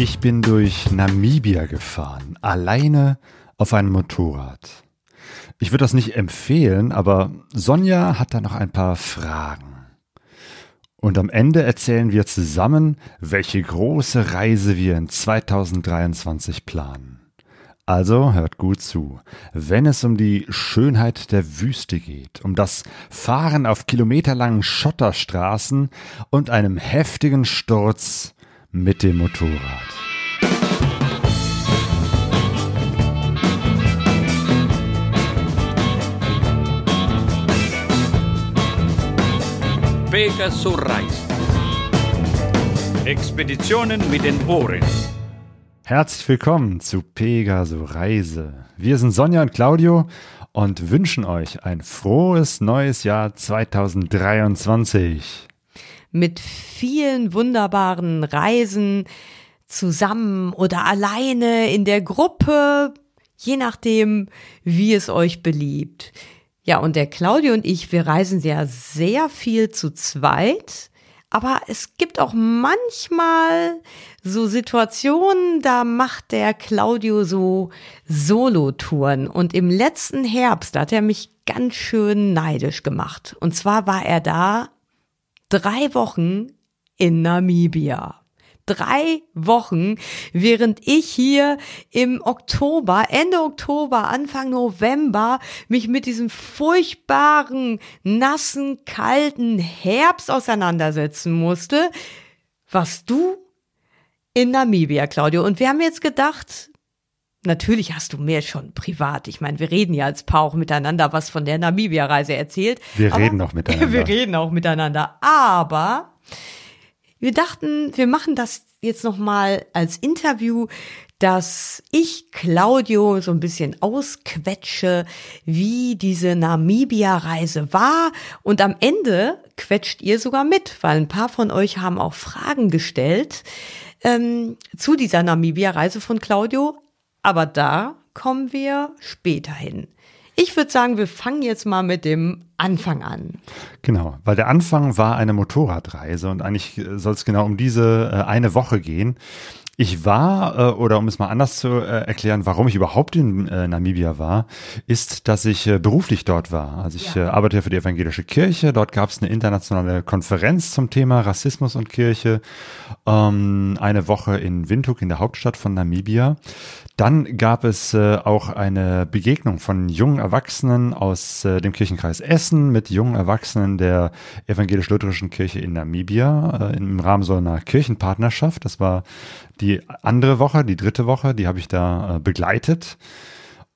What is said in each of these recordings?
Ich bin durch Namibia gefahren, alleine auf einem Motorrad. Ich würde das nicht empfehlen, aber Sonja hat da noch ein paar Fragen. Und am Ende erzählen wir zusammen, welche große Reise wir in 2023 planen. Also hört gut zu. Wenn es um die Schönheit der Wüste geht, um das Fahren auf kilometerlangen Schotterstraßen und einem heftigen Sturz mit dem Motorrad. Pegasus Reise. Expeditionen mit den Ohren. Herzlich willkommen zu Pegaso Reise. Wir sind Sonja und Claudio und wünschen euch ein frohes neues Jahr 2023. Mit vielen wunderbaren Reisen zusammen oder alleine in der Gruppe, je nachdem, wie es euch beliebt. Ja, und der Claudio und ich, wir reisen ja sehr viel zu zweit. Aber es gibt auch manchmal so Situationen, da macht der Claudio so Solo-Touren. Und im letzten Herbst hat er mich ganz schön neidisch gemacht. Und zwar war er da drei Wochen in Namibia drei Wochen, während ich hier im Oktober, Ende Oktober, Anfang November mich mit diesem furchtbaren, nassen, kalten Herbst auseinandersetzen musste, was du in Namibia, Claudio. Und wir haben jetzt gedacht, Natürlich hast du mir schon privat. Ich meine, wir reden ja als Paar auch miteinander, was von der Namibia-Reise erzählt. Wir reden auch miteinander. Wir reden auch miteinander. Aber wir dachten, wir machen das jetzt noch mal als Interview, dass ich Claudio so ein bisschen ausquetsche, wie diese Namibia-Reise war. Und am Ende quetscht ihr sogar mit, weil ein paar von euch haben auch Fragen gestellt ähm, zu dieser Namibia-Reise von Claudio. Aber da kommen wir später hin. Ich würde sagen, wir fangen jetzt mal mit dem Anfang an. Genau, weil der Anfang war eine Motorradreise und eigentlich soll es genau um diese äh, eine Woche gehen. Ich war, äh, oder um es mal anders zu äh, erklären, warum ich überhaupt in äh, Namibia war, ist, dass ich äh, beruflich dort war. Also ich ja. äh, arbeite für die evangelische Kirche. Dort gab es eine internationale Konferenz zum Thema Rassismus und Kirche. Ähm, eine Woche in Windhoek, in der Hauptstadt von Namibia. Dann gab es äh, auch eine Begegnung von jungen Erwachsenen aus äh, dem Kirchenkreis Essen mit jungen Erwachsenen der evangelisch-lutherischen Kirche in Namibia äh, im Rahmen so einer Kirchenpartnerschaft. Das war die andere Woche, die dritte Woche, die habe ich da äh, begleitet.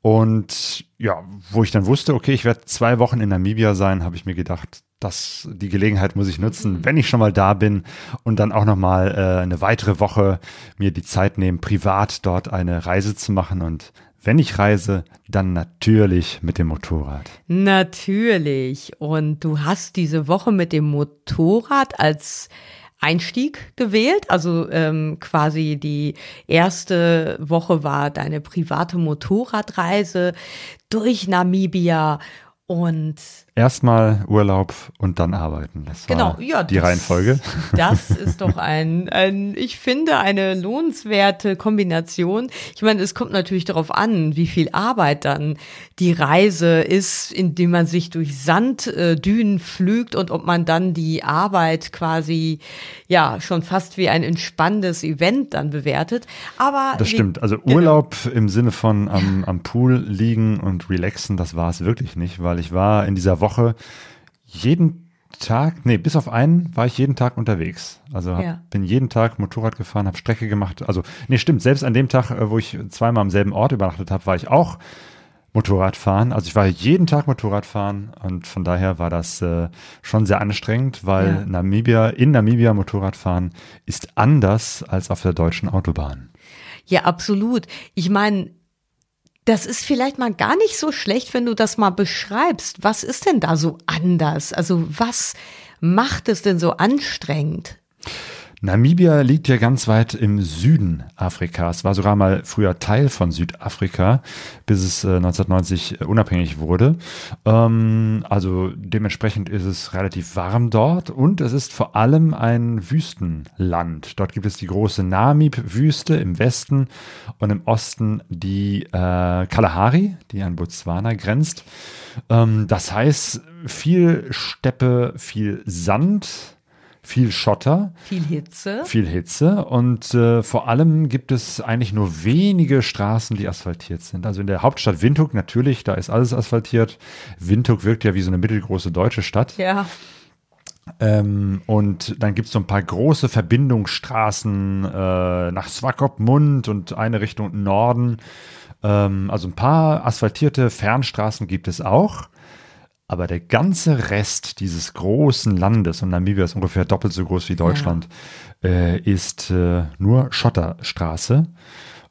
Und ja, wo ich dann wusste, okay, ich werde zwei Wochen in Namibia sein, habe ich mir gedacht, dass die Gelegenheit muss ich nutzen, mhm. wenn ich schon mal da bin und dann auch noch mal äh, eine weitere Woche mir die Zeit nehmen, privat dort eine Reise zu machen und wenn ich reise, dann natürlich mit dem Motorrad. Natürlich. Und du hast diese Woche mit dem Motorrad als Einstieg gewählt. Also ähm, quasi die erste Woche war deine private Motorradreise durch Namibia und Erstmal Urlaub und dann arbeiten. Das genau, ja, die das, Reihenfolge. Das ist doch ein, ein, ich finde, eine lohnenswerte Kombination. Ich meine, es kommt natürlich darauf an, wie viel Arbeit dann die Reise ist, indem man sich durch Sanddünen äh, flügt und ob man dann die Arbeit quasi ja schon fast wie ein entspannendes Event dann bewertet. Aber das stimmt. Also genau. Urlaub genau. im Sinne von am, am Pool liegen und relaxen, das war es wirklich nicht, weil ich war in dieser Woche jeden Tag, nee, bis auf einen war ich jeden Tag unterwegs. Also hab, ja. bin jeden Tag Motorrad gefahren, habe Strecke gemacht. Also, nee, stimmt, selbst an dem Tag, äh, wo ich zweimal am selben Ort übernachtet habe, war ich auch Motorrad fahren. Also ich war jeden Tag Motorrad fahren und von daher war das äh, schon sehr anstrengend, weil ja. Namibia, in Namibia Motorrad fahren ist anders als auf der deutschen Autobahn. Ja, absolut. Ich meine, das ist vielleicht mal gar nicht so schlecht, wenn du das mal beschreibst. Was ist denn da so anders? Also was macht es denn so anstrengend? Namibia liegt ja ganz weit im Süden Afrikas, war sogar mal früher Teil von Südafrika, bis es äh, 1990 unabhängig wurde. Ähm, also dementsprechend ist es relativ warm dort und es ist vor allem ein Wüstenland. Dort gibt es die große Namib-Wüste im Westen und im Osten die äh, Kalahari, die an Botswana grenzt. Ähm, das heißt, viel Steppe, viel Sand viel Schotter, Viel Hitze. viel Hitze und äh, vor allem gibt es eigentlich nur wenige Straßen, die asphaltiert sind. Also in der Hauptstadt Windhoek natürlich, da ist alles asphaltiert. Windhoek wirkt ja wie so eine mittelgroße deutsche Stadt. Ja. Ähm, und dann gibt es so ein paar große Verbindungsstraßen äh, nach Swakopmund und eine Richtung Norden. Ähm, also ein paar asphaltierte Fernstraßen gibt es auch. Aber der ganze Rest dieses großen Landes, und Namibia ist ungefähr doppelt so groß wie Deutschland, äh, ist äh, nur Schotterstraße.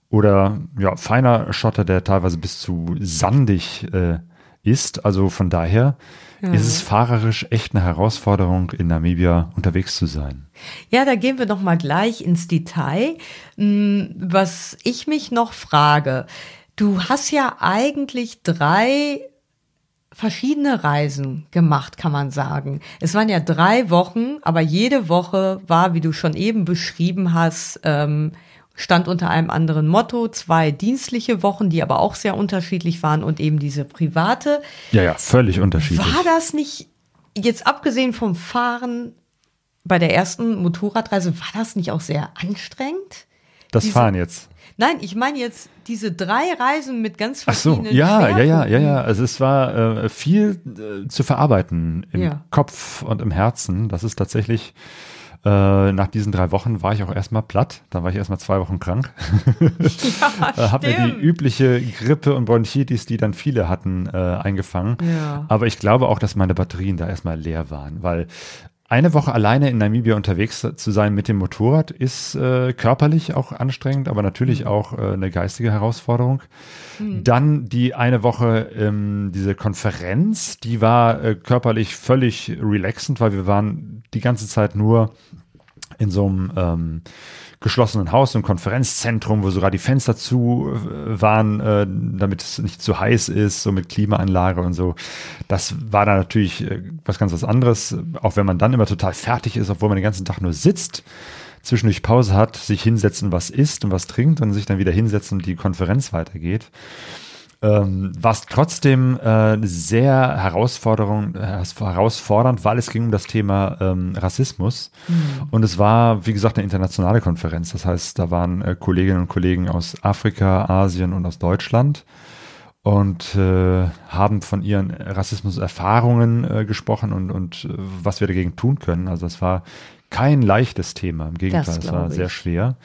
Oder ja, feiner Schotter, der teilweise bis zu sandig äh, ist. Also von daher ist es fahrerisch echt eine Herausforderung, in Namibia unterwegs zu sein. Ja, da gehen wir noch mal gleich ins Detail. Hm, Was ich mich noch frage, du hast ja eigentlich drei verschiedene Reisen gemacht, kann man sagen. Es waren ja drei Wochen, aber jede Woche war, wie du schon eben beschrieben hast, ähm, stand unter einem anderen Motto. Zwei dienstliche Wochen, die aber auch sehr unterschiedlich waren und eben diese private. Ja, ja, völlig unterschiedlich. War das nicht, jetzt abgesehen vom Fahren bei der ersten Motorradreise, war das nicht auch sehr anstrengend? das diese- Fahren jetzt. Nein, ich meine jetzt diese drei Reisen mit ganz Ach so, verschiedenen ja, ja, ja, ja, ja. Also es war äh, viel äh, zu verarbeiten im Ja. Kopf und im Herzen. Das ist tatsächlich, äh, nach diesen drei Wochen war ich auch erstmal platt. Dann war ich erstmal zwei Wochen krank. äh, habe mir die übliche Grippe und Bronchitis, die dann viele hatten, äh, eingefangen. Ja. Aber ich glaube auch, dass meine Batterien da erstmal leer waren, weil eine Woche alleine in Namibia unterwegs zu sein mit dem Motorrad ist äh, körperlich auch anstrengend, aber natürlich auch äh, eine geistige Herausforderung. Dann die eine Woche ähm, diese Konferenz, die war äh, körperlich völlig relaxend, weil wir waren die ganze Zeit nur in so einem ähm, geschlossenen Haus, einem Konferenzzentrum, wo sogar die Fenster zu äh, waren, äh, damit es nicht zu heiß ist, so mit Klimaanlage und so. Das war dann natürlich äh, was ganz was anderes, auch wenn man dann immer total fertig ist, obwohl man den ganzen Tag nur sitzt, zwischendurch Pause hat, sich hinsetzen, was isst und was trinkt und sich dann wieder hinsetzen und die Konferenz weitergeht ähm, war es trotzdem äh, sehr Herausforderung, äh, herausfordernd, weil es ging um das Thema ähm, Rassismus. Und es war, wie gesagt, eine internationale Konferenz. Das heißt, da waren äh, Kolleginnen und Kollegen aus Afrika, Asien und aus Deutschland und äh, haben von ihren Rassismuserfahrungen äh, gesprochen und, und äh, was wir dagegen tun können. Also es war kein leichtes Thema, im Gegenteil, es war ich. sehr schwer.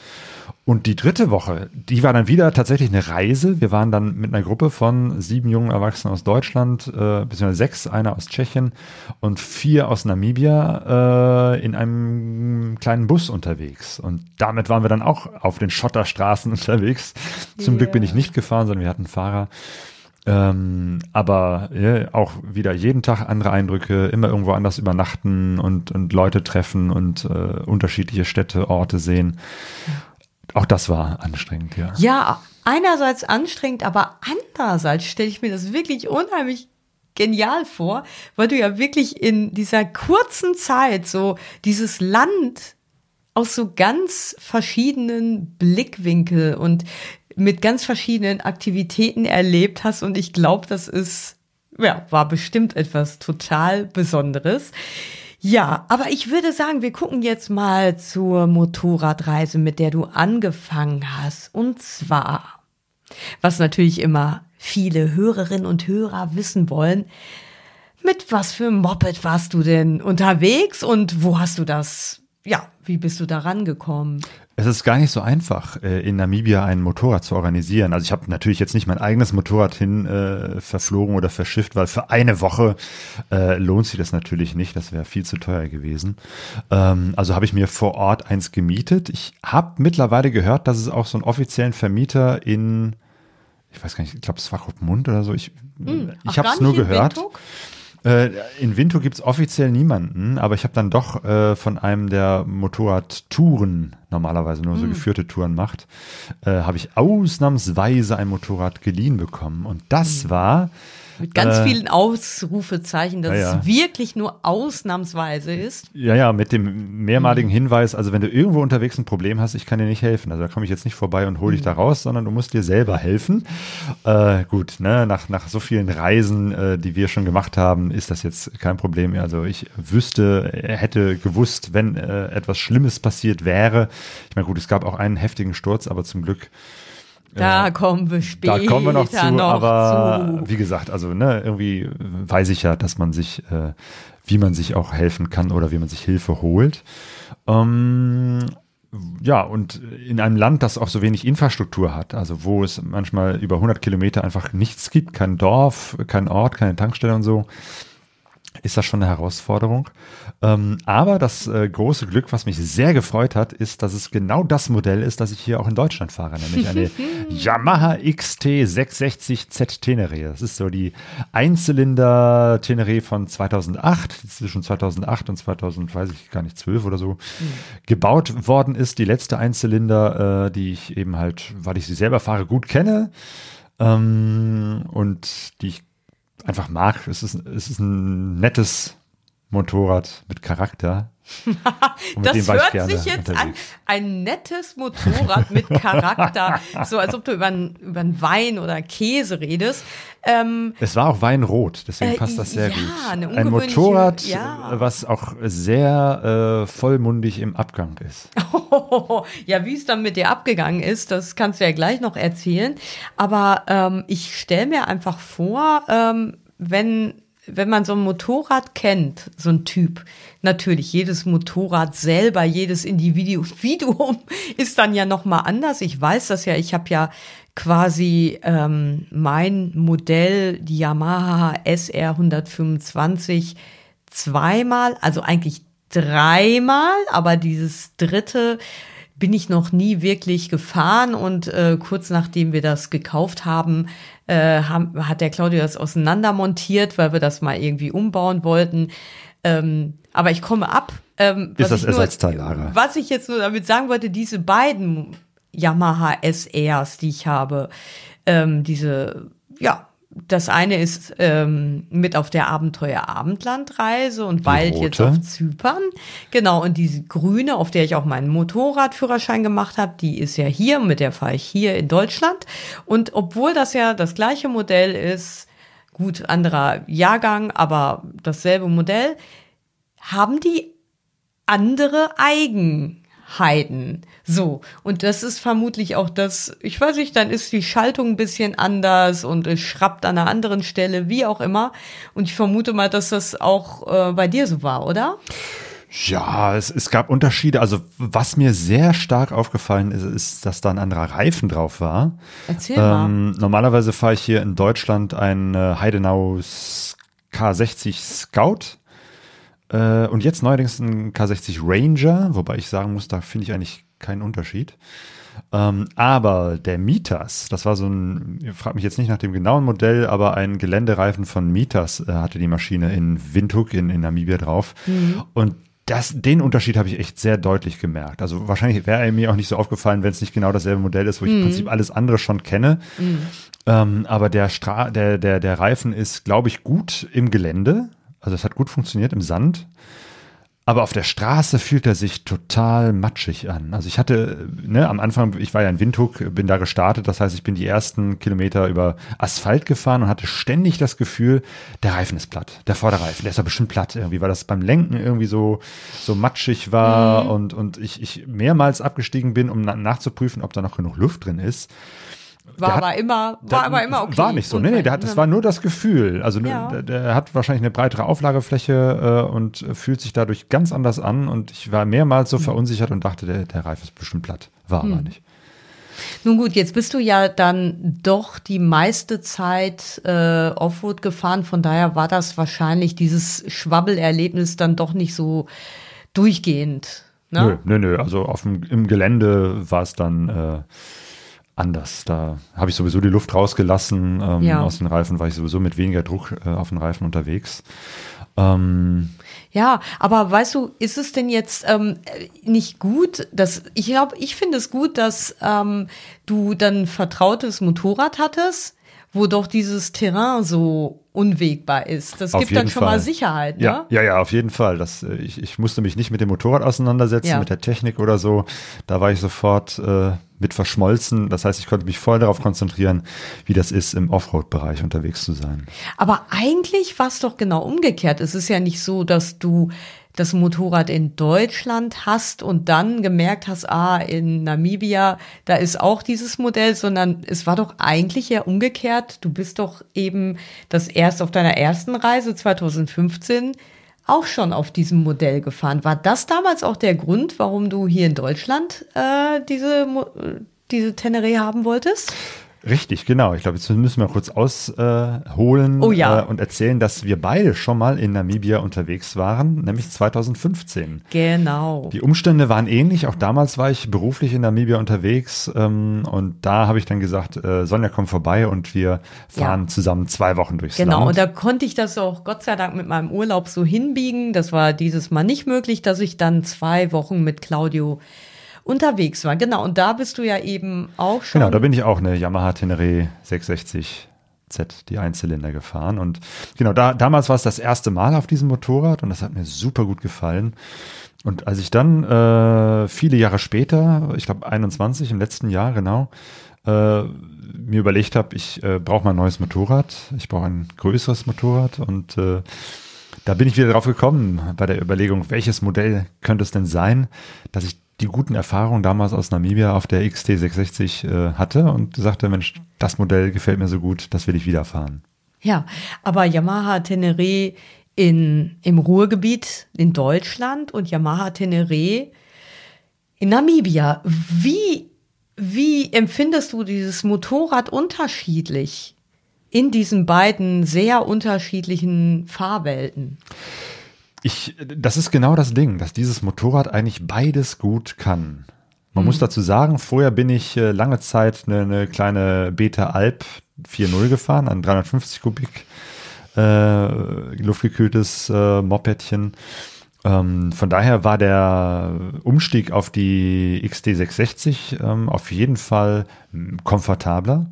Und die dritte Woche, die war dann wieder tatsächlich eine Reise. Wir waren dann mit einer Gruppe von sieben jungen Erwachsenen aus Deutschland, äh, beziehungsweise sechs, einer aus Tschechien und vier aus Namibia äh, in einem kleinen Bus unterwegs. Und damit waren wir dann auch auf den Schotterstraßen unterwegs. Zum Glück bin ich nicht gefahren, sondern wir hatten einen Fahrer. Ähm, aber ja, auch wieder jeden Tag andere Eindrücke, immer irgendwo anders übernachten und, und Leute treffen und äh, unterschiedliche Städte, Orte sehen. Auch das war anstrengend, ja. Ja, einerseits anstrengend, aber andererseits stelle ich mir das wirklich unheimlich genial vor, weil du ja wirklich in dieser kurzen Zeit so dieses Land aus so ganz verschiedenen Blickwinkel und mit ganz verschiedenen Aktivitäten erlebt hast und ich glaube, das ist ja, war bestimmt etwas total Besonderes. Ja, aber ich würde sagen, wir gucken jetzt mal zur Motorradreise, mit der du angefangen hast. Und zwar, was natürlich immer viele Hörerinnen und Hörer wissen wollen, mit was für Moped warst du denn unterwegs und wo hast du das, ja, wie bist du da rangekommen? Es ist gar nicht so einfach, äh, in Namibia ein Motorrad zu organisieren. Also ich habe natürlich jetzt nicht mein eigenes Motorrad hin äh, verflogen oder verschifft, weil für eine Woche äh, lohnt sich das natürlich nicht. Das wäre viel zu teuer gewesen. Ähm, also habe ich mir vor Ort eins gemietet. Ich habe mittlerweile gehört, dass es auch so einen offiziellen Vermieter in, ich weiß gar nicht, ich glaube Swakopmund oder so. Ich, Ach, ich habe es nur gehört. Windhoek? Äh, in Windhoek gibt's offiziell niemanden, aber ich habe dann doch äh, von einem, der Motorradtouren normalerweise nur so geführte Touren macht, äh, habe ich ausnahmsweise ein Motorrad geliehen bekommen. Und das war Mit ganz Äh, vielen Ausrufezeichen, dass ja, es wirklich nur ausnahmsweise ist. Ja, ja, mit dem mehrmaligen Hinweis, also wenn du irgendwo unterwegs ein Problem hast, ich kann dir nicht helfen. Also da komme ich jetzt nicht vorbei und hole dich da raus, sondern du musst dir selber helfen. Äh, gut, ne, nach, nach so vielen Reisen, äh, die wir schon gemacht haben, ist das jetzt kein Problem mehr. Also ich wüsste, er hätte gewusst, wenn äh, etwas Schlimmes passiert wäre. Ich meine, gut, es gab auch einen heftigen Sturz, aber zum Glück Da kommen wir da später kommen wir noch zu, noch aber zu. wie gesagt, also ne, irgendwie weiß ich ja, dass man sich, äh, wie man sich auch helfen kann oder wie man sich Hilfe holt. Ähm, ja, und in einem Land, das auch so wenig Infrastruktur hat, also wo es manchmal über 100 Kilometer einfach nichts gibt, kein Dorf, kein Ort, keine Tankstelle und so, ist das schon eine Herausforderung. Ähm, aber das äh, große Glück, was mich sehr gefreut hat, ist, dass es genau das Modell ist, das ich hier auch in Deutschland fahre, nämlich eine Yamaha XT660Z Tenere. Das ist so die Einzylinder Tenere von 2008, die zwischen 2008 und 2000, weiß ich gar nicht, 12 oder so, gebaut worden ist. Die letzte Einzylinder, äh, die ich eben halt, weil ich sie selber fahre, gut kenne ähm, und die ich einfach mag. Es ist, es ist ein nettes Motorrad mit Charakter. Mit Das hört sich jetzt an. unterwegs. Ein nettes Motorrad mit Charakter. so als ob du über einen über einen Wein oder Käse redest. Ähm, Es war auch Weinrot, deswegen Äh, passt das sehr ja, gut. Ein Motorrad, ja. was auch sehr äh, vollmundig im Abgang ist. ja, wie es dann mit dir abgegangen ist, das kannst du ja gleich noch erzählen. Aber ähm, ich stelle mir einfach vor, ähm, wenn, wenn man so ein Motorrad kennt, so ein Typ, natürlich jedes Motorrad selber, jedes Individuum ist dann ja noch mal anders. Ich weiß das ja, ich habe ja quasi ähm, mein Modell, die Yamaha SR 125, zweimal, also eigentlich dreimal, aber dieses dritte bin ich noch nie wirklich gefahren und äh, kurz nachdem wir das gekauft haben, äh, haben, hat der Claudio das auseinandermontiert, weil wir das mal irgendwie umbauen wollten. Ähm, aber ich komme ab. Ähm, Ist was das ich nur- Ersatzteillager? Was ich jetzt nur damit sagen wollte, diese beiden Yamaha SRs, die ich habe, ähm, diese, ja, das eine ist ähm, mit auf der Abenteuer-Abendlandreise und bald jetzt rote? auf Zypern. Genau, und diese grüne, auf der ich auch meinen Motorradführerschein gemacht habe, die ist ja hier, mit der fahre ich hier in Deutschland. Und obwohl das ja das gleiche Modell ist, gut, anderer Jahrgang, aber dasselbe Modell, haben die andere Eigenheiten. So, und das ist vermutlich auch das, ich weiß nicht, dann ist die Schaltung ein bisschen anders und es schrappt an einer anderen Stelle, wie auch immer. Und ich vermute mal, dass das auch äh, bei dir so war, oder? Ja, es, es gab Unterschiede. Also was mir sehr stark aufgefallen ist, ist, dass da ein anderer Reifen drauf war. Erzähl mal. Ähm, normalerweise fahre ich hier in Deutschland ein äh, Heidenau K60 Scout äh, und jetzt neuerdings ein K60 Ranger, wobei ich sagen muss, da finde ich eigentlich keinen Unterschied. Ähm, aber der Mitas, das war so ein, ihr fragt mich jetzt nicht nach dem genauen Modell, aber ein Geländereifen von Mitas äh, hatte die Maschine in Windhoek in, in Namibia drauf. Und das, den Unterschied habe ich echt sehr deutlich gemerkt. Also wahrscheinlich wäre er mir auch nicht so aufgefallen, wenn es nicht genau dasselbe Modell ist, wo ich im Prinzip alles andere schon kenne. Ähm, aber der, Stra der, der, der Reifen ist, glaube ich, gut im Gelände. Also es hat gut funktioniert im Sand. Aber auf der Straße fühlt er sich total matschig an. Also ich hatte, ne, am Anfang, ich war ja in Windhoek, bin da gestartet, das heißt, ich bin die ersten Kilometer über Asphalt gefahren und hatte ständig das Gefühl, der Reifen ist platt, der Vorderreifen, der ist doch bestimmt platt irgendwie, weil das beim Lenken irgendwie so, so matschig war und, und ich, ich mehrmals abgestiegen bin, um na nachzuprüfen, ob da noch genug Luft drin ist. War hat- aber immer, war aber immer okay. War nicht so. Nee, nee, der hat, das war nur das Gefühl. Also Ja. der, der hat wahrscheinlich eine breitere Auflagefläche äh, und fühlt sich dadurch ganz anders an. Und ich war mehrmals Hm. so verunsichert und dachte, der, der Reif ist bestimmt platt. War aber nicht. Nun gut, jetzt bist du ja dann doch die meiste Zeit äh, Offroad gefahren, von daher war das wahrscheinlich dieses Schwabbelerlebnis dann doch nicht so durchgehend. Ne? Nö, nö, nö. Also auf dem, im Gelände war es dann äh, anders. Da habe ich sowieso die Luft rausgelassen ähm, Ja. aus den Reifen, war ich sowieso mit weniger Druck äh, auf den Reifen unterwegs. Ähm, Ja, aber weißt du, ist es denn jetzt ähm, nicht gut, dass ich glaube, ich finde es gut, dass ähm, du dann ein vertrautes Motorrad hattest, wo doch dieses Terrain so unwegbar ist. Das Auf gibt dann schon mal Fall. Sicherheit, ne? Ja, ja, ja, auf jeden Fall. Das, äh, ich, ich musste mich nicht mit dem Motorrad auseinandersetzen, Ja. mit der Technik oder so. Da war ich sofort äh, mit verschmolzen. Das heißt, ich konnte mich voll darauf konzentrieren, wie das ist, im Offroad-Bereich unterwegs zu sein. Aber eigentlich war es doch genau umgekehrt. Es ist ja nicht so, dass du das Motorrad in Deutschland hast und dann gemerkt hast, ah, in Namibia, da ist auch dieses Modell, sondern es war doch eigentlich ja umgekehrt. Du bist doch eben das erst auf deiner ersten Reise 2015 auch schon auf diesem Modell gefahren. War das damals auch der Grund, warum du hier in Deutschland äh, diese, äh, diese Teneré haben wolltest? Richtig, genau. Ich glaube, jetzt müssen wir kurz ausholen Oh ja. äh, und erzählen, dass wir beide schon mal in Namibia unterwegs waren, nämlich 2015. Genau. Die Umstände waren ähnlich. Auch damals war ich beruflich in Namibia unterwegs ähm, und da habe ich dann gesagt, äh, Sonja, komm vorbei und wir fahren Ja. zusammen zwei Wochen durchs Genau, Land. und da konnte ich das auch Gott sei Dank mit meinem Urlaub so hinbiegen. Das war dieses Mal nicht möglich, dass ich dann zwei Wochen mit Claudio unterwegs war. Genau, und da bist du ja eben auch schon. Genau, da bin ich auch eine Yamaha Tenere 660 Z, die Einzylinder gefahren. Und genau, da, damals war es das erste Mal auf diesem Motorrad und das hat mir super gut gefallen. Und als ich dann äh, viele Jahre später, ich glaube 21 im letzten Jahr genau, äh, mir überlegt habe, ich äh, brauche mal ein neues Motorrad, ich brauche ein größeres Motorrad und äh, da bin ich wieder drauf gekommen bei der Überlegung, welches Modell könnte es denn sein, dass ich die guten Erfahrungen damals aus Namibia auf der XT660 äh, hatte und sagte, Mensch, das Modell gefällt mir so gut, das will ich wieder fahren. Ja, aber Yamaha Teneré in, im Ruhrgebiet in Deutschland und Yamaha Teneré in Namibia. Wie, wie empfindest du dieses Motorrad unterschiedlich in diesen beiden sehr unterschiedlichen Fahrwelten? Ich, das ist genau das Ding, dass dieses Motorrad eigentlich beides gut kann. Man muss dazu sagen, vorher bin ich äh, lange Zeit eine, eine kleine Beta Alp 4.0 gefahren, ein 350 Kubik äh, luftgekühltes äh, Mopedchen. Ähm, von daher war der Umstieg auf die XT660 ähm, auf jeden Fall komfortabler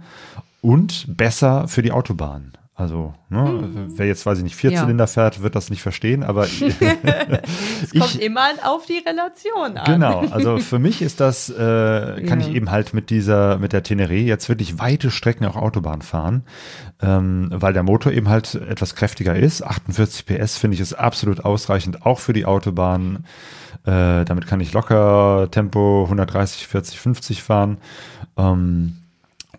und besser für die Autobahn. Also, ne, wer jetzt, weiß ich nicht, Vierzylinder fährt, wird das nicht verstehen, aber Es kommt immer auf die Relation an. Genau, also für mich ist das, äh, kann Ja. ich eben halt mit dieser, mit der Teneré jetzt wirklich weite Strecken auch Autobahn fahren, ähm, weil der Motor eben halt etwas kräftiger ist. 48 PS finde ich ist absolut ausreichend, auch für die Autobahn. Äh, damit kann ich locker Tempo 130, 40, 50 fahren. Ähm,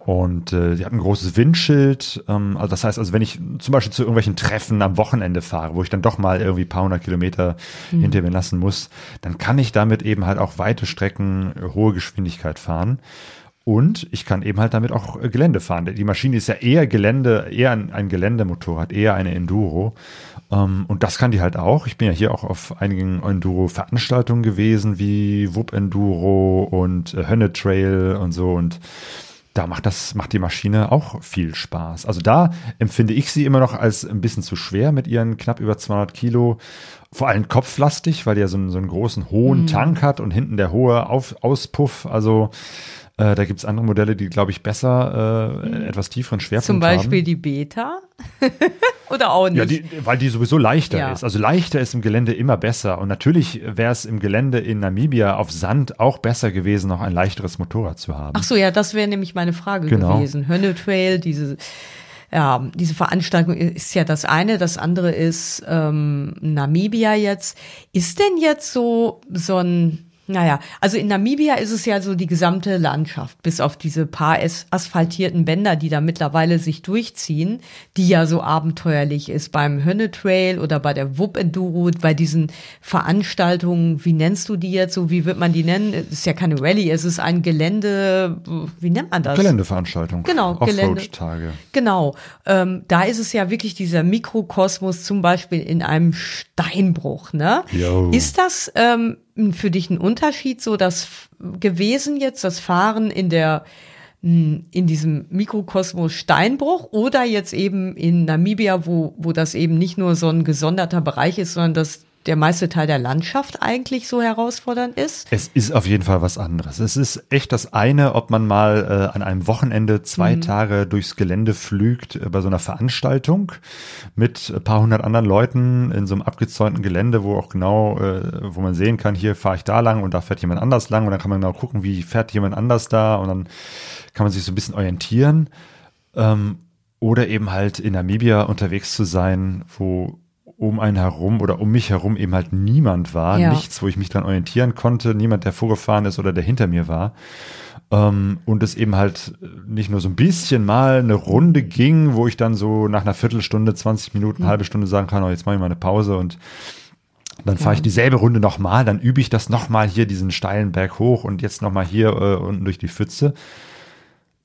und äh, die hat ein großes Windschild. Ähm, also das heißt, also wenn ich zum Beispiel zu irgendwelchen Treffen am Wochenende fahre, wo ich dann doch mal irgendwie ein paar hundert Kilometer hinter mir lassen muss, dann kann ich damit eben halt auch weite Strecken, äh, hohe Geschwindigkeit fahren. Und ich kann eben halt damit auch äh, Gelände fahren. Die Maschine ist ja eher Gelände, eher ein, ein Geländemotorrad, eher eine Enduro. Ähm, und das kann die halt auch. Ich bin ja hier auch auf einigen Enduro-Veranstaltungen gewesen, wie Wupp Enduro und äh, Hönne Trail und so. Und da macht das, macht die Maschine auch viel Spaß. Also da empfinde ich sie immer noch als ein bisschen zu schwer mit ihren knapp über 200 Kilo. Vor allem kopflastig, weil die ja so einen, so einen großen, hohen Tank hat und hinten der hohe Auf, Auspuff. Also äh, da gibt's andere Modelle, die, glaube ich, besser äh, etwas tieferen Schwerpunkt Zum Beispiel haben. die Beta? Oder auch nicht? Ja, die, weil die sowieso leichter Ja. ist. Also leichter ist im Gelände immer besser. Und natürlich wäre es im Gelände in Namibia auf Sand auch besser gewesen, noch ein leichteres Motorrad zu haben. Ach so, ja, das wäre nämlich meine Frage Genau. gewesen. Hönne Trail, diese, ja, diese Veranstaltung ist ja das eine. Das andere ist ähm, Namibia jetzt. Ist denn jetzt so, so ein, naja, also in Namibia ist es ja so die gesamte Landschaft, bis auf diese paar as asphaltierten Bänder, die da mittlerweile sich durchziehen, die ja so abenteuerlich ist beim Hönne Trail oder bei der Wupp Enduro, bei diesen Veranstaltungen, wie nennst du die jetzt so, wie wird man die nennen? Es ist ja keine Rallye, es ist ein Gelände, wie nennt man das? Geländeveranstaltung. Genau, Gelände. Offroad-Tage. Genau, ähm, da ist es ja wirklich dieser Mikrokosmos, zum Beispiel in einem Steinbruch. Ne? Jo. Ist das ähm, für dich ein Unterschied, so das gewesen jetzt, das Fahren in der in diesem Mikrokosmos Steinbruch oder jetzt eben in Namibia, wo, wo das eben nicht nur so ein gesonderter Bereich ist, sondern das der meiste Teil der Landschaft eigentlich so herausfordernd ist? Es ist auf jeden Fall was anderes. Es ist echt das eine, ob man mal äh, an einem Wochenende zwei mhm. Tage durchs Gelände flügt äh, bei so einer Veranstaltung mit ein paar hundert anderen Leuten in so einem abgezäunten Gelände, wo auch genau, äh, wo man sehen kann, hier fahre ich da lang und da fährt jemand anders lang und dann kann man genau gucken, wie fährt jemand anders da und dann kann man sich so ein bisschen orientieren. Ähm, oder eben halt in Namibia unterwegs zu sein, wo um einen herum oder um mich herum eben halt niemand war, ja. nichts, wo ich mich dran orientieren konnte, niemand, der vorgefahren ist oder der hinter mir war. Ähm, und es eben halt nicht nur so ein bisschen mal eine Runde ging, wo ich dann so nach einer Viertelstunde, 20 Minuten, mhm. halbe Stunde sagen kann, oh, jetzt mache ich mal eine Pause und dann fahre ich dieselbe Runde nochmal, dann übe ich das nochmal hier diesen steilen Berg hoch und jetzt nochmal hier äh, unten durch die Pfütze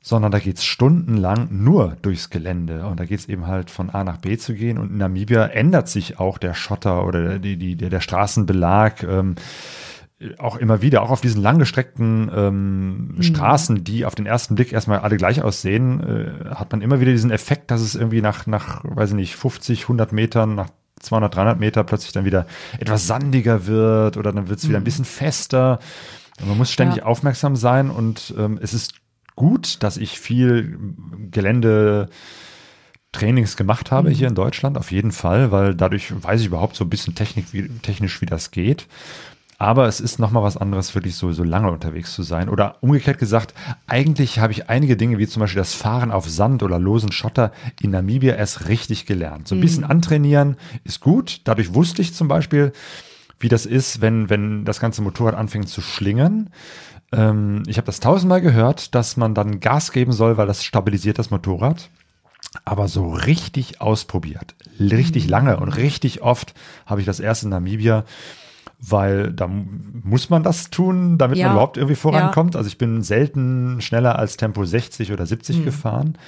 sondern da geht's stundenlang nur durchs Gelände und da geht's eben halt von A nach B zu gehen und in Namibia ändert sich auch der Schotter oder die, die, der, der Straßenbelag ähm, auch immer wieder, auch auf diesen langgestreckten ähm, mhm. Straßen, die auf den ersten Blick erstmal alle gleich aussehen, äh, hat man immer wieder diesen Effekt, dass es irgendwie nach, nach, weiß ich nicht, 50, 100 Metern, nach 200, 300 Meter plötzlich dann wieder etwas sandiger wird oder dann wird's wieder ein mhm. bisschen fester. Man muss ständig ja. aufmerksam sein und ähm, es ist gut, dass ich viel Gelände Trainings gemacht habe mhm. hier in Deutschland, auf jeden Fall, weil dadurch weiß ich überhaupt so ein bisschen Technik, wie, technisch, wie das geht. Aber es ist nochmal was anderes, wirklich so, so lange unterwegs zu sein. Oder umgekehrt gesagt, eigentlich habe ich einige Dinge, wie zum Beispiel das Fahren auf Sand oder losen Schotter in Namibia erst richtig gelernt. So ein bisschen mhm. antrainieren ist gut. Dadurch wusste ich zum Beispiel, wie das ist, wenn, wenn das ganze Motorrad anfängt zu schlingern. Ähm, ich habe das tausendmal gehört, dass man dann Gas geben soll, weil das stabilisiert das Motorrad. Aber so richtig ausprobiert, richtig mhm. lange und richtig oft habe ich das erst in Namibia, weil da muss man das tun, damit ja. man überhaupt irgendwie vorankommt. Ja. Also ich bin selten schneller als Tempo 60 oder 70 mhm. gefahren.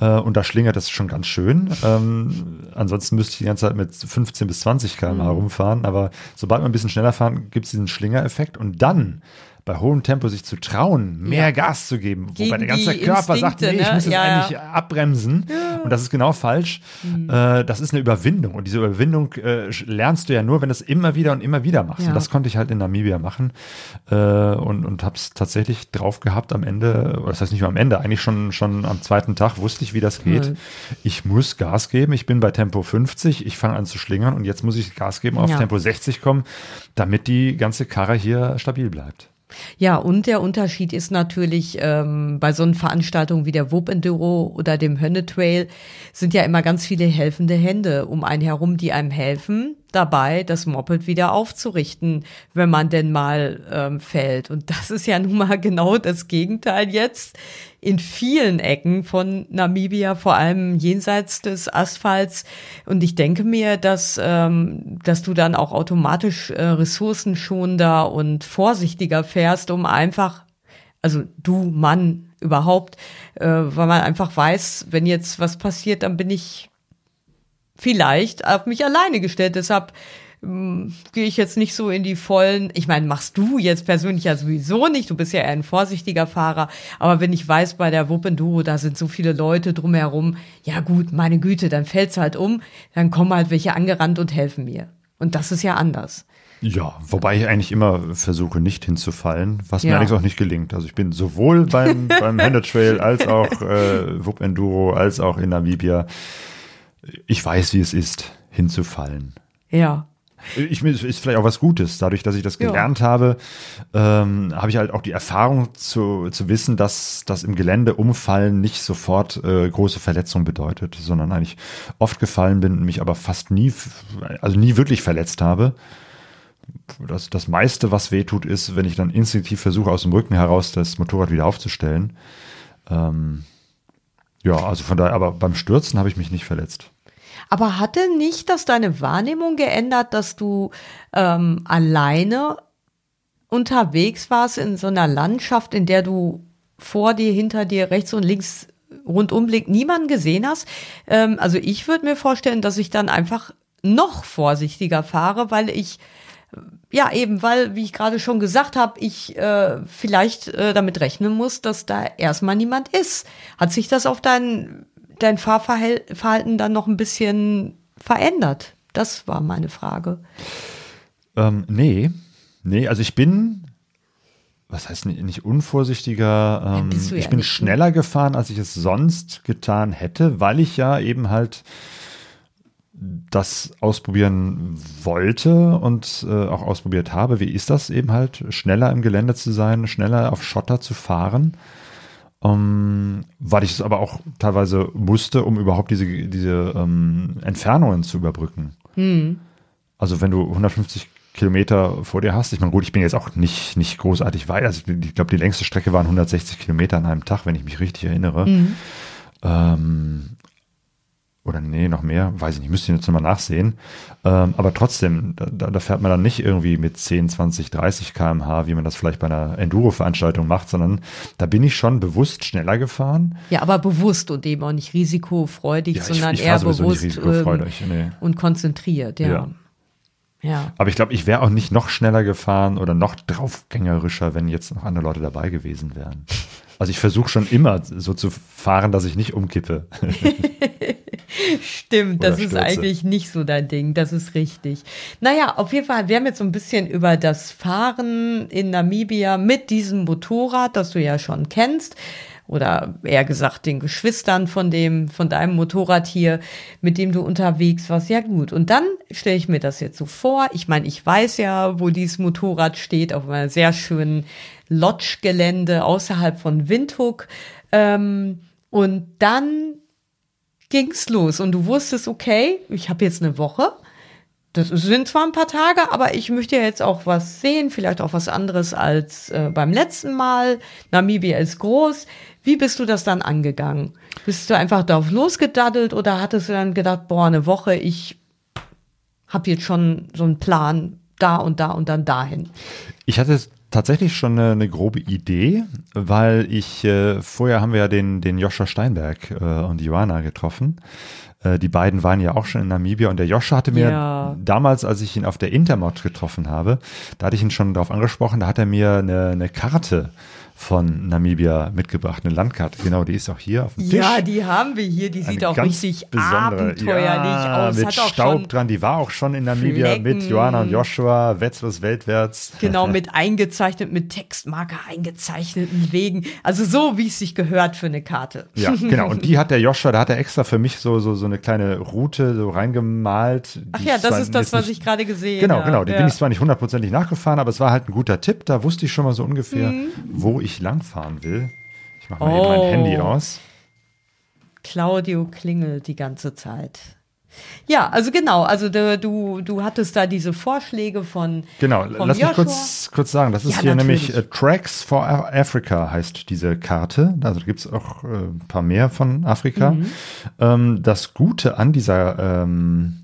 Äh, und da schlingert es schon ganz schön. Ähm, ansonsten müsste ich die ganze Zeit mit 15 bis 20 km/h mhm. rumfahren. Aber sobald man ein bisschen schneller fahren, gibt es diesen Schlingereffekt. Und dann bei hohem Tempo sich zu trauen, mehr ja. Gas zu geben, Gegen wobei der ganze Körper sagt, nee, ich ne? muss jetzt ja, eigentlich ja. abbremsen und das ist genau falsch. Mhm. Äh, das ist eine Überwindung und diese Überwindung äh, lernst du ja nur, wenn du es immer wieder und immer wieder machst und das konnte ich halt in Namibia machen äh, und, und habe es tatsächlich drauf gehabt am Ende, oder das heißt nicht nur am Ende, eigentlich schon, schon am zweiten Tag wusste ich, wie das geht. Mhm. Ich muss Gas geben, ich bin bei Tempo 50, ich fange an zu schlingern und jetzt muss ich Gas geben, auf Tempo 60 kommen, damit die ganze Karre hier stabil bleibt. Ja, und der Unterschied ist natürlich ähm, bei so einer Veranstaltung wie der Whoop Enduro oder dem Hönne Trail sind ja immer ganz viele helfende Hände um einen herum, die einem helfen, dabei, das Moped wieder aufzurichten, wenn man denn mal ähm, fällt. Und das ist ja nun mal genau das Gegenteil jetzt in vielen Ecken von Namibia, vor allem jenseits des Asphalts. Und ich denke mir, dass, ähm, dass du dann auch automatisch äh, ressourcenschonender und vorsichtiger fährst, um einfach, also du Mann überhaupt, äh, weil man einfach weiß, wenn jetzt was passiert, dann bin ich vielleicht auf mich alleine gestellt. Deshalb gehe ich jetzt nicht so in die vollen. Ich meine, machst du jetzt persönlich ja sowieso nicht. Du bist ja eher ein vorsichtiger Fahrer. Aber wenn ich weiß, bei der Wuppenduro, da sind so viele Leute drumherum, ja gut, meine Güte, dann fällt's halt um. Dann kommen halt welche angerannt und helfen mir. Und das ist ja anders. Ja, wobei ich eigentlich immer versuche, nicht hinzufallen, was ja. mir allerdings auch nicht gelingt. Also ich bin sowohl beim, beim Hände Trail als auch äh, Wupp Enduro als auch in Namibia ich weiß, wie es ist, hinzufallen. Ja. Ich, ist vielleicht auch was Gutes. Dadurch, dass ich das gelernt ja. habe, ähm, habe ich halt auch die Erfahrung zu, zu wissen, dass das im Gelände umfallen nicht sofort äh, große Verletzung bedeutet, sondern eigentlich oft gefallen bin und mich aber fast nie, also nie wirklich verletzt habe. Das, das meiste, was weh tut, ist, wenn ich dann instinktiv versuche, aus dem Rücken heraus das Motorrad wieder aufzustellen. Ähm, ja, also von daher, aber beim Stürzen habe ich mich nicht verletzt. Aber hatte nicht das deine Wahrnehmung geändert, dass du ähm, alleine unterwegs warst in so einer Landschaft, in der du vor dir, hinter dir, rechts und links rundumblick niemanden gesehen hast? Ähm, also ich würde mir vorstellen, dass ich dann einfach noch vorsichtiger fahre, weil ich ja, eben, weil, wie ich gerade schon gesagt habe, ich äh, vielleicht äh, damit rechnen muss, dass da erstmal niemand ist. Hat sich das auf dein, dein Fahrverhalten dann noch ein bisschen verändert? Das war meine Frage. Ähm, nee, nee, also ich bin, was heißt nicht, unvorsichtiger, ähm, ja ich bin nicht, ne? schneller gefahren, als ich es sonst getan hätte, weil ich ja eben halt das ausprobieren wollte und äh, auch ausprobiert habe. Wie ist das eben halt, schneller im Gelände zu sein, schneller auf Schotter zu fahren? Ähm, weil ich es aber auch teilweise musste, um überhaupt diese, diese ähm, Entfernungen zu überbrücken. Also wenn du 150 Kilometer vor dir hast, ich meine, gut, ich bin jetzt auch nicht, nicht großartig weit. Also ich, ich glaube, die längste Strecke waren 160 Kilometer an einem Tag, wenn ich mich richtig erinnere. Ähm, oder nee, noch mehr, weiß ich nicht, müsste ich jetzt nochmal nachsehen. Ähm, aber trotzdem, da, da fährt man dann nicht irgendwie mit 10, 20, 30 km/h, wie man das vielleicht bei einer Enduro-Veranstaltung macht, sondern da bin ich schon bewusst schneller gefahren. Ja, aber bewusst und eben auch nicht risikofreudig, Ja, ich- sondern ich eher bewusst risikofreudig, ähm, nee. und konzentriert, ja. Ja. ja. Aber ich glaube, ich wäre auch nicht noch schneller gefahren oder noch draufgängerischer, wenn jetzt noch andere Leute dabei gewesen wären. Also ich versuche schon immer so zu fahren, dass ich nicht umkippe. Stimmt, Oder das ist Stürze. eigentlich nicht so dein Ding, das ist richtig. Naja, auf jeden Fall, wir haben jetzt so ein bisschen über das Fahren in Namibia mit diesem Motorrad, das du ja schon kennst, oder eher gesagt den Geschwistern von dem, von deinem Motorrad hier, mit dem du unterwegs warst. Ja gut, und dann stelle ich mir das jetzt so vor. Ich meine, ich weiß ja, wo dieses Motorrad steht, auf einer sehr schönen Lodge-Gelände außerhalb von Windhoek. Ähm, und dann ging's los und du wusstest, okay, ich habe jetzt eine Woche. Das sind zwar ein paar Tage, aber ich möchte ja jetzt auch was sehen, vielleicht auch was anderes als äh, beim letzten Mal. Namibia ist groß. Wie bist du das dann angegangen? Bist du einfach darauf losgedaddelt oder hattest du dann gedacht, boah, eine Woche, ich habe jetzt schon so einen Plan, da und da und dann dahin? Ich hatte tatsächlich schon eine, eine grobe Idee, weil ich, äh, vorher haben wir ja den, den Joscha Steinberg äh, und Johanna getroffen. Äh, die beiden waren ja auch schon in Namibia und der Joscha hatte mir Ja. damals, als ich ihn auf der Intermod getroffen habe, da hatte ich ihn schon darauf angesprochen, da hat er mir eine, eine Karte von Namibia mitgebracht, eine Landkarte. Genau, die ist auch hier auf dem Tisch. Ja, die haben wir hier. Die Eine sieht auch richtig besondere, abenteuerlich ja, aus. Mit Staub dran. Die war auch schon in Namibia mit Flecken. Johanna und Joshua, Wetzlos weltwärts. Genau, mit eingezeichnet, mit Textmarker eingezeichneten Wegen. Also so, wie es sich gehört für eine Karte. Ja, genau. Und die hat der Joshua, da hat er extra für mich so, so, so eine kleine Route so reingemalt. Ach ja, das ist das, was nicht- ich gerade gesehen Genau, habe. genau. Die ja. bin ich zwar nicht hundertprozentig nachgefahren, aber es war halt ein guter Tipp. Da wusste ich schon mal so ungefähr, Mhm. wo ich langfahren will. Ich mache mal eben mein Oh. Handy aus. Claudio klingelt die ganze Zeit. Ja, also genau, also du, du, du hattest da diese Vorschläge von Genau, lass mich Joshua. kurz, kurz sagen. Das ist Ja, hier natürlich. nämlich äh, Tracks for Africa heißt diese Karte. Also gibt es auch äh, ein paar mehr von Afrika. Mhm. Ähm, das Gute an dieser ähm,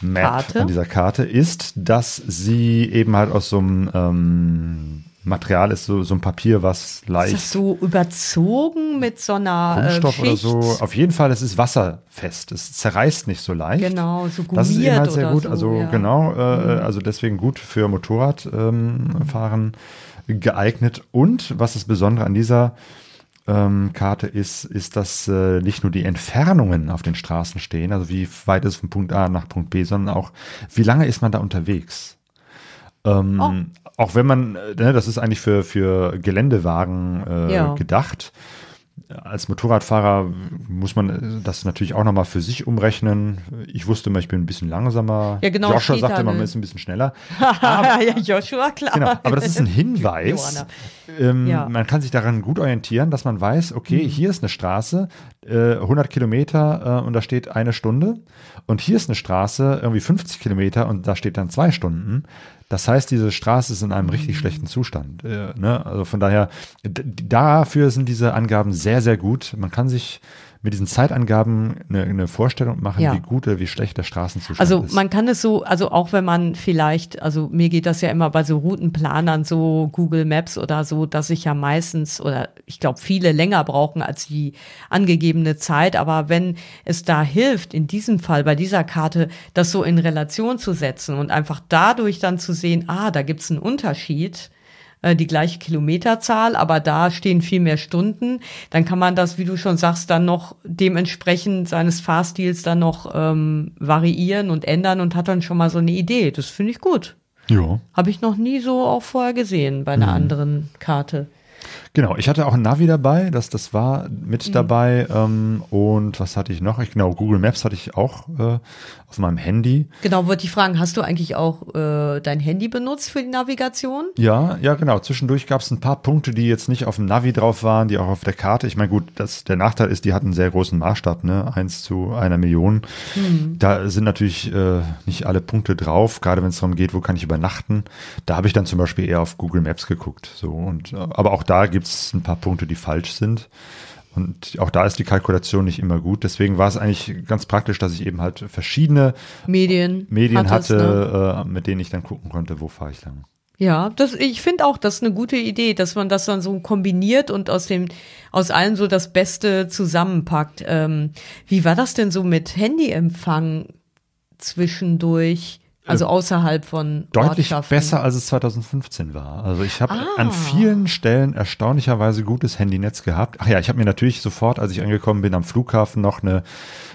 Map, Karte? an dieser Karte ist, dass sie eben halt aus so einem ähm, Material ist, so, so ein Papier, was Ist leicht das so überzogen mit so einer Kunststoff äh, oder so. Auf jeden Fall, es ist wasserfest. Es zerreißt nicht so leicht. Genau, so Das ist eben gummiert halt sehr gut. so, also ja. Mhm. genau, äh, also deswegen gut für Motorradfahren ähm, geeignet. Und was das Besondere an dieser ähm, Karte ist, ist, dass äh, nicht nur die Entfernungen auf den Straßen stehen, also wie weit ist von Punkt A nach Punkt B, sondern auch, wie lange ist man da unterwegs. Ähm, Oh. Auch wenn man, äh, ne, das ist eigentlich für, für Geländewagen äh, Ja. gedacht. Als Motorradfahrer muss man äh, das natürlich auch nochmal für sich umrechnen. Ich wusste immer, ich bin ein bisschen langsamer. Ja, genau, Joshua sagte immer, man eine- ist ein bisschen schneller. ja, Joshua, klar. Genau, aber das ist ein Hinweis. Ähm, Ja. Mhm. Man kann sich daran gut orientieren, dass man weiß, okay, hier ist eine Straße, äh, 100 Kilometer äh, und da steht eine Stunde. Und hier ist eine Straße, irgendwie 50 Kilometer und da steht dann zwei Stunden. Das heißt, diese Straße ist in einem richtig Mhm. schlechten Zustand. Äh, ne? Also von daher, dafür sind diese Angaben sehr, sehr gut. Man kann sich mit diesen Zeitangaben eine, eine Vorstellung machen, Ja. wie gut oder wie schlecht der Straßenzustand Also ist. man kann es so, also auch wenn man vielleicht, also mir geht das ja immer bei so Routenplanern, so Google Maps oder so, dass ich ja meistens oder ich glaube viele länger brauchen als die angegebene Zeit. Aber wenn es da hilft, in diesem Fall bei dieser Karte, das so in Relation zu setzen und einfach dadurch dann zu sehen, ah, da gibt's einen Unterschied, äh, die gleiche Kilometerzahl, aber da stehen viel mehr Stunden, dann kann man das, wie du schon sagst, dann noch dementsprechend seines Fahrstils dann noch ähm, variieren und ändern und hat dann schon mal so eine Idee. Das finde ich gut. ja. Habe ich noch nie so auch vorher gesehen bei einer anderen Karte. Genau, ich hatte auch ein Navi dabei, das, das war mit Mhm. dabei. Ähm, und was hatte ich noch? Ich, genau, Google Maps hatte ich auch äh, auf meinem Handy. Genau, wollte ich fragen, hast du eigentlich auch äh, dein Handy benutzt für die Navigation? Ja, ja, genau. Zwischendurch gab es ein paar Punkte, die jetzt nicht auf dem Navi drauf waren, die auch auf der Karte. Ich meine, gut, das, der Nachteil ist, die hatten einen sehr großen Maßstab, ne? Eins zu einer Million. Da sind natürlich äh, nicht alle Punkte drauf, gerade wenn es darum geht, wo kann ich übernachten. Da habe ich dann zum Beispiel eher auf Google Maps geguckt. So und äh, aber auch da gibt es ein paar Punkte, die falsch sind. Und auch da ist die Kalkulation nicht immer gut. Deswegen war es eigentlich ganz praktisch, dass ich eben halt verschiedene Medien. Medien hattest, ne? hatte, äh, mit denen ich dann gucken konnte, wo fahre ich lang. Ja, das, ich finde auch, das ist eine gute Idee, dass man das dann so kombiniert und aus dem, aus allem so das Beste zusammenpackt. Ähm, wie war das denn so mit Handyempfang zwischendurch? Also außerhalb von Äh, deutlich besser, als es 2015 war. Also ich habe Ah. an vielen Stellen erstaunlicherweise gutes Handynetz gehabt. Ach ja, ich habe mir natürlich sofort, als ich angekommen bin, am Flughafen noch eine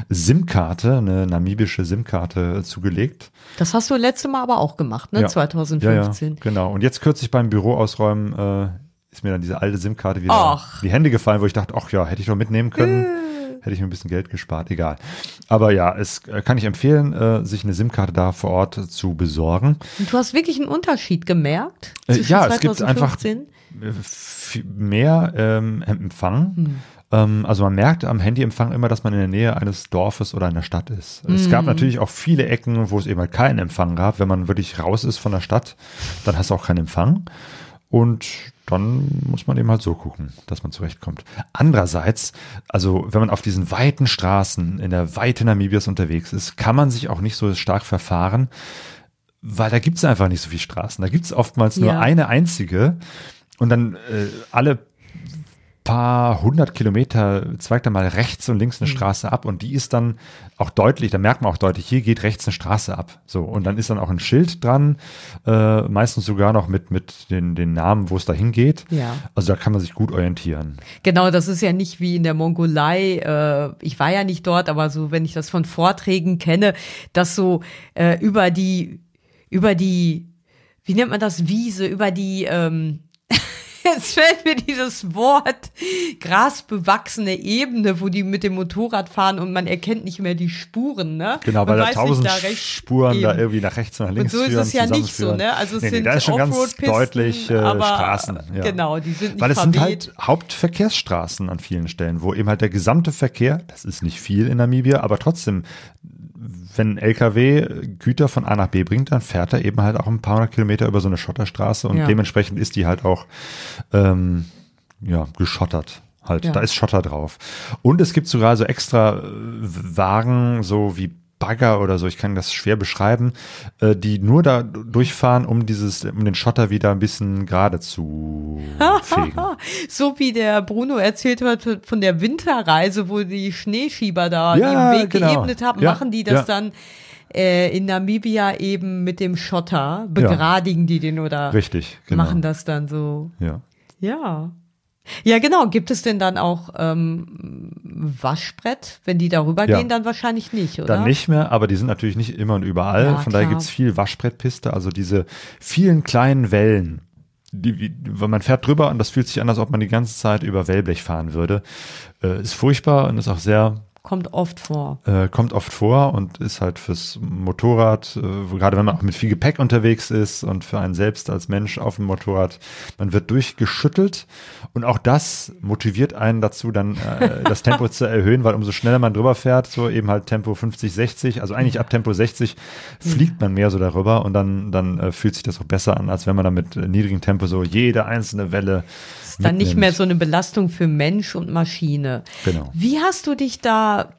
SIM-Karte, eine namibische SIM-Karte äh, zugelegt. Das hast du letzte Mal aber auch gemacht, ne? Ja. 2015. Ja, ja, genau. Und jetzt kürzlich beim Büro ausräumen äh, ist mir dann diese alte SIM-Karte wieder Ach. in die Hände gefallen, wo ich dachte, ach ja, hätte ich doch mitnehmen können. Hätte ich mir ein bisschen Geld gespart, egal. Aber ja, es äh, kann ich empfehlen, äh, sich eine SIM-Karte da vor Ort zu besorgen. Und du hast wirklich einen Unterschied gemerkt? Äh, zwischen ja, es gibt einfach 2015? f- mehr ähm, Empfang. Hm. Ähm, also man merkt am Handyempfang immer, dass man in der Nähe eines Dorfes oder einer Stadt ist. Es Hm. gab natürlich auch viele Ecken, wo es eben halt keinen Empfang gab. Wenn man wirklich raus ist von der Stadt, dann hast du auch keinen Empfang. Und dann muss man eben halt so gucken, dass man zurechtkommt. Andererseits, also wenn man auf diesen weiten Straßen in der Weite Namibias unterwegs ist, kann man sich auch nicht so stark verfahren, weil da gibt's einfach nicht so viele Straßen. Da gibt's oftmals nur Ja. eine einzige und dann äh, alle paar hundert Kilometer zweigt dann mal rechts und links eine Mhm. Straße ab und die ist dann auch deutlich, da merkt man auch deutlich, hier geht rechts eine Straße ab. So, und dann ist dann auch ein Schild dran, äh, meistens sogar noch mit, mit den, den Namen, wo es dahin geht. Ja. Also da kann man sich gut orientieren. Genau, das ist ja nicht wie in der Mongolei. Äh, ich war ja nicht dort, aber so, wenn ich das von Vorträgen kenne, dass so äh, über die, über die, wie nennt man das, Wiese, über die, ähm, Jetzt fällt mir dieses Wort grasbewachsene Ebene, wo die mit dem Motorrad fahren und man erkennt nicht mehr die Spuren, ne? Genau, weil da tausend da Spuren da eben. irgendwie nach rechts und nach links Und so ist führen, es ja nicht so, ne? Also es nee, nee, sind da ist schon ganz deutlich äh, aber, Straßen. Ja. Genau, die sind nicht Weil es sind verweht. halt Hauptverkehrsstraßen an vielen Stellen, wo eben halt der gesamte Verkehr, das ist nicht viel in Namibia, aber trotzdem, wenn ein LKW Güter von A nach B bringt, dann fährt er eben halt auch ein paar hundert Kilometer über so eine Schotterstraße und Ja. dementsprechend ist die halt auch ähm, ja, geschottert. Halt, Ja. da ist Schotter drauf. Und es gibt sogar so extra Wagen, so wie Bagger oder so, ich kann das schwer beschreiben, äh, die nur da durchfahren, um dieses, um den Schotter wieder ein bisschen gerade zu fegen. So wie der Bruno erzählt hat von der Winterreise, wo die Schneeschieber da Ja, den Weg genau. geebnet haben, Ja, machen die das ja. dann äh, in Namibia eben mit dem Schotter, begradigen die den oder Richtig, genau. machen das dann so. Ja. Ja. Ja, genau. Gibt es denn dann auch ähm, Waschbrett? Wenn die darüber Ja. gehen, dann wahrscheinlich nicht, oder? Dann nicht mehr, aber die sind natürlich nicht immer und überall. Ja, Von daher klar. gibt's viel Waschbrettpiste, also diese vielen kleinen Wellen. Die, wie- man fährt drüber und das fühlt sich an, als ob man die ganze Zeit über Wellblech fahren würde. Äh, ist furchtbar und ist auch sehr Kommt oft vor. äh, kommt oft vor und ist halt fürs Motorrad, äh, gerade wenn man auch mit viel Gepäck unterwegs ist und für einen selbst als Mensch auf dem Motorrad, man wird durchgeschüttelt und auch das motiviert einen dazu, dann äh, das Tempo zu erhöhen, weil umso schneller man drüber fährt, so eben halt Tempo 50, 60, also eigentlich ab Tempo 60 fliegt man mehr so darüber und dann, dann äh, fühlt sich das auch besser an, als wenn man dann mit äh, niedrigem Tempo so jede einzelne Welle ist dann nicht mitnimmt. mehr so eine Belastung für Mensch und Maschine. Genau. Wie hast du dich da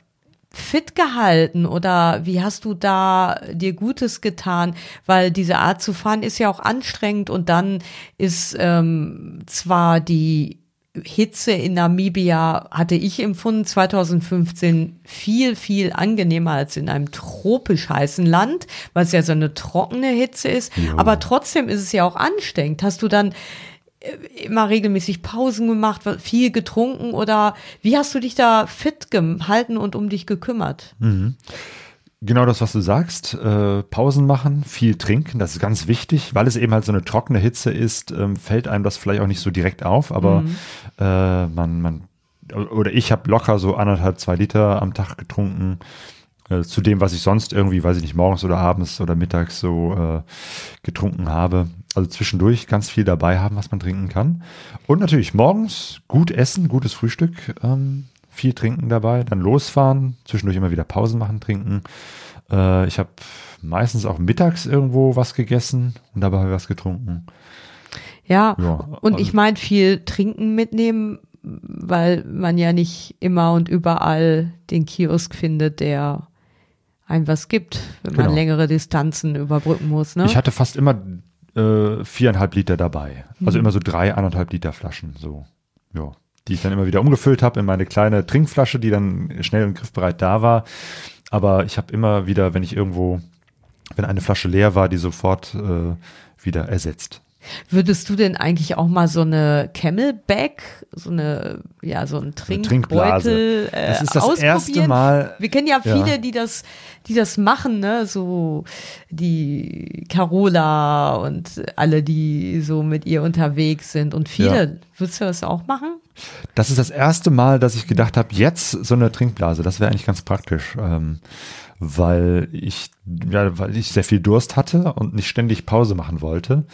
fit gehalten oder wie hast du da dir Gutes getan? Weil diese Art zu fahren ist ja auch anstrengend und dann ist ähm, zwar die Hitze in Namibia, hatte ich empfunden, 2015 viel, viel angenehmer als in einem tropisch heißen Land, weil es ja so eine trockene Hitze ist. Aber trotzdem ist es ja auch anstrengend. Hast du dann immer regelmäßig Pausen gemacht, viel getrunken oder wie hast du dich da fit gehalten und um dich gekümmert? Genau das, was du sagst. Äh, Pausen machen, viel trinken, das ist ganz wichtig, weil es eben halt so eine trockene Hitze ist, ähm, fällt einem das vielleicht auch nicht so direkt auf, aber äh, man, man, oder ich habe locker so anderthalb, zwei Liter am Tag getrunken. Äh, zu dem, was ich sonst irgendwie, weiß ich nicht, morgens oder abends oder mittags so äh, getrunken habe. Also zwischendurch ganz viel dabei haben, was man trinken kann. Und natürlich morgens gut essen, gutes Frühstück, ähm, viel trinken dabei, dann losfahren, zwischendurch immer wieder Pausen machen, trinken. Äh, ich habe meistens auch mittags irgendwo was gegessen und dabei was getrunken. Ja, Ja, und also- ich meine viel trinken mitnehmen, weil man ja nicht immer und überall den Kiosk findet, der einem was gibt, wenn man Genau. längere Distanzen überbrücken muss. Ne? Ich hatte fast immer äh, viereinhalb Liter dabei. Also immer so drei, anderthalb Liter Flaschen, so. Ja. Die ich dann immer wieder umgefüllt habe in meine kleine Trinkflasche, die dann schnell und griffbereit da war. Aber ich habe immer wieder, wenn ich irgendwo, wenn eine Flasche leer war, die sofort äh, wieder ersetzt. Würdest du denn eigentlich auch mal so eine Camelback, so eine, ja, so ein Trinkblase. Trinkbeutel äh, Das ist das ausprobieren? erste Mal- Wir kennen ja Ja. viele, die das, die das machen, ne, so die Carola und alle, die so mit ihr unterwegs sind und viele. Würdest du das auch machen? Das ist das erste Mal, dass ich gedacht habe, jetzt so eine Trinkblase, das wäre eigentlich ganz praktisch. Ähm, weil ich, ja, weil ich sehr viel Durst hatte und nicht ständig Pause machen wollte.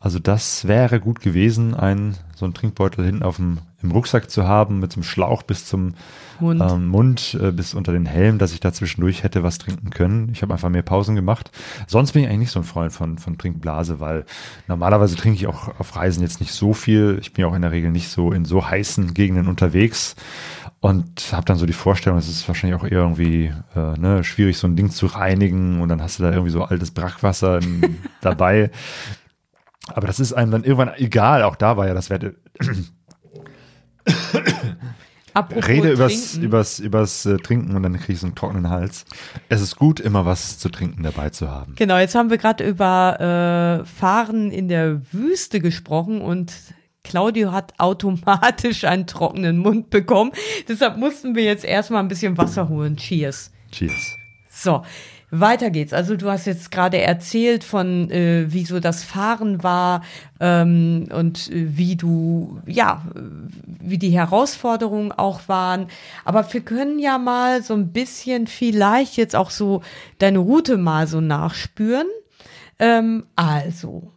Also das wäre gut gewesen, ein, so einen Trinkbeutel hinten auf dem, im Rucksack zu haben, mit so einem Schlauch bis zum Mund. ähm, Mund äh, bis unter den Helm, dass ich da zwischendurch hätte was trinken können. Ich habe einfach mehr Pausen gemacht. Sonst bin ich eigentlich nicht so ein Freund von, von Trinkblase, weil normalerweise trinke ich auch auf Reisen jetzt nicht so viel. Ich bin ja auch in der Regel nicht so in so heißen Gegenden unterwegs und habe dann so die Vorstellung, es ist wahrscheinlich auch eher irgendwie äh, ne, schwierig, so ein Ding zu reinigen und dann hast du da irgendwie so altes Brackwasser in, dabei. Aber das ist einem dann irgendwann egal. Auch da war ja das Werte. Apropos Rede übers, Trinken. übers, übers äh, Trinken und dann kriege ich so einen trockenen Hals. Es ist gut, immer was zu trinken dabei zu haben. Genau, jetzt haben wir gerade über äh, Fahren in der Wüste gesprochen und Claudio hat automatisch einen trockenen Mund bekommen. Deshalb mussten wir jetzt erstmal ein bisschen Wasser holen. Cheers. Cheers. So, weiter geht's. Also du hast jetzt gerade erzählt von, äh, wie so das Fahren war ähm, und äh, wie du, ja, wie die Herausforderungen auch waren. Aber wir können ja mal so ein bisschen vielleicht jetzt auch so deine Route mal so nachspüren. Ähm, also,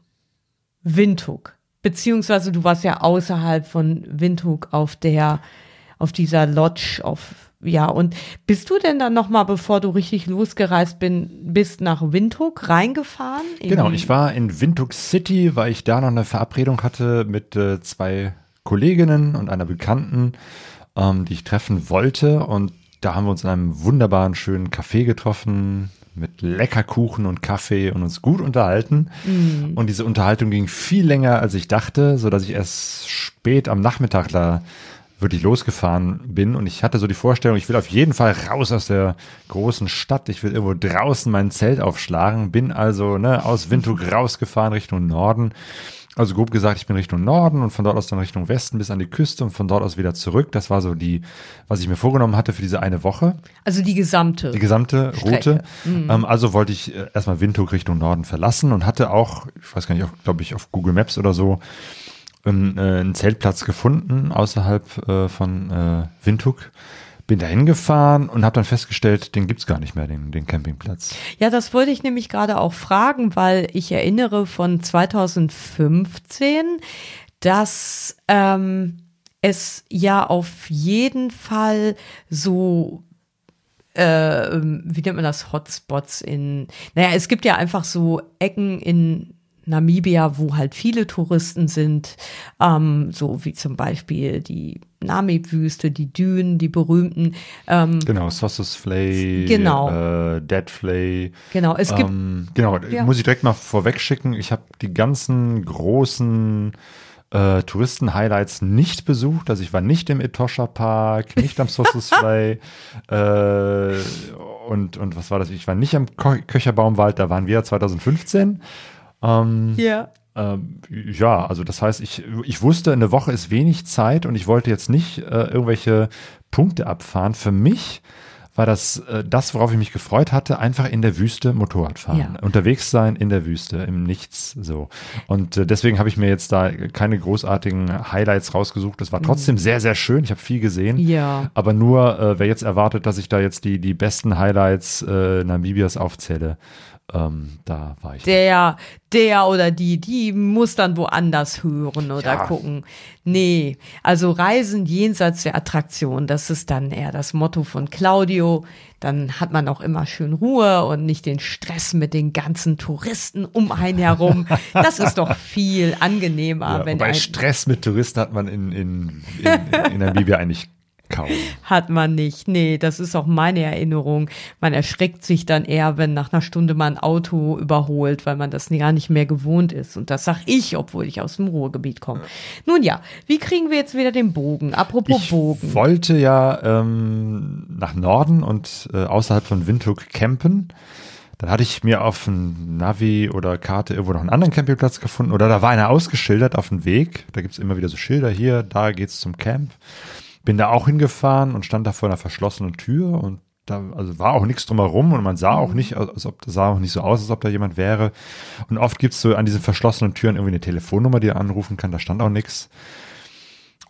Windhoek. Beziehungsweise du warst ja außerhalb von Windhoek auf der, auf dieser Lodge, auf, ja, und bist du denn dann nochmal, bevor du richtig losgereist bin, bist nach Windhoek reingefahren? In Genau, ich war in Windhoek City, weil ich da noch eine Verabredung hatte mit äh, zwei Kolleginnen und einer Bekannten, ähm, die ich treffen wollte. Und da haben wir uns in einem wunderbaren, schönen Café getroffen mit lecker Kuchen und Kaffee und uns gut unterhalten. Und diese Unterhaltung ging viel länger, als ich dachte, so dass ich erst spät am Nachmittag da wirklich losgefahren bin und ich hatte so die Vorstellung, ich will auf jeden Fall raus aus der großen Stadt, ich will irgendwo draußen mein Zelt aufschlagen, bin also ne, aus Windhoek rausgefahren Richtung Norden. Also grob gesagt, ich bin Richtung Norden und von dort aus dann Richtung Westen bis an die Küste und von dort aus wieder zurück. Das war so die, was ich mir vorgenommen hatte für diese eine Woche, Also die gesamte. die gesamte Strecke. Route. Ähm, also wollte ich äh, erstmal Windhoek Richtung Norden verlassen und hatte auch, ich weiß gar nicht, glaube ich, auf Google Maps oder so, einen, äh, einen Zeltplatz gefunden außerhalb äh, von äh, Windhoek. Bin da hingefahren und habe dann festgestellt, den gibt's gar nicht mehr, den, den Campingplatz. Ja, das wollte ich nämlich gerade auch fragen, weil ich erinnere von 2015, dass ähm, es ja auf jeden Fall so äh, wie nennt man das, Hotspots in, naja, es gibt ja einfach so Ecken in Namibia, wo halt viele Touristen sind, ähm, so wie zum Beispiel die Namib-Wüste, die Dünen, die berühmten. Ähm, Genau, Sauces Flay, Genau. äh, Dead Flay. genau, es gibt Ähm, genau, Ja. muss ich direkt mal vorweg schicken. Ich habe die ganzen großen äh, Touristen-Highlights nicht besucht. Also ich war nicht im Etosha Park, nicht am Sauces Flay äh, und, und was war das? Ich war nicht am Ko Köcherbaumwald, da waren wir 2015. Ähm, ja. ähm, ja, also das heißt, ich, ich wusste, eine Woche ist wenig Zeit und ich wollte jetzt nicht äh, irgendwelche Punkte abfahren. Für mich war das, äh, das, worauf ich mich gefreut hatte, einfach in der Wüste Motorrad fahren. Ja. Unterwegs sein in der Wüste, im Nichts so. Und äh, deswegen habe ich mir jetzt da keine großartigen Highlights rausgesucht. Das war trotzdem sehr, sehr schön. Ich habe viel gesehen. Ja. Aber nur, äh, wer jetzt erwartet, dass ich da jetzt die, die besten Highlights äh, Namibias aufzähle, ähm, da war ich. der, der oder die, die muss dann woanders hören oder Ja. gucken. Nee, also Reisen jenseits der Attraktion, das ist dann eher das Motto von Claudio. Dann hat man auch immer schön Ruhe und nicht den Stress mit den ganzen Touristen um einen herum. Das ist doch viel angenehmer, Ja, wenn ein, Stress mit Touristen hat man in, in, in, in Namibia eigentlich kaum. hat man nicht. Nee, das ist auch meine Erinnerung. Man erschreckt sich dann eher, wenn nach einer Stunde mal ein Auto überholt, weil man das gar nicht mehr gewohnt ist. Und das sag ich, obwohl ich aus dem Ruhrgebiet komme. Nun ja, wie kriegen wir jetzt wieder den Bogen? Apropos Ich Bogen. wollte ja ähm, nach Norden und äh, außerhalb von Windhoek campen. Dann hatte ich mir auf dem Navi oder Karte irgendwo noch einen anderen Campingplatz gefunden oder da war einer ausgeschildert auf dem Weg. Da gibt's immer wieder so Schilder hier, da geht's zum Camp. Bin da auch hingefahren und stand da vor einer verschlossenen Tür und da also war auch nichts drumherum und man sah auch nicht, als ob sah auch nicht so aus, als ob da jemand wäre. Und oft gibt's so an diesen verschlossenen Türen irgendwie eine Telefonnummer, die er anrufen kann, da stand auch nichts.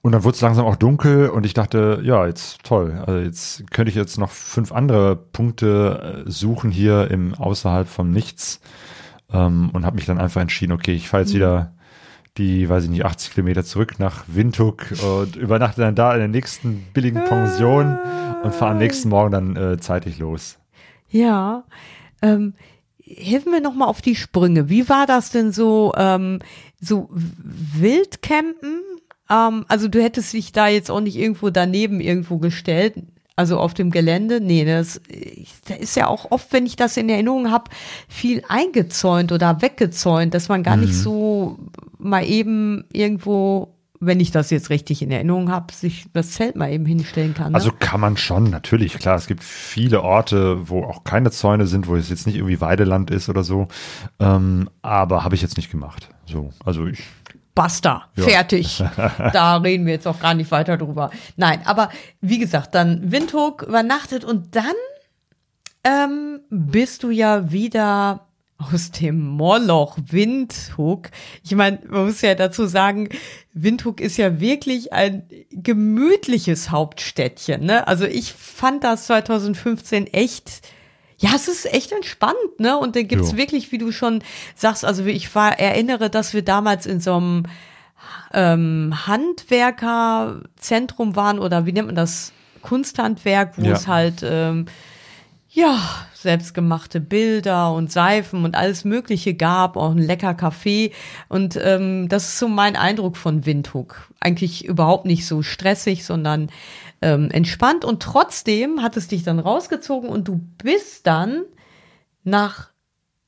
Und dann wurde es langsam auch dunkel und ich dachte, ja, jetzt toll. Also jetzt könnte ich jetzt noch fünf andere Punkte äh, suchen hier im außerhalb vom Nichts ähm, und habe mich dann einfach entschieden, okay, ich fahre jetzt wieder die, weiß ich nicht, 80 Kilometer zurück nach Windhoek und übernachte dann da in der nächsten billigen Pension und fahre am nächsten Morgen dann äh, zeitig los. Ja, ähm, hilf mir noch mal auf die Sprünge. Wie war das denn so, ähm, so Wildcampen? Ähm, also du hättest dich da jetzt auch nicht irgendwo daneben irgendwo gestellt, also auf dem Gelände. Nee, das da ist ja auch oft, wenn ich das in Erinnerung habe, viel eingezäunt oder weggezäunt, dass man gar nicht so mal eben irgendwo, wenn ich das jetzt richtig in Erinnerung habe, sich das Zelt mal eben hinstellen kann. Ne? Also kann man schon, natürlich, klar. Es gibt viele Orte, wo auch keine Zäune sind, wo es jetzt nicht irgendwie Weideland ist oder so. Ähm, aber habe ich jetzt nicht gemacht. So, also ich, Basta, Ja. fertig. da reden wir jetzt auch gar nicht weiter drüber. Nein, aber wie gesagt, dann Windhoek übernachtet und dann ähm, bist du ja wieder aus dem Moloch Windhoek. Ich meine, man muss ja dazu sagen, Windhoek ist ja wirklich ein gemütliches Hauptstädtchen. Ne? Also ich fand das 2015 echt ja, es ist echt entspannt, ne? Und dann gibt's Jo. wirklich, wie du schon sagst, also ich war, erinnere, dass wir damals in so einem ähm, Handwerkerzentrum waren oder wie nennt man das? Kunsthandwerk, wo Ja. es halt ähm, ja selbstgemachte Bilder und Seifen und alles Mögliche gab, auch ein lecker Kaffee. Und ähm, das ist so mein Eindruck von Windhoek. Eigentlich überhaupt nicht so stressig, sondern ähm, entspannt. Und trotzdem hat es dich dann rausgezogen und du bist dann nach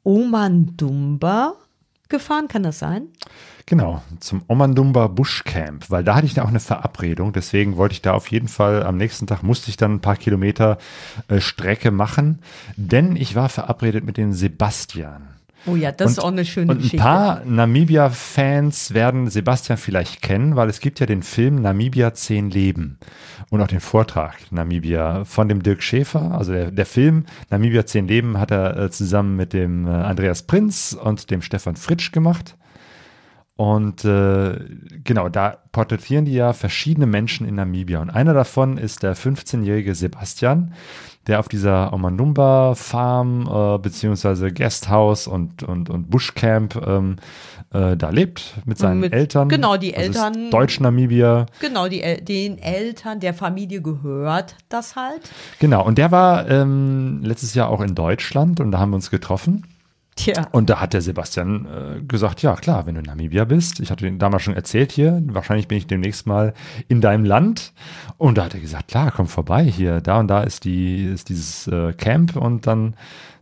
Omandumba gefahren, kann das sein? genau, zum Omandumba Bushcamp, weil da hatte ich da auch eine Verabredung. Deswegen wollte ich da auf jeden Fall am nächsten Tag, musste ich dann ein paar Kilometer äh, Strecke machen, denn ich war verabredet mit dem Sebastian. Oh ja, das ist Und- auch eine schöne Und ein Geschichte. paar Namibia-Fans werden Sebastian vielleicht kennen, weil es gibt ja den Film Namibia 10 Leben und auch den Vortrag Namibia von dem Dirk Schäfer. Also der, der Film Namibia 10 Leben hat er äh, zusammen mit dem äh, Andreas Prinz und dem Stefan Fritsch gemacht. Und äh, genau, da porträtieren die ja verschiedene Menschen in Namibia. Und einer davon ist der 15-jährige Sebastian, der auf dieser Omandumba Farm äh, beziehungsweise Guesthouse und, und, und Bushcamp ähm, äh, da lebt mit seinen Mit- Eltern. genau, die Also Eltern- Deutsch-Namibia. Genau, die, den Eltern der Familie gehört das halt. Genau, und der war ähm, letztes Jahr auch in Deutschland und da haben wir uns getroffen. Tja. Und da hat der Sebastian äh, gesagt, ja klar, wenn du in Namibia bist, ich hatte ihn damals schon erzählt hier, wahrscheinlich bin ich demnächst mal in deinem Land. Und da hat er gesagt, klar, komm vorbei hier, da und da ist die, ist dieses äh, Camp und dann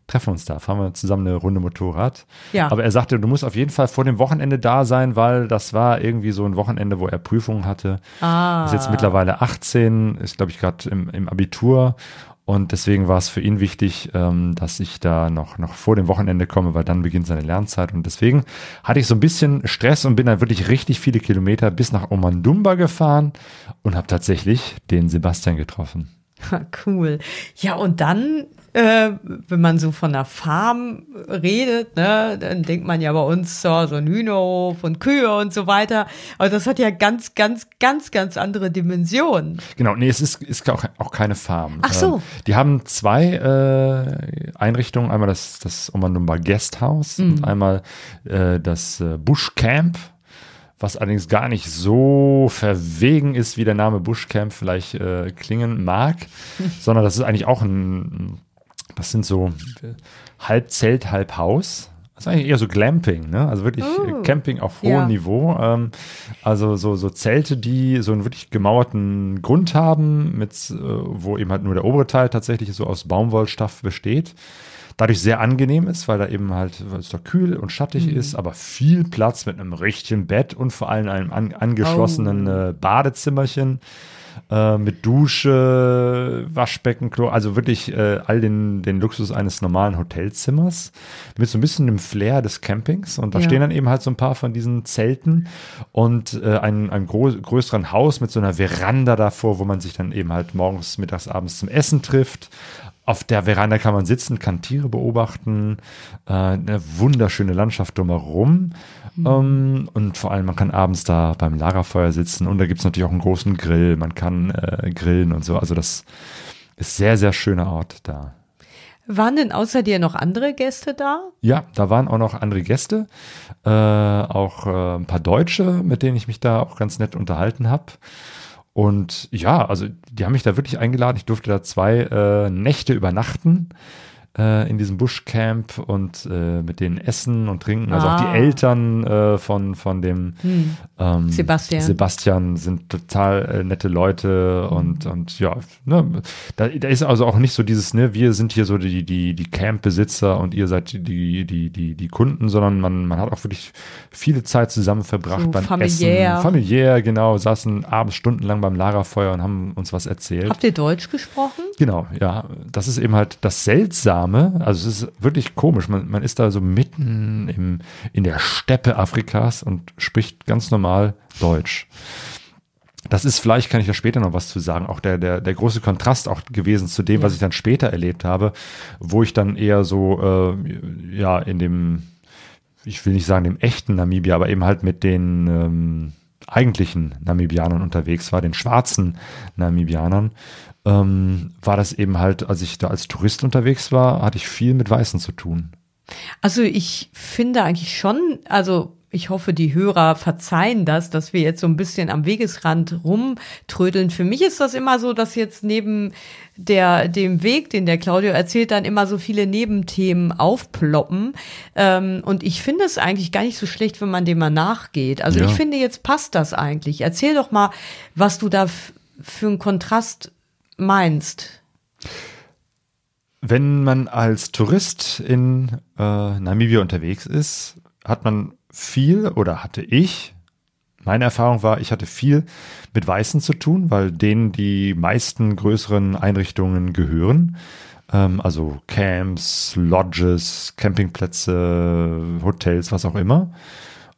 treffen wir uns da, fahren wir zusammen eine Runde Motorrad. Ja. Aber er sagte, du musst auf jeden Fall vor dem Wochenende da sein, weil das war irgendwie so ein Wochenende, wo er Prüfungen hatte. Ah. Ist jetzt mittlerweile 18, ist glaube ich gerade im, im Abitur und deswegen war es für ihn wichtig, ähm, dass ich da noch, noch vor dem Wochenende komme, weil dann beginnt seine Lernzeit. Und deswegen hatte ich so ein bisschen Stress und bin dann wirklich richtig viele Kilometer bis nach Omandumba gefahren und habe tatsächlich den Sebastian getroffen. Cool. Ja, und dann, äh, wenn man so von der Farm redet, ne, dann denkt man ja bei uns so, so ein Hühnerhof und Kühe und so weiter. Aber das hat ja ganz, ganz, ganz, ganz andere Dimensionen. Genau, nee, es ist, ist auch, auch keine Farm. Ach so. Ähm, die haben zwei äh, Einrichtungen, einmal das, das Omandumba Guesthouse Mhm. und einmal äh, das äh, Bushcamp, was allerdings gar nicht so verwegen ist, wie der Name Bushcamp vielleicht äh, klingen mag, sondern das ist eigentlich auch ein, das sind so halb Zelt, halb Haus. Das ist eigentlich eher so Glamping, ne? Also wirklich Oh. Camping auf hohem Ja. Niveau. Ähm, also so, so Zelte, die so einen wirklich gemauerten Grund haben, mit, äh, wo eben halt nur der obere Teil tatsächlich so aus Baumwollstoff besteht. Dadurch sehr angenehm ist, weil da eben halt, weil es da kühl und schattig ist, aber viel Platz mit einem richtigen Bett und vor allem einem an, angeschlossenen äh, Badezimmerchen äh, mit Dusche, Waschbecken, Klo, also wirklich äh, all den, den Luxus eines normalen Hotelzimmers mit so ein bisschen dem Flair des Campings. Und da Ja. stehen dann eben halt so ein paar von diesen Zelten und äh, ein, ein größeren Haus mit so einer Veranda davor, wo man sich dann eben halt morgens, mittags, abends zum Essen trifft. Auf der Veranda kann man sitzen, kann Tiere beobachten, äh, eine wunderschöne Landschaft drumherum. Ähm, und vor allem, man kann abends da beim Lagerfeuer sitzen und da gibt's natürlich auch einen großen Grill, man kann äh, grillen und so. Also das ist sehr, sehr schöner Ort da. Waren denn außer dir noch andere Gäste da? Ja, da waren auch noch andere Gäste, äh, auch äh, ein paar Deutsche, mit denen ich mich da auch ganz nett unterhalten habe. Und ja, also die haben mich da wirklich eingeladen. Ich durfte da zwei äh, Nächte übernachten äh, in diesem Bushcamp und äh, mit denen essen und trinken. Also auch Ah. die Eltern äh, von, von dem ähm, Sebastian. Sebastian sind total äh, nette Leute und, und ja, ne, da, da ist also auch nicht so dieses, ne, wir sind hier so die, die, die Camp-Besitzer und ihr seid die, die, die, die Kunden, sondern man, man hat auch wirklich viele Zeit zusammen verbracht So beim familiär. Essen. Familiär, genau, saßen abends stundenlang beim Lagerfeuer und haben uns was erzählt. Habt ihr Deutsch gesprochen? Genau, ja. Das ist eben halt das Seltsame. Also es ist wirklich komisch. Man, man ist da so mitten im, in der Steppe Afrikas und spricht ganz normal Deutsch. Das ist vielleicht, kann ich da später noch was zu sagen, auch der, der, der große Kontrast auch gewesen zu dem, was ich dann später erlebt habe, wo ich dann eher so, äh, ja, in dem, ich will nicht sagen dem echten Namibia, aber eben halt mit den ähm, eigentlichen Namibianern unterwegs war, den schwarzen Namibianern, ähm, war das eben halt, als ich da als Tourist unterwegs war, hatte ich viel mit Weißen zu tun. Also ich finde eigentlich schon, also ich hoffe, die Hörer verzeihen das, dass wir jetzt so ein bisschen am Wegesrand rumtrödeln. Für mich ist das immer so, dass jetzt neben der, dem Weg, den der Claudio erzählt, dann immer so viele Nebenthemen aufploppen. Ähm, und ich finde es eigentlich gar nicht so schlecht, wenn man dem mal nachgeht. Also Ja. ich finde, jetzt passt das eigentlich. Erzähl doch mal, was du da für einen Kontrast meinst. Wenn man als Tourist in äh, Namibia unterwegs ist, hat man viel oder hatte ich, meine Erfahrung war, ich hatte viel mit Weißen zu tun, weil denen die meisten größeren Einrichtungen gehören. Ähm, also Camps, Lodges, Campingplätze, Hotels, was auch immer.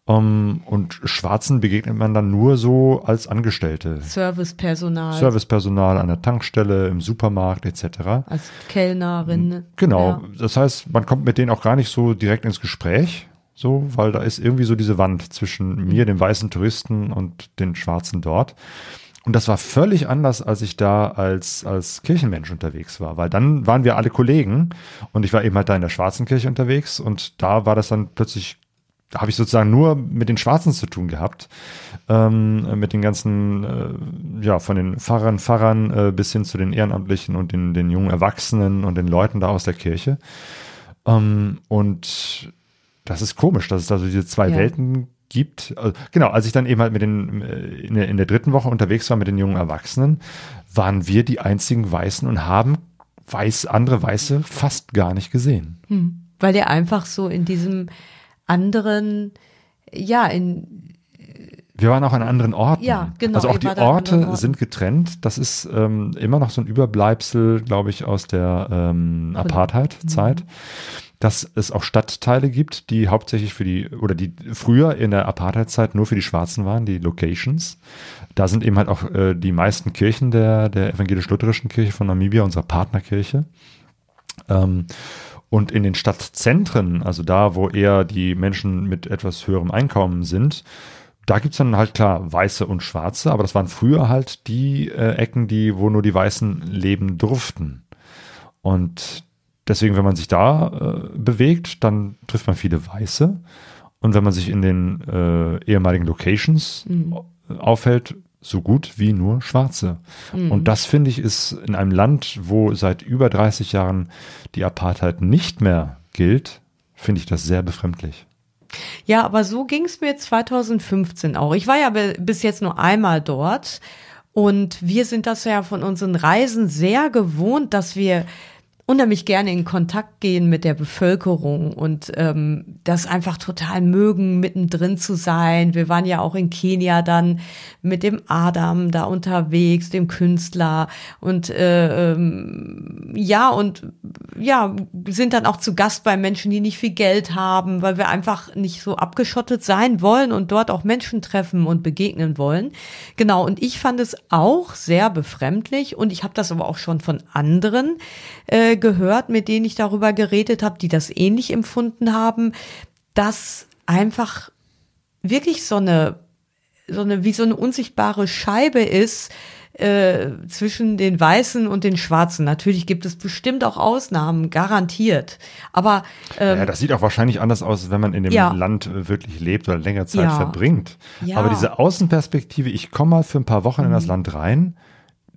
Ähm, und Schwarzen begegnet man dann nur so als Angestellte. Servicepersonal, Servicepersonal an der Tankstelle, im Supermarkt etc. als Kellnerin. Genau. Ja. Das heißt, man kommt mit denen auch gar nicht so direkt ins Gespräch, so, weil da ist irgendwie so diese Wand zwischen mir, dem weißen Touristen und den Schwarzen dort. Und das war völlig anders, als ich da als, als Kirchenmensch unterwegs war, weil dann waren wir alle Kollegen und ich war eben halt da in der Schwarzen Kirche unterwegs und da war das dann plötzlich, habe ich sozusagen nur mit den Schwarzen zu tun gehabt, ähm, mit den ganzen, äh, ja, von den Pfarrern, Pfarrern äh, bis hin zu den Ehrenamtlichen und den, den jungen Erwachsenen und den Leuten da aus der Kirche. Ähm, und das ist komisch, dass es da so diese zwei Ja. Welten gibt. Also, genau, als ich dann eben halt mit den, äh, in der, in der dritten Woche unterwegs war mit den jungen Erwachsenen, waren wir die einzigen Weißen und haben weiß, andere Weiße fast gar nicht gesehen. Weil der einfach so in diesem anderen, ja, in, Wir waren auch an anderen Orten. Ja, genau, Also auch die Orte sind getrennt. Das ist ähm, immer noch so ein Überbleibsel, glaube ich, aus der ähm, Apartheid-Zeit. Dass es auch Stadtteile gibt, die hauptsächlich für die, oder die früher in der Apartheid-Zeit nur für die Schwarzen waren, die Locations. Da sind eben halt auch äh, die meisten Kirchen der, der evangelisch-lutherischen Kirche von Namibia, unserer Partnerkirche. Ähm, und in den Stadtzentren, also da, wo eher die Menschen mit etwas höherem Einkommen sind, da gibt's dann halt klar Weiße und Schwarze, aber das waren früher halt die äh, Ecken, die, wo nur die Weißen leben durften. Und deswegen, wenn man sich da äh, bewegt, dann trifft man viele Weiße. Und wenn man sich in den äh, ehemaligen Locations aufhält, so gut wie nur Schwarze. Und das finde ich ist in einem Land, wo seit über 30 Jahren die Apartheid nicht mehr gilt, finde ich das sehr befremdlich. ja, aber so ging es mir 2015 auch. Ich war ja bis jetzt nur einmal dort und wir sind das ja von unseren Reisen sehr gewohnt, dass wir unheimlich gerne in Kontakt gehen mit der Bevölkerung und ähm, das einfach total mögen, mittendrin zu sein. Wir waren ja auch in Kenia dann mit dem Adam da unterwegs, dem Künstler und äh, ähm, ja und ja sind dann auch zu Gast bei Menschen, die nicht viel Geld haben, weil wir einfach nicht so abgeschottet sein wollen und dort auch Menschen treffen und begegnen wollen. Genau und ich fand es auch sehr befremdlich und ich habe das aber auch schon von anderen äh, gehört, mit denen ich darüber geredet habe, die das ähnlich empfunden haben, dass einfach wirklich so eine so eine wie so eine unsichtbare Scheibe ist äh, zwischen den Weißen und den Schwarzen. Natürlich gibt es bestimmt auch Ausnahmen, garantiert. Aber ähm, ja, das sieht auch wahrscheinlich anders aus, wenn man in dem Ja. Land äh, wirklich lebt oder längere Zeit Ja. verbringt. Aber diese Außenperspektive, ich komme mal für ein paar Wochen in Mhm. das Land rein,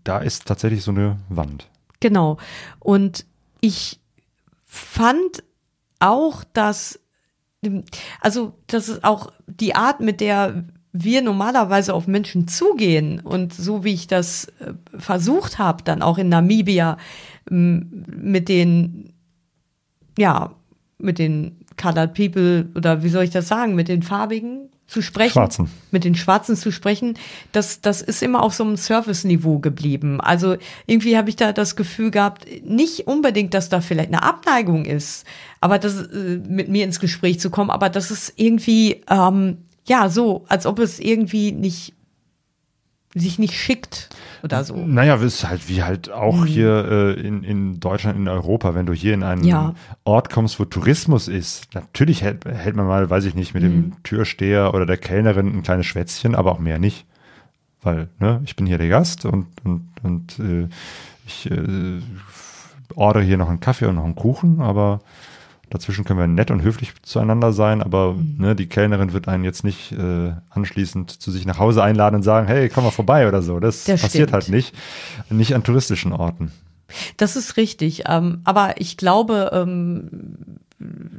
da ist tatsächlich so eine Wand. Genau. Und ich fand auch, dass, also, das ist auch die Art, mit der wir normalerweise auf Menschen zugehen und so wie ich das äh, versucht habe, dann auch in Namibia m, mit den, ja, mit den Colored People oder wie soll ich das sagen, mit den Farbigen zu sprechen. Schwarzen. Mit den Schwarzen zu sprechen, das, das ist immer auf so einem Service-Niveau geblieben. Also irgendwie habe ich da das Gefühl gehabt, nicht unbedingt, dass da vielleicht eine Abneigung ist, aber das äh, mit mir ins Gespräch zu kommen, aber das ist irgendwie, ähm, ja, so, als ob es irgendwie nicht, sich nicht schickt oder so. Naja, es ist halt wie halt auch Mhm. hier äh, in, in Deutschland, in Europa, wenn du hier in einen Ja. Ort kommst, wo Tourismus ist, natürlich hält, hält man mal, weiß ich nicht, mit Mhm. dem Türsteher oder der Kellnerin ein kleines Schwätzchen, aber auch mehr nicht. Weil, ne, ich bin hier der Gast und, und, und äh, ich äh, ordere hier noch einen Kaffee und noch einen Kuchen, aber dazwischen können wir nett und höflich zueinander sein, aber Mhm. ne, die Kellnerin wird einen jetzt nicht äh, anschließend zu sich nach Hause einladen und sagen, hey, komm mal vorbei oder so. Das, Das passiert stimmt. halt nicht. Nicht an touristischen Orten. Das ist richtig. Ähm, aber ich glaube, ähm,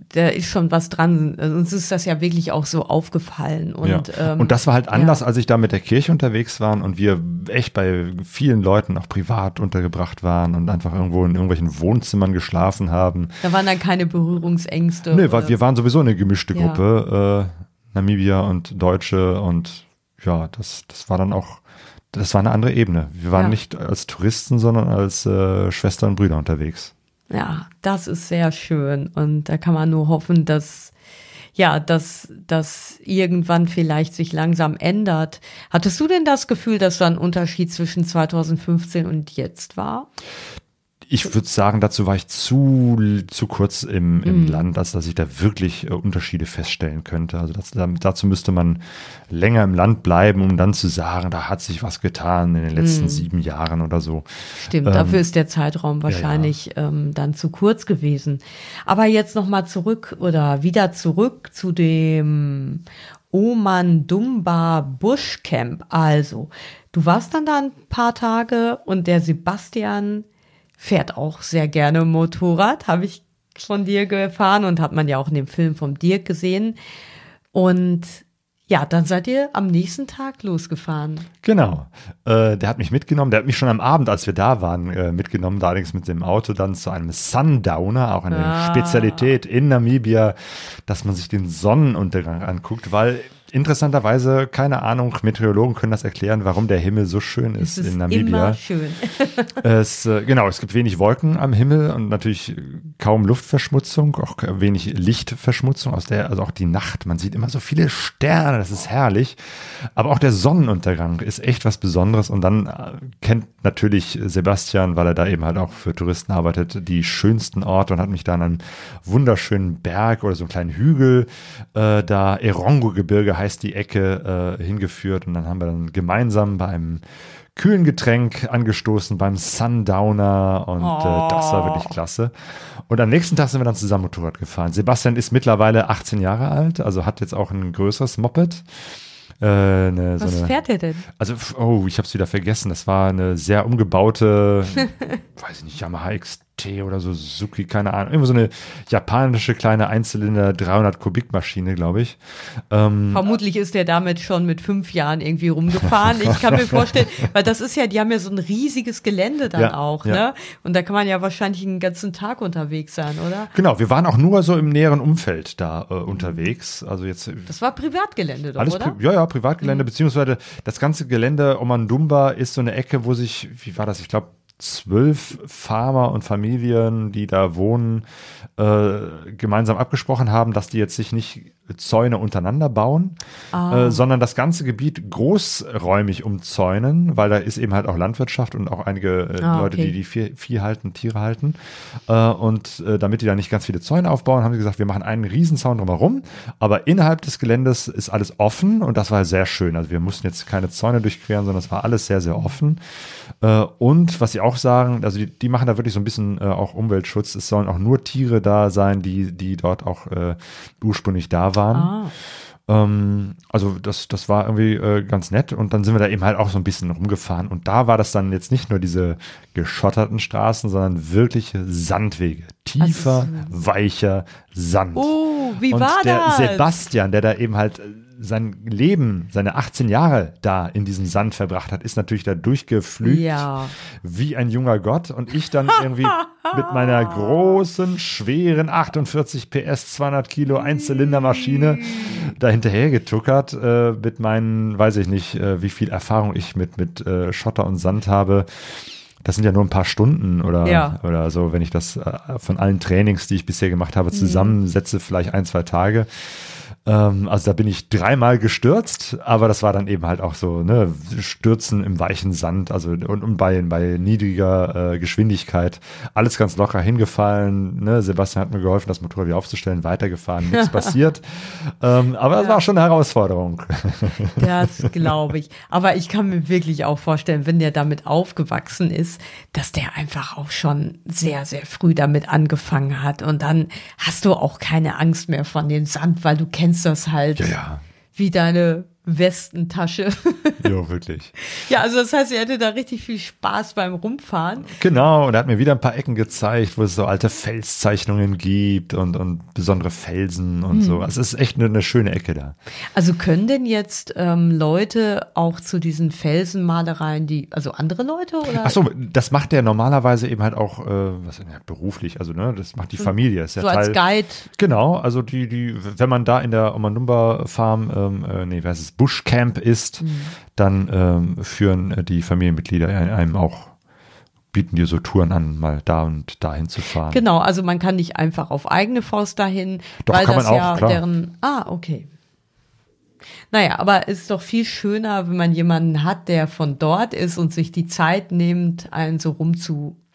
da ist schon was dran. Also Uns ist das ja wirklich auch so aufgefallen. Und, ja. ähm, und das war halt anders, ja. als ich da mit der Kirche unterwegs waren und wir echt bei vielen Leuten auch privat untergebracht waren und einfach irgendwo in irgendwelchen Wohnzimmern geschlafen haben. Da waren dann keine Berührungsängste. Nee, weil wir waren sowieso eine gemischte Ja. Gruppe, äh, Namibia und Deutsche und ja, das, das war dann auch, das war eine andere Ebene. Wir waren Ja. nicht als Touristen, sondern als äh, Schwestern und Brüder unterwegs. Ja, das ist sehr schön. Und da kann man nur hoffen, dass, ja, dass das irgendwann vielleicht sich langsam ändert. Hattest du denn das Gefühl, dass da ein Unterschied zwischen 2015 und jetzt war? Ich würde sagen, dazu war ich zu, zu kurz im, im Land, als dass ich da wirklich äh, Unterschiede feststellen könnte. Also das, da- dazu müsste man länger im Land bleiben, um dann zu sagen, da hat sich was getan in den letzten sieben Jahren oder so. Stimmt, Ähm, dafür ist der Zeitraum wahrscheinlich Ähm, dann zu kurz gewesen. Aber jetzt noch mal zurück oder wieder zurück zu dem Oman Dumba Bushcamp. Also, du warst dann da ein paar Tage und der Sebastian fährt auch sehr gerne Motorrad, habe ich von dir gefahren und hat man ja auch in dem Film vom Dirk gesehen. Und ja, dann seid ihr am nächsten Tag losgefahren. Genau. Äh, der hat mich mitgenommen. Der hat mich schon am Abend, als wir da waren, äh, mitgenommen. Da allerdings mit dem Auto dann zu einem Sundowner, auch eine Ah. Spezialität in Namibia, dass man sich den Sonnenuntergang anguckt, weil interessanterweise, keine Ahnung, Meteorologen können das erklären, warum der Himmel so schön ist, ist in Namibia. immer schön. Es, äh, genau, es gibt wenig Wolken am Himmel und natürlich kaum Luftverschmutzung, auch wenig Lichtverschmutzung aus der, also auch die Nacht. Man sieht immer so viele Sterne, das ist herrlich. Aber auch der Sonnenuntergang ist echt was Besonderes und dann äh, kennt natürlich Sebastian, weil er da eben halt auch für Touristen arbeitet, die schönsten Orte und hat mich da an einen wunderschönen Berg oder so einen kleinen Hügel, äh, da Erongo-Gebirge heißt die Ecke, äh, hingeführt und dann haben wir dann gemeinsam bei einem kühlen Getränk angestoßen beim Sundowner und äh, das war wirklich klasse. Und am nächsten Tag sind wir dann zusammen Motorrad gefahren. Sebastian ist mittlerweile 18 Jahre alt, also hat jetzt auch ein größeres Moped. Äh, eine, so Was eine, fährt ihr denn? also, oh, ich habe es wieder vergessen. Das war eine sehr umgebaute, weiß ich nicht, Yamaha XT oder so, Suzuki, keine Ahnung. Irgendwo so eine japanische kleine Einzylinder 300 Kubikmaschine, glaube ich. Ähm, Vermutlich ist der damit schon mit fünf Jahren irgendwie rumgefahren. Ich kann mir vorstellen, weil das ist ja, die haben ja so ein riesiges Gelände dann Ja, auch, ja. ne? Und da kann man ja wahrscheinlich einen ganzen Tag unterwegs sein, oder? Genau, wir waren auch nur so im näheren Umfeld da äh, unterwegs. Also jetzt Das war Privatgelände doch, alles oder? Pri ja, ja, Privatgelände, beziehungsweise das ganze Gelände Omandumba ist so eine Ecke, wo sich, wie war das, ich glaube, zwölf Farmer und Familien, die da wohnen, äh, gemeinsam abgesprochen haben, dass die jetzt sich nicht Zäune untereinander bauen, Ah. äh, sondern das ganze Gebiet großräumig umzäunen, weil da ist eben halt auch Landwirtschaft und auch einige äh, Ah, Leute, okay. die die Vieh, Vieh halten, Tiere halten. Äh, und äh, damit die da nicht ganz viele Zäune aufbauen, haben sie gesagt, wir machen einen Riesenzaun drumherum, aber innerhalb des Geländes ist alles offen und das war sehr schön. Also wir mussten jetzt keine Zäune durchqueren, sondern es war alles sehr, sehr offen. Äh, und was sie auch sagen, also die, die machen da wirklich so ein bisschen äh, auch Umweltschutz. Es sollen auch nur Tiere da sein, die, die dort auch ursprünglich da waren. Ah. Ähm, also das, das war irgendwie äh, ganz nett und dann sind wir da eben halt auch so ein bisschen rumgefahren und da war das dann jetzt nicht nur diese geschotterten Straßen, sondern wirkliche Sandwege. Tiefer, weicher Sand. Oh, wie und war der das? Sebastian, der da eben halt sein Leben, seine 18 Jahre da in diesem Sand verbracht hat, ist natürlich da durchgeflügt Ja. wie ein junger Gott und ich dann irgendwie mit meiner großen, schweren 48 PS, 200 Kilo Einzylindermaschine da hinterher getuckert äh, mit meinen, weiß ich nicht, äh, wie viel Erfahrung ich mit, mit äh, Schotter und Sand habe. Das sind ja nur ein paar Stunden oder, Ja. oder so, wenn ich das äh, von allen Trainings, die ich bisher gemacht habe, zusammensetze, vielleicht ein, zwei Tage. Ähm, also da bin ich dreimal gestürzt, aber das war dann eben halt auch so, ne, Stürzen im weichen Sand, also und, und bei, bei niedriger äh, Geschwindigkeit, alles ganz locker hingefallen. Ne? Sebastian hat mir geholfen, das Motorrad wieder aufzustellen, weitergefahren, nichts passiert. Ähm, aber es war schon eine Herausforderung. Das glaube ich. Aber ich kann mir wirklich auch vorstellen, wenn der damit aufgewachsen ist, dass der einfach auch schon sehr, sehr früh damit angefangen hat. Und dann hast du auch keine Angst mehr von dem Sand, weil du kennst das halt Ja, ja. wie deine Westentasche. ja, wirklich. ja, also das heißt, ihr hattet da richtig viel Spaß beim Rumfahren. Genau, und er hat mir wieder ein paar Ecken gezeigt, wo es so alte Felszeichnungen gibt und, und besondere Felsen und so. Also es ist echt eine, eine schöne Ecke da. Also können denn jetzt ähm, Leute auch zu diesen Felsenmalereien, die, also andere Leute oder? Ach so, das macht der normalerweise eben halt auch, äh, was ja, beruflich, also ne, das macht die Familie. Ist ja so als Teil, Guide. Genau, also die, die, wenn man da in der Omanumba Farm, ähm, äh, nee, was ist, Bushcamp ist, Mhm. dann ähm, führen äh, die Familienmitglieder einem auch, bieten dir so Touren an, mal da und dahin zu fahren. Genau, also man kann nicht einfach auf eigene Faust dahin, Doch, weil das auch, ja klar. deren. Ah, okay. Naja, aber es ist doch viel schöner, wenn man jemanden hat, der von dort ist und sich die Zeit nimmt, einen so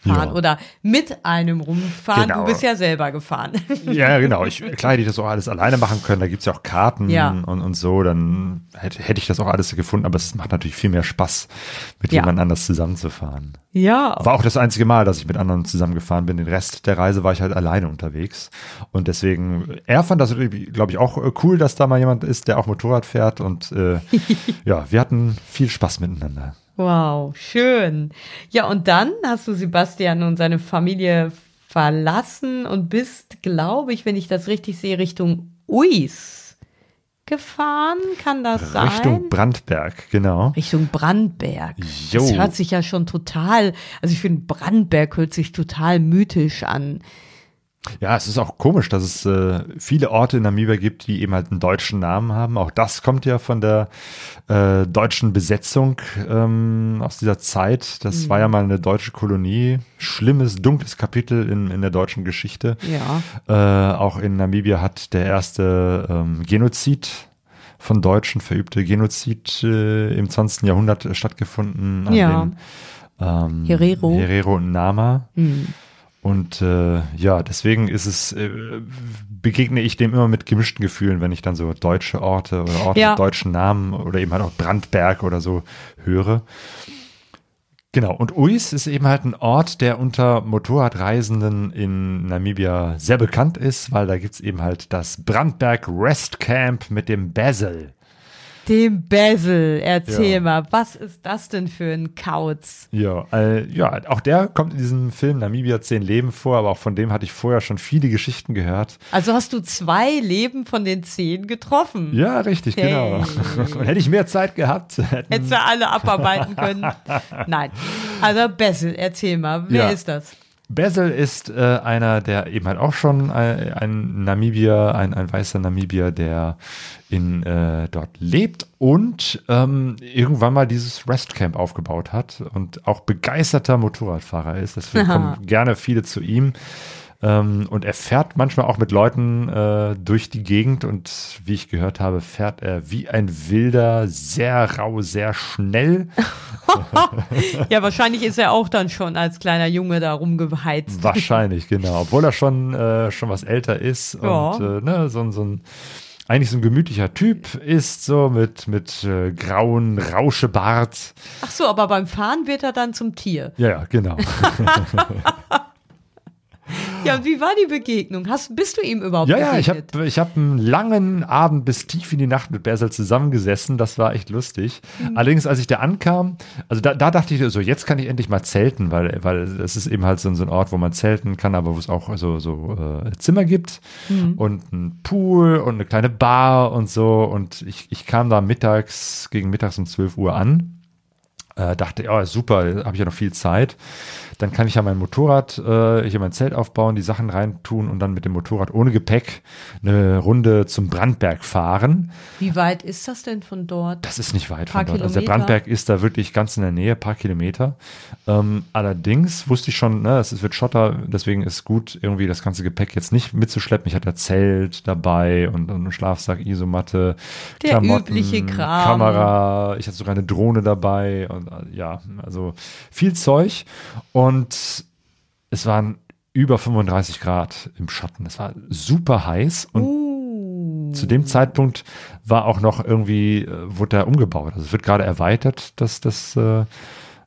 rumzufahren Ja. oder mit einem rumfahren. Genau. Du bist ja selber gefahren. Ja, genau. Ich, klar hätte ich das auch alles alleine machen können. Da gibt's ja auch Karten Ja. und, und so. Dann hätte, hätte ich das auch alles gefunden. Aber es macht natürlich viel mehr Spaß, mit Ja. jemand anders zusammenzufahren. ja. War auch das einzige Mal, dass ich mit anderen zusammengefahren bin. Den Rest der Reise war ich halt alleine unterwegs. Und deswegen, er fand das, glaube ich, auch äh, cool, dass da mal jemand ist, der auch Motorrad fährt. Und äh, ja, wir hatten viel Spaß miteinander. Wow, schön. Ja, und dann hast du Sebastian und seine Familie verlassen und bist, glaube ich, wenn ich das richtig sehe, Richtung Uis gefahren. Kann das sein? Richtung Brandberg, genau. Richtung Brandberg. Jo. Das hört sich ja schon total, also ich finde Brandberg hört sich total mythisch an. Ja, es ist auch komisch, dass es äh, viele Orte in Namibia gibt, die eben halt einen deutschen Namen haben. Auch das kommt ja von der äh, deutschen Besetzung ähm, aus dieser Zeit. Das Mhm. war ja mal eine deutsche Kolonie. Schlimmes, dunkles Kapitel in, in der deutschen Geschichte. Ja. Äh, auch in Namibia hat der erste ähm, Genozid von Deutschen verübte Genozid äh, im 20. Jahrhundert stattgefunden. An Ja. den, ähm, Herero. Herero und Nama. Hm. Und äh, ja, deswegen ist es, äh, begegne ich dem immer mit gemischten Gefühlen, wenn ich dann so deutsche Orte oder Orte Ja. mit deutschen Namen oder eben halt auch Brandberg oder so höre. Genau, und Uis ist eben halt ein Ort, der unter Motorradreisenden in Namibia sehr bekannt ist, weil da gibt's eben halt das Brandberg Rest Camp mit dem Basil. Dem Basil, erzähl Ja. mal, was ist das denn für ein Kauz? Ja, äh, ja, auch der kommt in diesem Film Namibia 10 Leben vor, aber auch von dem hatte ich vorher schon viele Geschichten gehört. Also hast du zwei Leben von den zehn getroffen. Ja, richtig, genau. Hey. Und hätte ich mehr Zeit gehabt, hätten, Hättest du alle abarbeiten können? Nein. Also Basil, erzähl mal, wer Ja. ist das? Basil ist äh, einer, der eben halt auch schon ein, ein Namibier, ein, ein weißer Namibier, der in äh, dort lebt und ähm, irgendwann mal dieses Restcamp aufgebaut hat und auch begeisterter Motorradfahrer ist. Deswegen Aha. kommen gerne viele zu ihm. Ähm, und er fährt manchmal auch mit Leuten äh, durch die Gegend und wie ich gehört habe, fährt er wie ein Wilder, sehr rau, sehr schnell. Ja, wahrscheinlich ist er auch dann schon als kleiner Junge da rumgeheizt. Wahrscheinlich, genau. Obwohl er schon, äh, schon was älter ist Ja. und äh, ne, so, ein- so ein eigentlich so ein gemütlicher Typ ist, so mit, mit äh, grauen Rauschebart. Ach so, aber beim Fahren wird er dann zum Tier. Ja, ja, genau. Ja, und wie war die Begegnung? Hast, bist du ihm überhaupt Ja, ja, ich habe ich hab einen langen Abend bis tief in die Nacht mit Bersel zusammengesessen. Das war echt lustig. Mhm. Allerdings, als ich da ankam, also da, da dachte ich so, jetzt kann ich endlich mal zelten, weil, weil es ist eben halt so, so ein Ort, wo man zelten kann, aber wo es auch so, so äh, Zimmer gibt Mhm. und ein Pool und eine kleine Bar und so. Und ich, ich kam da mittags, gegen mittags um 12 Uhr an. Äh, dachte, ja, super, habe ich ja noch viel Zeit. Dann kann ich ja mein Motorrad, äh, hier mein Zelt aufbauen, die Sachen reintun und dann mit dem Motorrad ohne Gepäck eine Runde zum Brandberg fahren. Wie weit ist das denn von dort? Das ist nicht weit Paar von dort. Also der Kilometer? Brandberg ist da wirklich ganz in der Nähe, paar Kilometer. Ähm, allerdings wusste ich schon, ne, es wird Schotter, deswegen ist gut, irgendwie das ganze Gepäck jetzt nicht mitzuschleppen. Ich hatte Zelt dabei und, und einen Schlafsack, Isomatte, Der Klamotten, übliche Kram. Kamera. Ich hatte sogar eine Drohne dabei und äh, ja, also viel Zeug. Und es waren über 35 Grad im Schatten. Es war super heiß und Uh. zu dem Zeitpunkt war auch noch irgendwie, äh, wurde er umgebaut. Also es wird gerade erweitert, das, das äh,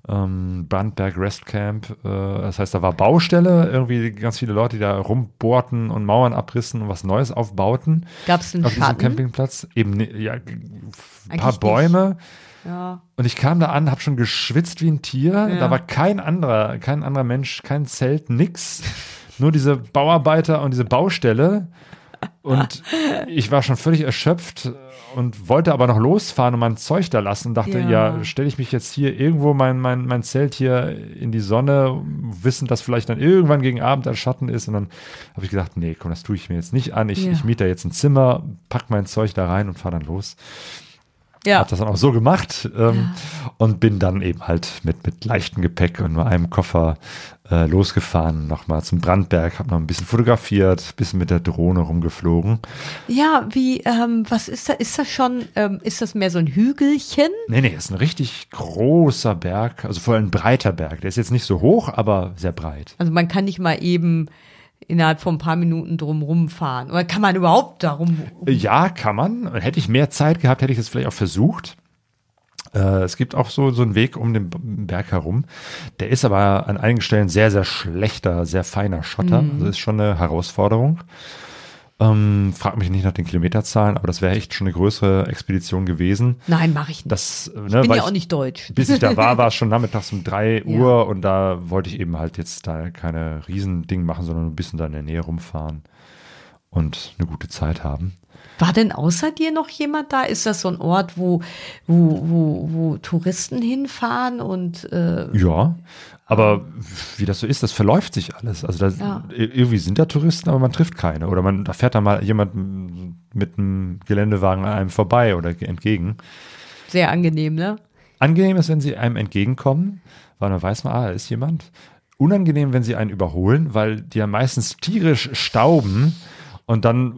ähm, Brandberg Rest Camp. Äh, das heißt, da war Baustelle, irgendwie ganz viele Leute, die da rumbohrten und Mauern abrissen und was Neues aufbauten Gab es einen auf diesem Schatten? Campingplatz. Eben ne- ja, ein paar Bäume. Ja. Und ich kam da an, habe schon geschwitzt wie ein Tier. Ja. Da war kein anderer, kein anderer Mensch, kein Zelt, nix. Nur diese Bauarbeiter und diese Baustelle. Und ich war schon völlig erschöpft und wollte aber noch losfahren und mein Zeug da lassen und dachte, Ja. ja, stelle ich mich jetzt hier irgendwo mein, mein, mein Zelt hier in die Sonne, wissend, dass vielleicht dann irgendwann gegen Abend ein Schatten ist. Und dann habe ich gedacht, nee, komm, das tue ich mir jetzt nicht an. Ich, Ja. ich miete da jetzt ein Zimmer, pack mein Zeug da rein und fahre dann los Ja. habe das dann auch so gemacht ähm, und bin dann eben halt mit, mit leichtem Gepäck und nur einem Koffer äh, losgefahren, nochmal zum Brandberg, habe noch ein bisschen fotografiert, bisschen mit der Drohne rumgeflogen. Ja, wie, ähm, was ist da? Ist das schon, ähm, ist das mehr so ein Hügelchen? Nee, nee, ist ein richtig großer Berg, also vor allem ein breiter Berg. Der ist jetzt nicht so hoch, aber sehr breit. Also man kann nicht mal eben innerhalb von ein paar Minuten drum rumfahren. Oder kann man überhaupt darum? Ja, kann man. Hätte ich mehr Zeit gehabt, hätte ich es vielleicht auch versucht. Äh, es gibt auch so, so einen Weg um den Berg herum. Der ist aber an einigen Stellen sehr, sehr schlechter, sehr feiner Schotter. Also ist schon eine Herausforderung. Ähm, frag mich nicht nach den Kilometerzahlen, aber das wäre echt schon eine größere Expedition gewesen. Nein, mache ich nicht. Das, äh, ne, ich bin ja auch nicht deutsch. bis ich da war, war es schon nachmittags um drei Ja. Uhr und da wollte ich eben halt jetzt da keine Riesending machen, sondern ein bisschen da in der Nähe rumfahren und eine gute Zeit haben. War denn außer dir noch jemand da? Ist das so ein Ort, wo, wo, wo, wo Touristen hinfahren und äh, Ja, aber wie das so ist, das verläuft sich alles. Also da, Ja. irgendwie sind da Touristen, aber man trifft keine. Oder man, da fährt da mal jemand mit einem Geländewagen an einem vorbei oder ge- entgegen. sehr angenehm, ne? Angenehm ist, wenn sie einem entgegenkommen, weil man weiß, man, ah, da ist jemand. Unangenehm, wenn sie einen überholen, weil die ja meistens tierisch stauben und dann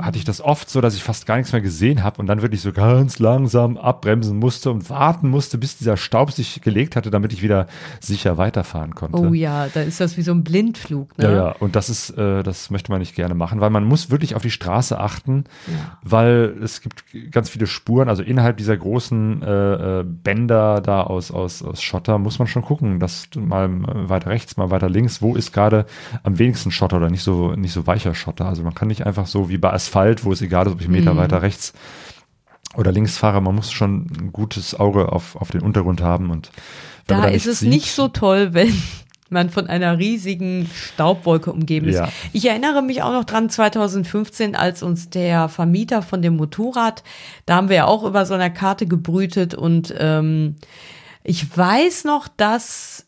hatte ich das oft so, dass ich fast gar nichts mehr gesehen habe und dann wirklich so ganz langsam abbremsen musste und warten musste, bis dieser Staub sich gelegt hatte, damit ich wieder sicher weiterfahren konnte. Oh ja, da ist das wie so ein Blindflug, ne? Ja, ja, und das ist, äh, das möchte man nicht gerne machen, weil man muss wirklich auf die Straße achten, Ja. weil es gibt ganz viele Spuren, also innerhalb dieser großen äh, äh, Bänder da aus, aus, aus Schotter muss man schon gucken, dass mal äh, weiter rechts, mal weiter links, wo ist gerade am wenigsten Schotter oder nicht so, nicht so weicher Schotter. Also man kann nicht einfach so wie bei Asphalt, wo es egal ist, ob ich einen Meter Mhm. weiter rechts oder links fahre, man muss schon ein gutes Auge auf, auf den Untergrund haben und Da da ist es sieht- nicht so toll, wenn man von einer riesigen Staubwolke umgeben ist. Ja. Ich erinnere mich auch noch dran, 2015, als uns der Vermieter von dem Motorrad, da haben wir ja auch über so einer Karte gebrütet und ähm, ich weiß noch, dass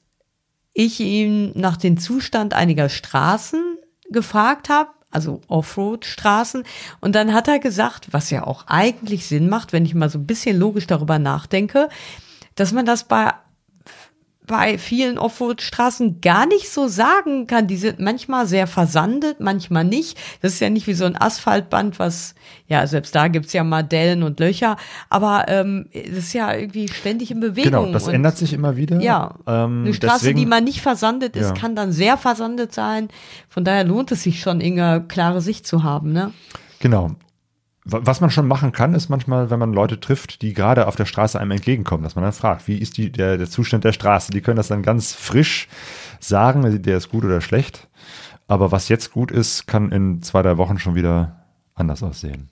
ich ihn nach dem Zustand einiger Straßen gefragt habe, also Offroad-Straßen. Und dann hat er gesagt, was ja auch eigentlich Sinn macht, wenn ich mal so ein bisschen logisch darüber nachdenke, dass man das bei bei vielen Offroad-Straßen gar nicht so sagen kann. Die sind manchmal sehr versandet, manchmal nicht. Das ist ja nicht wie so ein Asphaltband, was, ja, selbst da gibt's ja mal Dellen und Löcher, aber ähm, das ist ja irgendwie ständig in Bewegung. Genau, das ändert sich immer wieder. Ja, Ähm, eine Straße, deswegen- die mal nicht versandet ist, Ja. kann dann sehr versandet sein. Von daher lohnt es sich schon, Inge, klare Sicht zu haben, ne? Genau. Wa- Was man schon machen kann, ist manchmal, wenn man Leute trifft, die gerade auf der Straße einem entgegenkommen, dass man dann fragt, wie ist die, der, der Zustand der Straße? Die können das dann ganz frisch sagen, der ist gut oder schlecht. Aber was jetzt gut ist, kann in zwei, drei Wochen schon wieder anders aussehen.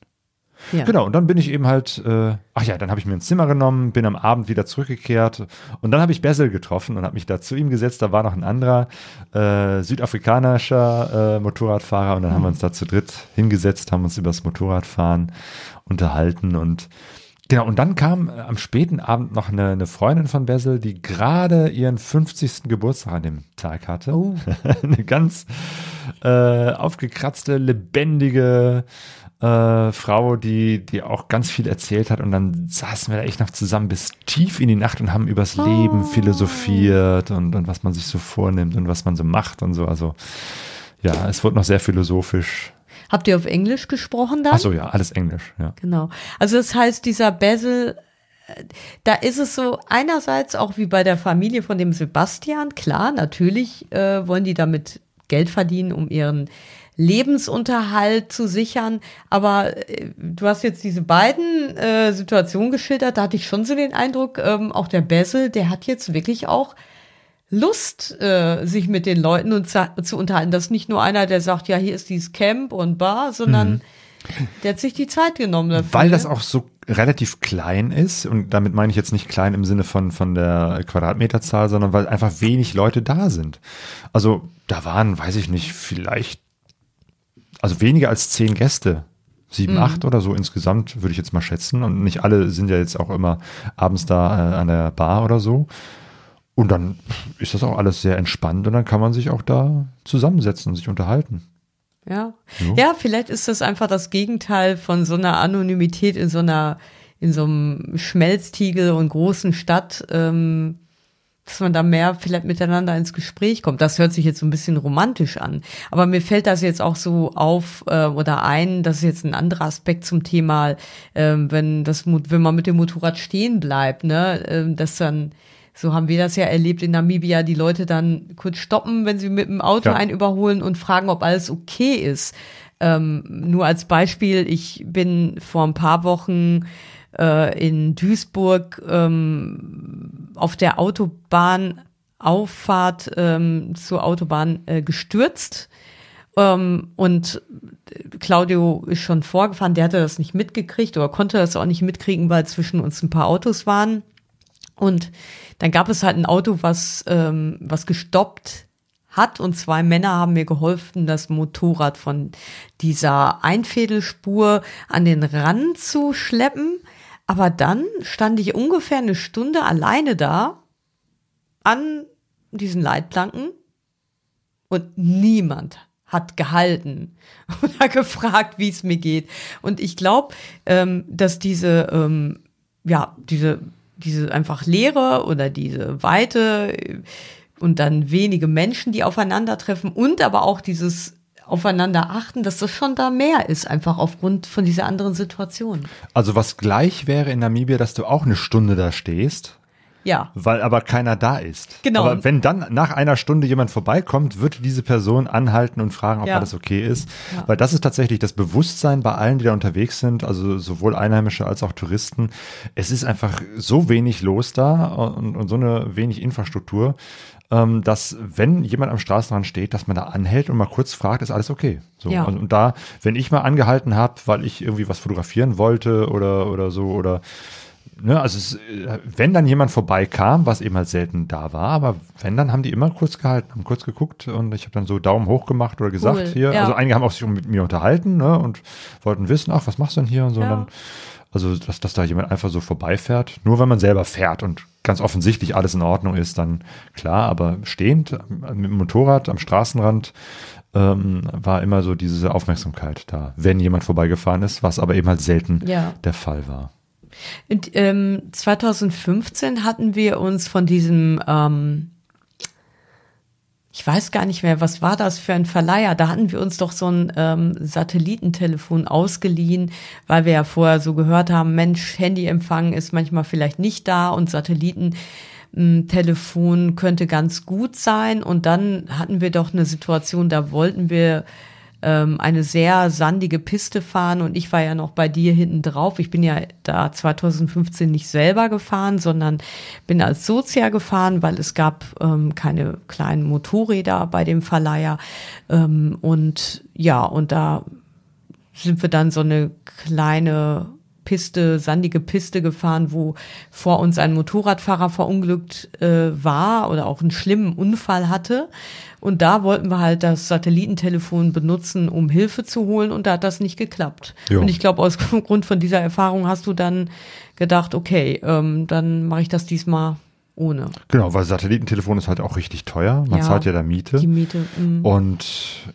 Ja. Genau, und dann bin ich eben halt, äh, ach ja, dann habe ich mir ein Zimmer genommen, bin am Abend wieder zurückgekehrt und dann habe ich Basil getroffen und habe mich da zu ihm gesetzt. Da war noch ein anderer äh, südafrikanischer äh, Motorradfahrer und dann haben wir uns da zu dritt hingesetzt, haben uns über das Motorradfahren unterhalten und genau, und dann kam äh, am späten Abend noch eine, eine Freundin von Basil, die gerade ihren 50. Geburtstag an dem Tag hatte. Oh. eine ganz äh, aufgekratzte, lebendige äh, Frau, die, die auch ganz viel erzählt hat. Und dann saßen wir da echt noch zusammen bis tief in die Nacht und haben übers Leben philosophiert und, und was man sich so vornimmt und was man so macht und so. Also ja, es wurde noch sehr philosophisch. Habt ihr auf Englisch gesprochen dann? Ach so, ja, alles Englisch, ja. Genau. Also das heißt, dieser Basil, da ist es so einerseits auch wie bei der Familie von dem Sebastian, klar, natürlich äh, wollen die damit Geld verdienen, um ihren Lebensunterhalt zu sichern. Aber äh, du hast jetzt diese beiden äh, Situationen geschildert, da hatte ich schon so den Eindruck, ähm, auch der Basil, der hat jetzt wirklich auch Lust, äh, sich mit den Leuten und zu, unterhalten. Das ist nicht nur einer, der sagt, ja, hier ist dieses Camp und Bar, sondern der hat sich die Zeit genommen dafür. Mhm. Weil das ne? auch so relativ klein ist und damit meine ich jetzt nicht klein im Sinne von, von der Quadratmeterzahl, sondern weil einfach wenig Leute da sind. Also da waren, weiß ich nicht, vielleicht, also weniger als zehn Gäste. Sieben, acht oder so insgesamt, würde ich jetzt mal schätzen. Und nicht alle sind ja jetzt auch immer abends da äh, an der Bar oder so. Und dann ist das auch alles sehr entspannt und dann kann man sich auch da zusammensetzen und sich unterhalten. Ja. Jo. ja, vielleicht ist das einfach das Gegenteil von so einer Anonymität in so einer, in so einem Schmelztiegel und großen Stadt, ähm, dass man da mehr vielleicht miteinander ins Gespräch kommt. Das hört sich jetzt so ein bisschen romantisch an. Aber mir fällt das jetzt auch so auf äh, oder ein, das ist jetzt ein anderer Aspekt zum Thema, ähm, wenn das, wenn man mit dem Motorrad stehen bleibt, ne, ähm, dass dann so haben wir das ja erlebt in Namibia, die Leute dann kurz stoppen, wenn sie mit dem Auto Ja. einen überholen und fragen, ob alles okay ist. Ähm, nur als Beispiel, ich bin vor ein paar Wochen äh, in Duisburg ähm, auf der Autobahnauffahrt ähm, zur Autobahn äh, gestürzt Ähm, und Claudio ist schon vorgefahren, der hatte das nicht mitgekriegt oder konnte das auch nicht mitkriegen, weil zwischen uns ein paar Autos waren. Und dann gab es halt ein Auto, was, ähm, was gestoppt hat und zwei Männer haben mir geholfen, das Motorrad von dieser Einfädelspur an den Rand zu schleppen. Aber dann stand ich ungefähr eine Stunde alleine da an diesen Leitplanken und niemand hat gehalten oder gefragt, wie es mir geht. Und ich glaube, ähm, dass diese, ähm, ja, diese, diese einfach Leere oder diese Weite und dann wenige Menschen, die aufeinandertreffen und aber auch dieses aufeinander achten, dass das schon da mehr ist, einfach aufgrund von dieser anderen Situation. Also was gleich wäre in Namibia, dass du auch eine Stunde da stehst, Ja. weil aber keiner da ist. Genau. Aber wenn dann nach einer Stunde jemand vorbeikommt, wird diese Person anhalten und fragen, ob Ja. alles okay ist. Ja. Weil das ist tatsächlich das Bewusstsein bei allen, die da unterwegs sind, also sowohl Einheimische als auch Touristen. Es ist einfach so wenig los da und, und so eine wenig Infrastruktur, ähm, dass wenn jemand am Straßenrand steht, dass man da anhält und mal kurz fragt, ist alles okay. So, Ja. und, und da, wenn ich mal angehalten habe, weil ich irgendwie was fotografieren wollte oder, oder so oder Ne, also es, äh, wenn dann jemand vorbeikam, was eben halt selten da war, aber wenn, dann haben die immer kurz gehalten, haben kurz geguckt und ich habe dann so Daumen hoch gemacht oder gesagt Cool, hier. ja. Also einige haben auch sich mit mir unterhalten ne, und wollten wissen, ach, was machst du denn hier und so. Ja. Und dann, also, dass, dass da jemand einfach so vorbeifährt, nur wenn man selber fährt und ganz offensichtlich alles in Ordnung ist, dann klar, aber stehend äh, mit dem Motorrad am Straßenrand ähm, war immer so diese Aufmerksamkeit da, wenn jemand vorbeigefahren ist, was aber eben halt selten Ja. der Fall war. Und, ähm, 2015 hatten wir uns von diesem, ähm, ich weiß gar nicht mehr, was war das für ein Verleiher? Da hatten wir uns doch so ein ähm, Satellitentelefon ausgeliehen, weil wir ja vorher so gehört haben, Mensch, Handyempfang ist manchmal vielleicht nicht da und Satellitentelefon könnte ganz gut sein. Und dann hatten wir doch eine Situation, da wollten wir ähm, eine sehr sandige Piste fahren und ich war ja noch bei dir hinten drauf. Ich bin ja da 2015 nicht selber gefahren, sondern bin als Sozia gefahren, weil es gab ähm, keine kleinen Motorräder bei dem Verleiher. Ähm, und ja, und da sind wir dann so eine kleine Piste, sandige Piste gefahren, wo vor uns ein Motorradfahrer verunglückt äh, war oder auch einen schlimmen Unfall hatte. Und da wollten wir halt das Satellitentelefon benutzen, um Hilfe zu holen und da hat das nicht geklappt. Ja. Und ich glaube, aus Grund von dieser Erfahrung hast du dann gedacht, okay, ähm, dann mache ich das diesmal ohne. Genau, weil Satellitentelefon ist halt auch richtig teuer. Man Ja, zahlt ja da Miete. Die Miete. mm. Und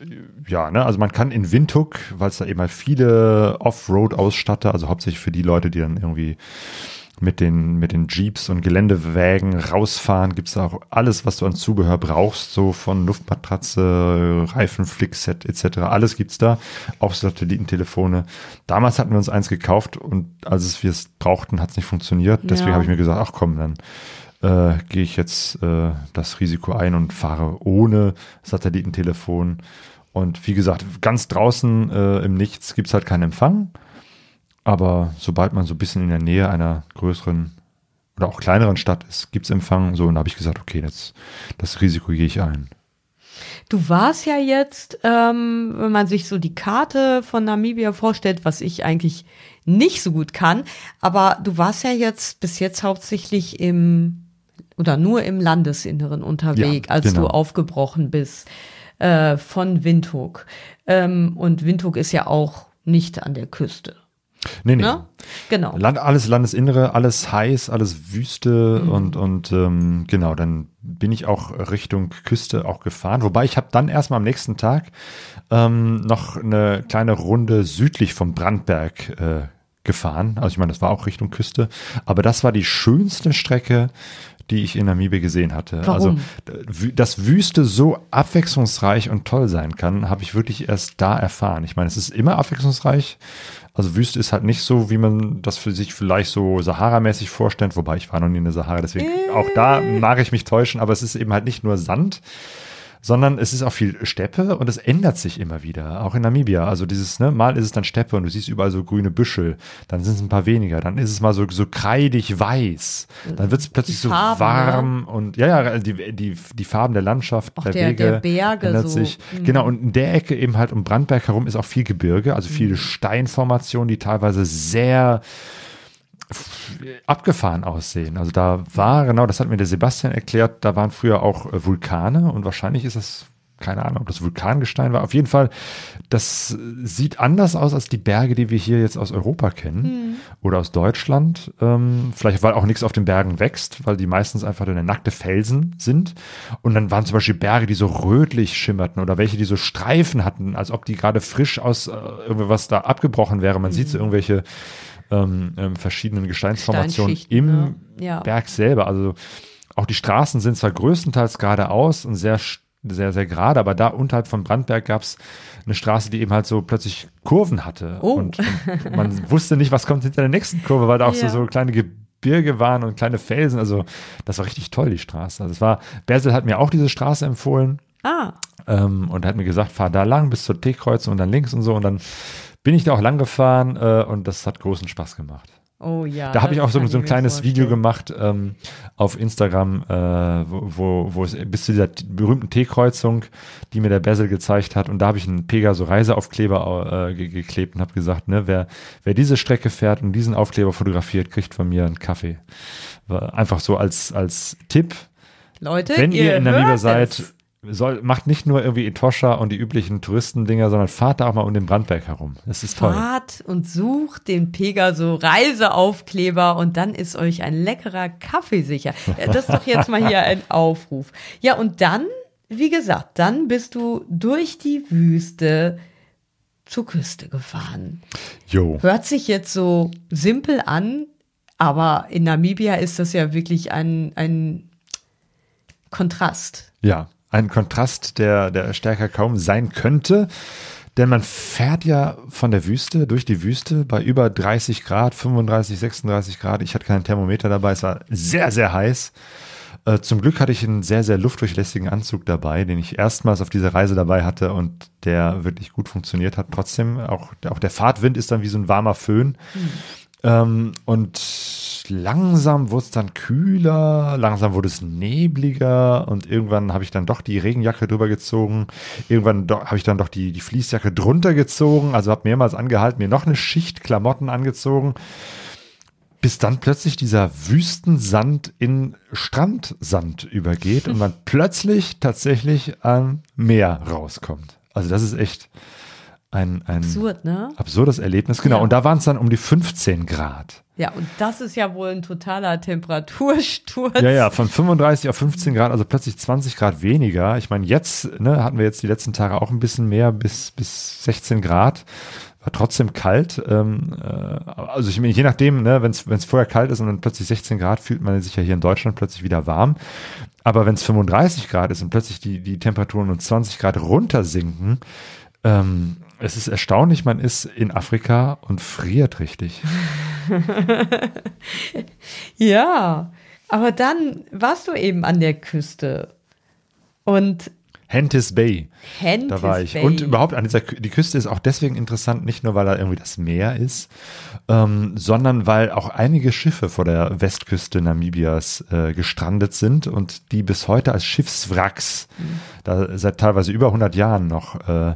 ja, ne, also man kann in Windhoek, weil es da eben halt viele Offroad-Ausstatter, also hauptsächlich für die Leute, die dann irgendwie mit den, mit den Jeeps und Geländewägen rausfahren, gibt's da auch alles, was du an Zubehör brauchst, so von Luftmatratze, Reifenflickset etc. Alles gibt's da, auch Satellitentelefone. Damals hatten wir uns eins gekauft und als wir es brauchten, hat's nicht funktioniert. Deswegen Ja. habe ich mir gesagt, ach komm, dann äh, gehe ich jetzt äh, das Risiko ein und fahre ohne Satellitentelefon. Und wie gesagt, ganz draußen äh, im Nichts gibt's halt keinen Empfang. Aber sobald man so ein bisschen in der Nähe einer größeren oder auch kleineren Stadt ist, gibt's Empfang. So, und da habe ich gesagt, okay, das, das Risiko gehe ich ein. Du warst ja jetzt, ähm, wenn man sich so die Karte von Namibia vorstellt, was ich eigentlich nicht so gut kann, aber du warst ja jetzt bis jetzt hauptsächlich im oder nur im Landesinneren unterwegs, Ja, als genau. du aufgebrochen bist äh, von Windhoek. Ähm, und Windhoek ist ja auch nicht an der Küste. Nee, nee. Ne? Genau. Land, alles Landesinnere, alles heiß, alles Wüste Mhm. und, und ähm, genau, dann bin ich auch Richtung Küste auch gefahren. Wobei ich habe dann erstmal am nächsten Tag ähm, noch eine kleine Runde südlich vom Brandberg äh, gefahren. Also ich meine, das war auch Richtung Küste. Aber das war die schönste Strecke, die ich in Namibia gesehen hatte. Warum? Also d- wü- dass Wüste so abwechslungsreich und toll sein kann, habe ich wirklich erst da erfahren. Ich meine, es ist immer abwechslungsreich. Also Wüste ist halt nicht so, wie man das für sich vielleicht so Sahara-mäßig vorstellt, wobei ich war noch nie in der Sahara, deswegen auch da mag ich mich täuschen, aber es ist eben halt nicht nur Sand, sondern es ist auch viel Steppe und es ändert sich immer wieder, auch in Namibia. Also dieses, ne, mal ist es dann Steppe und du siehst überall so grüne Büschel, dann sind es ein paar weniger, dann ist es mal so, so kreidig weiß, dann wird es plötzlich so Farben, warm und ja, ja, die, die, die Farben der Landschaft, der, der- Wege der Berge ändert so. Mhm. sich. Genau, und in der Ecke eben halt um Brandberg herum ist auch viel Gebirge, also Mhm. viele Steinformationen, die teilweise sehr abgefahren aussehen. Also da war, genau, das hat mir der Sebastian erklärt, da waren früher auch äh, Vulkane und wahrscheinlich ist das, keine Ahnung, ob das Vulkangestein war. Auf jeden Fall, das sieht anders aus als die Berge, die wir hier jetzt aus Europa kennen oder aus Deutschland. Ähm, vielleicht, weil auch nichts auf den Bergen wächst, weil die meistens einfach nur nackte Felsen sind. Und dann waren zum Beispiel Berge, die so rötlich schimmerten oder welche, die so Streifen hatten, als ob die gerade frisch aus äh, irgendwas da abgebrochen wäre. Man sieht so irgendwelche ähm, ähm, verschiedenen Gesteinsformationen im ne? Ja. Berg selber. Also auch die Straßen sind zwar größtenteils geradeaus und sehr, sehr, sehr gerade, aber da unterhalb von Brandberg gab es eine Straße, die eben halt so plötzlich Kurven hatte. Oh. Und, und man wusste nicht, was kommt hinter der nächsten Kurve, weil da auch Ja. so, so kleine Gebirge waren und kleine Felsen. Also das war richtig toll, die Straße. Also es war, Bersel hat mir auch diese Straße empfohlen Ah, ähm, und hat mir gesagt, fahr da lang bis zur T-Kreuzung und dann links und so. Und dann bin ich da auch lang gefahren äh, und das hat großen Spaß gemacht. oh ja. Da habe ich auch so, so ein kleines Video gemacht ähm, auf Instagram, äh, wo, wo, wo es bis zu dieser berühmten T-Kreuzung, die mir der Basil gezeigt hat. Und da habe ich einen Pegaso Reiseaufkleber äh, ge geklebt und habe gesagt, ne, wer, wer diese Strecke fährt und diesen Aufkleber fotografiert, kriegt von mir einen Kaffee. War Einfach so als, als Tipp, Leute, wenn ihr in Namibia seid, es. Soll, macht nicht nur irgendwie Etosha und die üblichen Touristendinger, sondern fahrt da auch mal um den Brandberg herum. Das ist toll. Fahrt und sucht den Pegaso Reiseaufkleber und dann ist euch ein leckerer Kaffee sicher. Das ist doch jetzt mal hier ein Aufruf. Ja, und dann, wie gesagt, dann bist du durch die Wüste zur Küste gefahren. Jo. Hört sich jetzt so simpel an, aber in Namibia ist das ja wirklich ein, ein Kontrast. Ja, ein Kontrast, der, der stärker kaum sein könnte. Denn man fährt ja von der Wüste durch die Wüste bei über 30 Grad, 35, 36 Grad. Ich hatte keinen Thermometer dabei. Es war sehr, sehr heiß. Äh, Zum Glück hatte ich einen sehr, sehr luftdurchlässigen Anzug dabei, den ich erstmals auf dieser Reise dabei hatte und der wirklich gut funktioniert hat. Trotzdem, auch, auch der Fahrtwind ist dann wie so ein warmer Föhn. Ähm, und langsam wurde es dann kühler, langsam wurde es nebliger und irgendwann habe ich dann doch die Regenjacke drüber gezogen. Irgendwann habe ich dann doch die, die Fließjacke drunter gezogen, also habe mehrmals angehalten, mir noch eine Schicht Klamotten angezogen, bis dann plötzlich dieser Wüstensand in Strandsand übergeht und man plötzlich tatsächlich am Meer rauskommt. Also das ist echt ein, ein Absurd, ne? absurdes Erlebnis. Genau, Ja. und da waren es dann um die 15 Grad. Ja, und das ist ja wohl ein totaler Temperatursturz. Ja, ja, von 35 auf 15 Grad, also plötzlich 20 Grad weniger. Ich meine, jetzt ne, hatten wir jetzt die letzten Tage auch ein bisschen mehr, bis, bis 16 Grad. War trotzdem kalt. Ähm, äh, also ich meine, je nachdem, ne, wenn es vorher kalt ist und dann plötzlich 16 Grad, fühlt man sich ja hier in Deutschland plötzlich wieder warm. Aber wenn es 35 Grad ist und plötzlich die, die Temperaturen um 20 Grad runtersinken, ähm, es ist erstaunlich, man ist in Afrika und friert richtig. Ja, aber dann warst du eben an der Küste und Hentis Bay. Hentis Da war ich. Bay. Und überhaupt an dieser die Küste ist auch deswegen interessant, nicht nur weil da irgendwie das Meer ist, ähm, sondern weil auch einige Schiffe vor der Westküste Namibias äh, gestrandet sind und die bis heute als Schiffswracks da seit teilweise über 100 Jahren noch äh,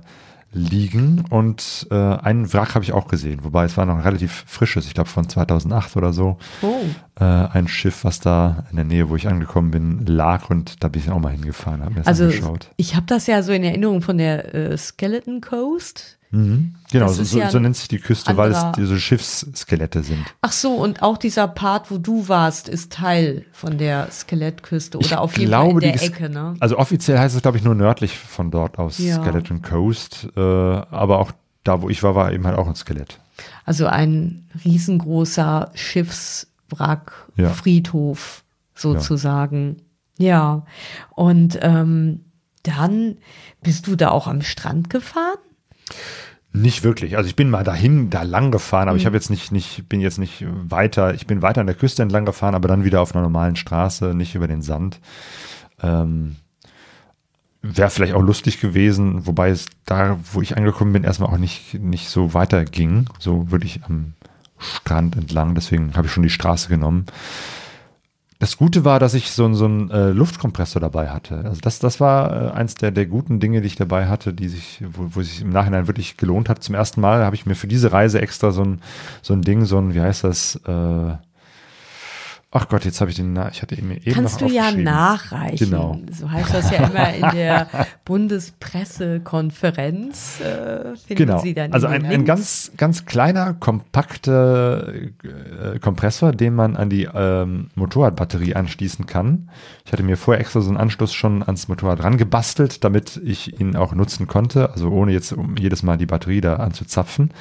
liegen. Und äh, einen Wrack habe ich auch gesehen, wobei es war noch ein relativ frisches, ich glaube von 2008 oder so. Oh. Äh, ein Schiff, was da in der Nähe, wo ich angekommen bin, lag und da bin ich auch mal hingefahren, habe mir das Also angeschaut. ich habe das ja so in Erinnerung von der äh, Skeleton Coast. Mhm. Genau, so, ja so nennt sich die Küste, weil es diese Schiffsskelette sind. Ach so, und auch dieser Part, wo du warst, ist Teil von der Skelettküste oder Ich auf jeden glaube, Fall in der die- Ecke, ne? Also offiziell heißt es, glaube ich, nur nördlich von dort aus Ja. Skeleton Coast. Äh, aber auch da, wo ich war, war eben halt auch ein Skelett. Also ein riesengroßer Schiffswrack, Ja. Friedhof sozusagen. Ja. Und ähm, dann bist du da auch am Strand gefahren? Nicht wirklich. Also ich bin mal dahin, da lang gefahren, Mhm. aber ich habe jetzt nicht, nicht, bin jetzt nicht weiter. Ich bin weiter an der Küste entlang gefahren, aber dann wieder auf einer normalen Straße, nicht über den Sand. Ähm, wäre vielleicht auch lustig gewesen, wobei es da, wo ich angekommen bin, erstmal auch nicht, nicht so weiterging. So wirklich am Strand entlang, deswegen habe ich schon die Straße genommen. Das Gute war, dass ich so, so einen äh, Luftkompressor dabei hatte. Also das, das war äh, eins der, der guten Dinge, die ich dabei hatte, die sich, wo, wo sich im Nachhinein wirklich gelohnt hat. Zum ersten Mal habe ich mir für diese Reise extra so ein, so ein Ding, so ein, wie heißt das, äh, Ach Gott, jetzt habe ich den, ich hatte eben eben Kannst noch du ja nachreichen. Genau. So heißt das ja immer in der Bundespressekonferenz. Äh, finden Genau. Sie dann Also ein, ein ganz, ganz kleiner, kompakter äh, Kompressor, den man an die ähm, Motorradbatterie anschließen kann. Ich hatte mir vorher extra so einen Anschluss schon ans Motorrad rangebastelt, damit ich ihn auch nutzen konnte, also ohne jetzt um jedes Mal die Batterie da anzuzapfen.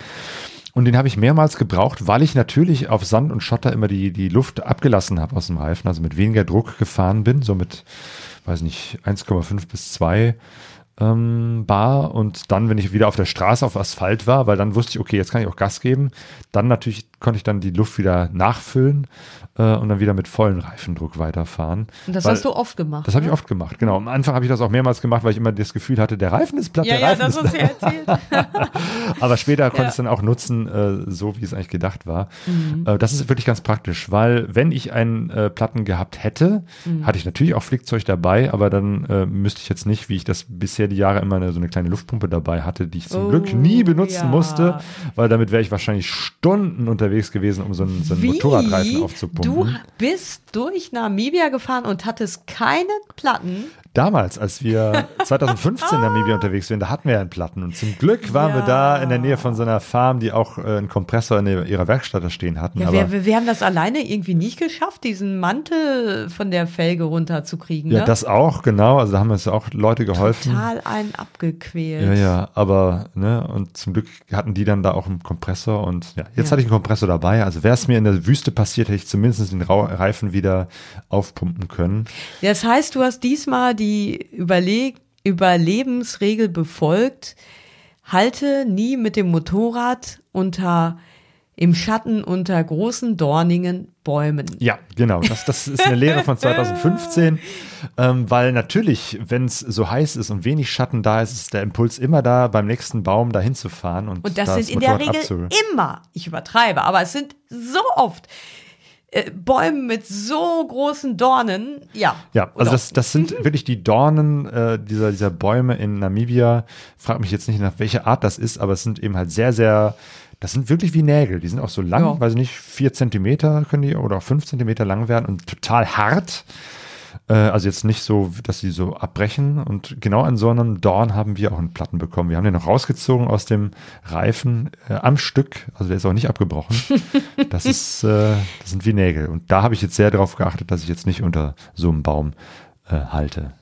Und den habe ich mehrmals gebraucht, weil ich natürlich auf Sand und Schotter immer die, die Luft abgelassen habe aus dem Reifen, also mit weniger Druck gefahren bin, so mit, weiß nicht, 1,5 bis 2 ähm, Bar. Und dann, wenn ich wieder auf der Straße auf Asphalt war, weil dann wusste ich, okay, jetzt kann ich auch Gas geben, dann natürlich konnte ich dann die Luft wieder nachfüllen äh, und dann wieder mit vollen Reifendruck weiterfahren. Und das weil- hast du oft gemacht. Das habe ich ne? oft gemacht, genau. Am Anfang habe ich das auch mehrmals gemacht, weil ich immer das Gefühl hatte, der Reifen ist platt, Ja, der ja, Reifen das ist hast du ja erzählt. aber später konnte Ja. ich es dann auch nutzen, äh, so wie es eigentlich gedacht war. Mhm. Äh, das ist wirklich ganz praktisch, weil wenn ich einen äh, Platten gehabt hätte, Mhm. hatte ich natürlich auch Flickzeug dabei, aber dann äh, müsste ich jetzt nicht, wie ich das bisher die Jahre immer eine, so eine kleine Luftpumpe dabei hatte, die ich zum Oh, Glück nie benutzen ja. musste, weil damit wäre ich wahrscheinlich Stunden unterwegs gewesen, um so einen, so einen Motorradreifen aufzupumpen. Du bist durch Namibia gefahren und hattest keine Platten. Damals, als wir 2015 in Namibia unterwegs waren, da hatten wir ja einen Platten. Und zum Glück waren wir da in der Nähe von so einer Farm, die auch äh, einen Kompressor in ihrer Werkstatt da stehen hatten. Ja, wir, wir, wir haben das alleine irgendwie nicht geschafft, diesen Mantel von der Felge runterzukriegen. ja, ne? das auch, genau. Also da haben uns auch Leute geholfen. Total einen abgequält. Ja, ja, aber, ne, und zum Glück hatten die dann da auch einen Kompressor und ja, jetzt Ja. hatte ich einen Kompressor dabei. Also wäre es mir in der Wüste passiert, hätte ich zumindest den Reifen wieder aufpumpen können. Das heißt, du hast diesmal die Überleg Überlebensregel befolgt. Halte nie mit dem Motorrad unter im Schatten unter großen dornigen Bäumen. Ja, genau. Das, das ist eine Lehre von 2015, ähm, weil natürlich, wenn es so heiß ist und wenig Schatten da ist, ist der Impuls immer da, beim nächsten Baum dahin zu fahren und, Und das da sind in der Regel immer, ich übertreibe, aber es sind so oft äh, Bäume mit so großen Dornen. Ja. Ja, also das, das sind wirklich die Dornen äh, dieser, dieser Bäume in Namibia. Frag mich jetzt nicht nach welcher Art das ist, aber es sind eben halt sehr, sehr, das sind wirklich wie Nägel. Die sind auch so lang, Ja. weiß ich nicht, vier Zentimeter können die oder auch fünf Zentimeter lang werden und total hart. Äh, also jetzt nicht so, dass sie so abbrechen. Und genau an so einem Dorn haben wir auch einen Platten bekommen. Wir haben den noch rausgezogen aus dem Reifen äh, am Stück. Also der ist auch nicht abgebrochen. Das ist, äh, das sind wie Nägel. Und da habe ich jetzt sehr darauf geachtet, dass ich jetzt nicht unter so einem Baum äh, halte.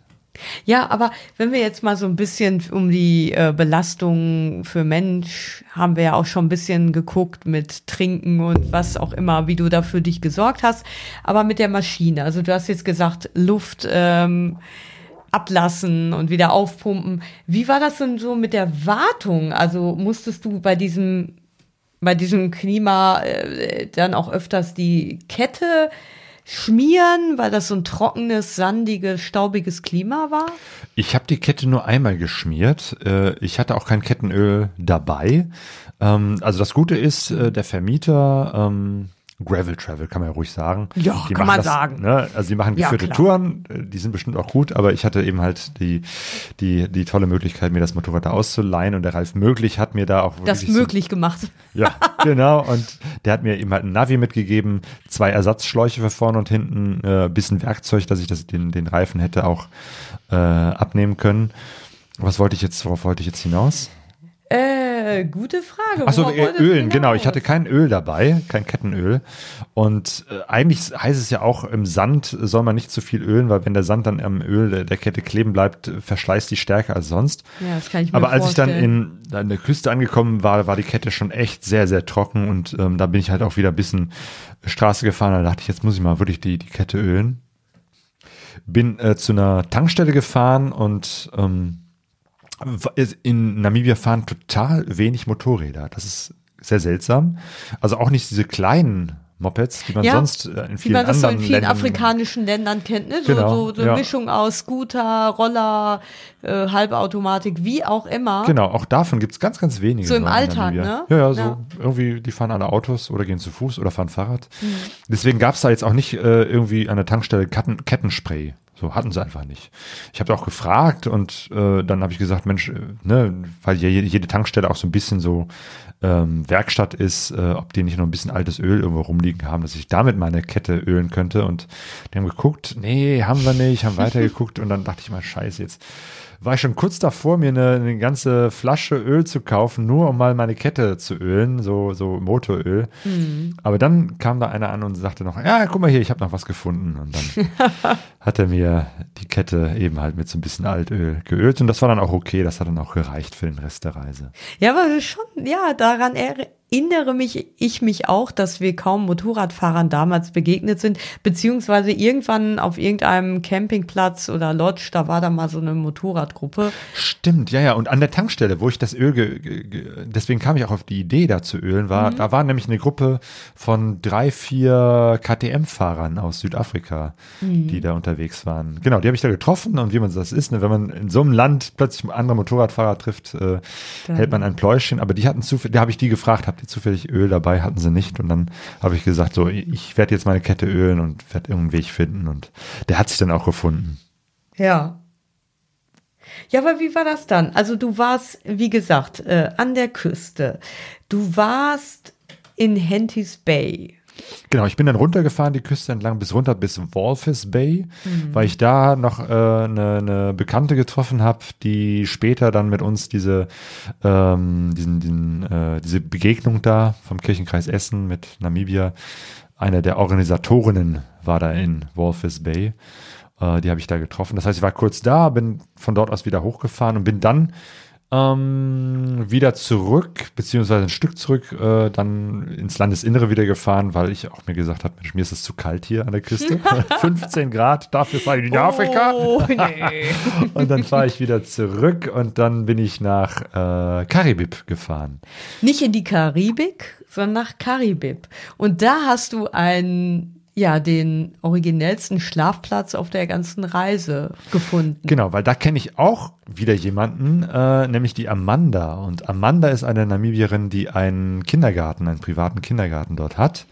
Ja, aber wenn wir jetzt mal so ein bisschen um die äh, Belastung für Mensch, haben wir ja auch schon ein bisschen geguckt mit Trinken und was auch immer, wie du da für dich gesorgt hast. Aber mit der Maschine, also du hast jetzt gesagt, Luft ähm, ablassen und wieder aufpumpen. Wie war das denn so mit der Wartung? Also musstest du bei diesem bei diesem Klima äh, dann auch öfters die Kette schmieren, weil das so ein trockenes, sandiges, staubiges Klima war? Ich habe die Kette nur einmal geschmiert. Äh, ich hatte auch kein Kettenöl dabei. Ähm, also das Gute ist, äh, der Vermieter, ähm, Gravel Travel kann man ja ruhig sagen. Ja, die kann man das, sagen. Ne? Also die machen Ja, geführte klar. Touren, äh, die sind bestimmt auch gut, aber ich hatte eben halt die, die, die tolle Möglichkeit, mir das Motorrad da auszuleihen und der Ralf Möglich hat mir da auch Das wirklich so- möglich gemacht. Ja, genau. Und der hat mir eben halt ein Navi mitgegeben, zwei Ersatzschläuche für vorne und hinten, äh, bisschen Werkzeug, dass ich das, den, den Reifen hätte auch äh, abnehmen können. Was wollte ich jetzt, worauf wollte ich jetzt hinaus? Äh, gute Frage. Achso, äh, Ölen, genau. Ich hatte kein Öl dabei, kein Kettenöl. Und äh, eigentlich heißt es ja auch, im Sand soll man nicht zu viel ölen, weil wenn der Sand dann am Öl der, der Kette kleben bleibt, verschleißt die stärker als sonst. Ja, das kann ich mir Aber als ich dann vorstellen. in, an der Küste angekommen war, war die Kette schon echt sehr, sehr trocken und ähm, da bin ich halt auch wieder ein bisschen Straße gefahren. Da dachte ich, jetzt muss ich mal wirklich die, die Kette ölen. Bin äh, zu einer Tankstelle gefahren und ähm, in Namibia fahren total wenig Motorräder. Das ist sehr seltsam. Also auch nicht diese kleinen Mopeds, die man Ja, sonst äh, in vielen man das so anderen in vielen Ländern afrikanischen Ländern kennt, ne? So, Genau, so, so eine ja. Mischung aus Scooter, Roller, äh, Halbautomatik, wie auch immer. Genau, auch davon gibt es ganz, ganz wenige. So im Alltag, ne? Ja, ja, so Ja. irgendwie, die fahren alle Autos oder gehen zu Fuß oder fahren Fahrrad. Mhm. Deswegen gab es da jetzt auch nicht äh, irgendwie an der Tankstelle Ketten, Kettenspray. So hatten sie einfach nicht. Ich habe auch gefragt und äh, dann habe ich gesagt, Mensch, äh, ne, weil ja jede, jede Tankstelle auch so ein bisschen so ähm, Werkstatt ist, äh, ob die nicht noch ein bisschen altes Öl irgendwo rumliegen haben, dass ich damit meine Kette ölen könnte. Und die haben geguckt, nee, haben wir nicht, haben weitergeguckt und dann dachte ich mal, scheiße, jetzt war ich schon kurz davor, mir eine, eine ganze Flasche Öl zu kaufen, nur um mal meine Kette zu ölen, so, so Motoröl. Aber dann kam da einer an und sagte noch, ja, guck mal hier, ich habe noch was gefunden. Und dann hat er mir die Kette eben halt mit so ein bisschen Altöl geölt und das war dann auch okay, das hat dann auch gereicht für den Rest der Reise. Ja, aber schon, ja, daran erinnere mich ich mich auch, dass wir kaum Motorradfahrern damals begegnet sind, beziehungsweise irgendwann auf irgendeinem Campingplatz oder Lodge, da war da mal so eine Motorradgruppe. Stimmt, ja, ja. Und an der Tankstelle, wo ich das Öl, ge, ge, ge, deswegen kam ich auch auf die Idee, da zu ölen, war, da war nämlich eine Gruppe von drei, vier KTM-Fahrern aus Südafrika, die da unterwegs waren. Genau, die habe ich da getroffen und wie man das ist, ne, wenn man in so einem Land plötzlich andere Motorradfahrer trifft, äh, hält man ein Pläuschen. Aber die hatten zufällig, da habe ich die gefragt, habt ihr zufällig Öl dabei? Hatten sie nicht. Und dann habe ich gesagt, so, ich werde jetzt meine Kette ölen und werde irgendeinen Weg finden. Und der hat sich dann auch gefunden. Ja. Ja, aber wie war das dann? Also du warst, wie gesagt, äh, an der Küste. Du warst in Henties Bay. Genau, ich bin dann runtergefahren, die Küste entlang bis runter bis Walvis Bay, weil ich da noch äh, eine, eine Bekannte getroffen habe, die später dann mit uns diese, ähm, diesen, diesen, äh, diese Begegnung da vom Kirchenkreis Essen mit Namibia, eine der Organisatorinnen war da in Walvis Bay. Äh, die habe ich da getroffen. Das heißt, ich war kurz da, bin von dort aus wieder hochgefahren und bin dann ähm, wieder zurück, beziehungsweise ein Stück zurück, äh, dann ins Landesinnere wieder gefahren, weil ich auch mir gesagt habe, Mensch, mir ist es zu kalt hier an der Küste. 15 Grad, dafür fahre ich in Afrika. Oh, nee. Und dann fahre ich wieder zurück und dann bin ich nach äh, Karibib gefahren. Nicht in die Karibik, sondern nach Karibib. Und da hast du einen, ja, den originellsten Schlafplatz auf der ganzen Reise gefunden. Genau, weil da kenne ich auch wieder jemanden, äh, nämlich die Amanda. Und Amanda ist eine Namibierin, die einen Kindergarten, einen privaten Kindergarten dort hat.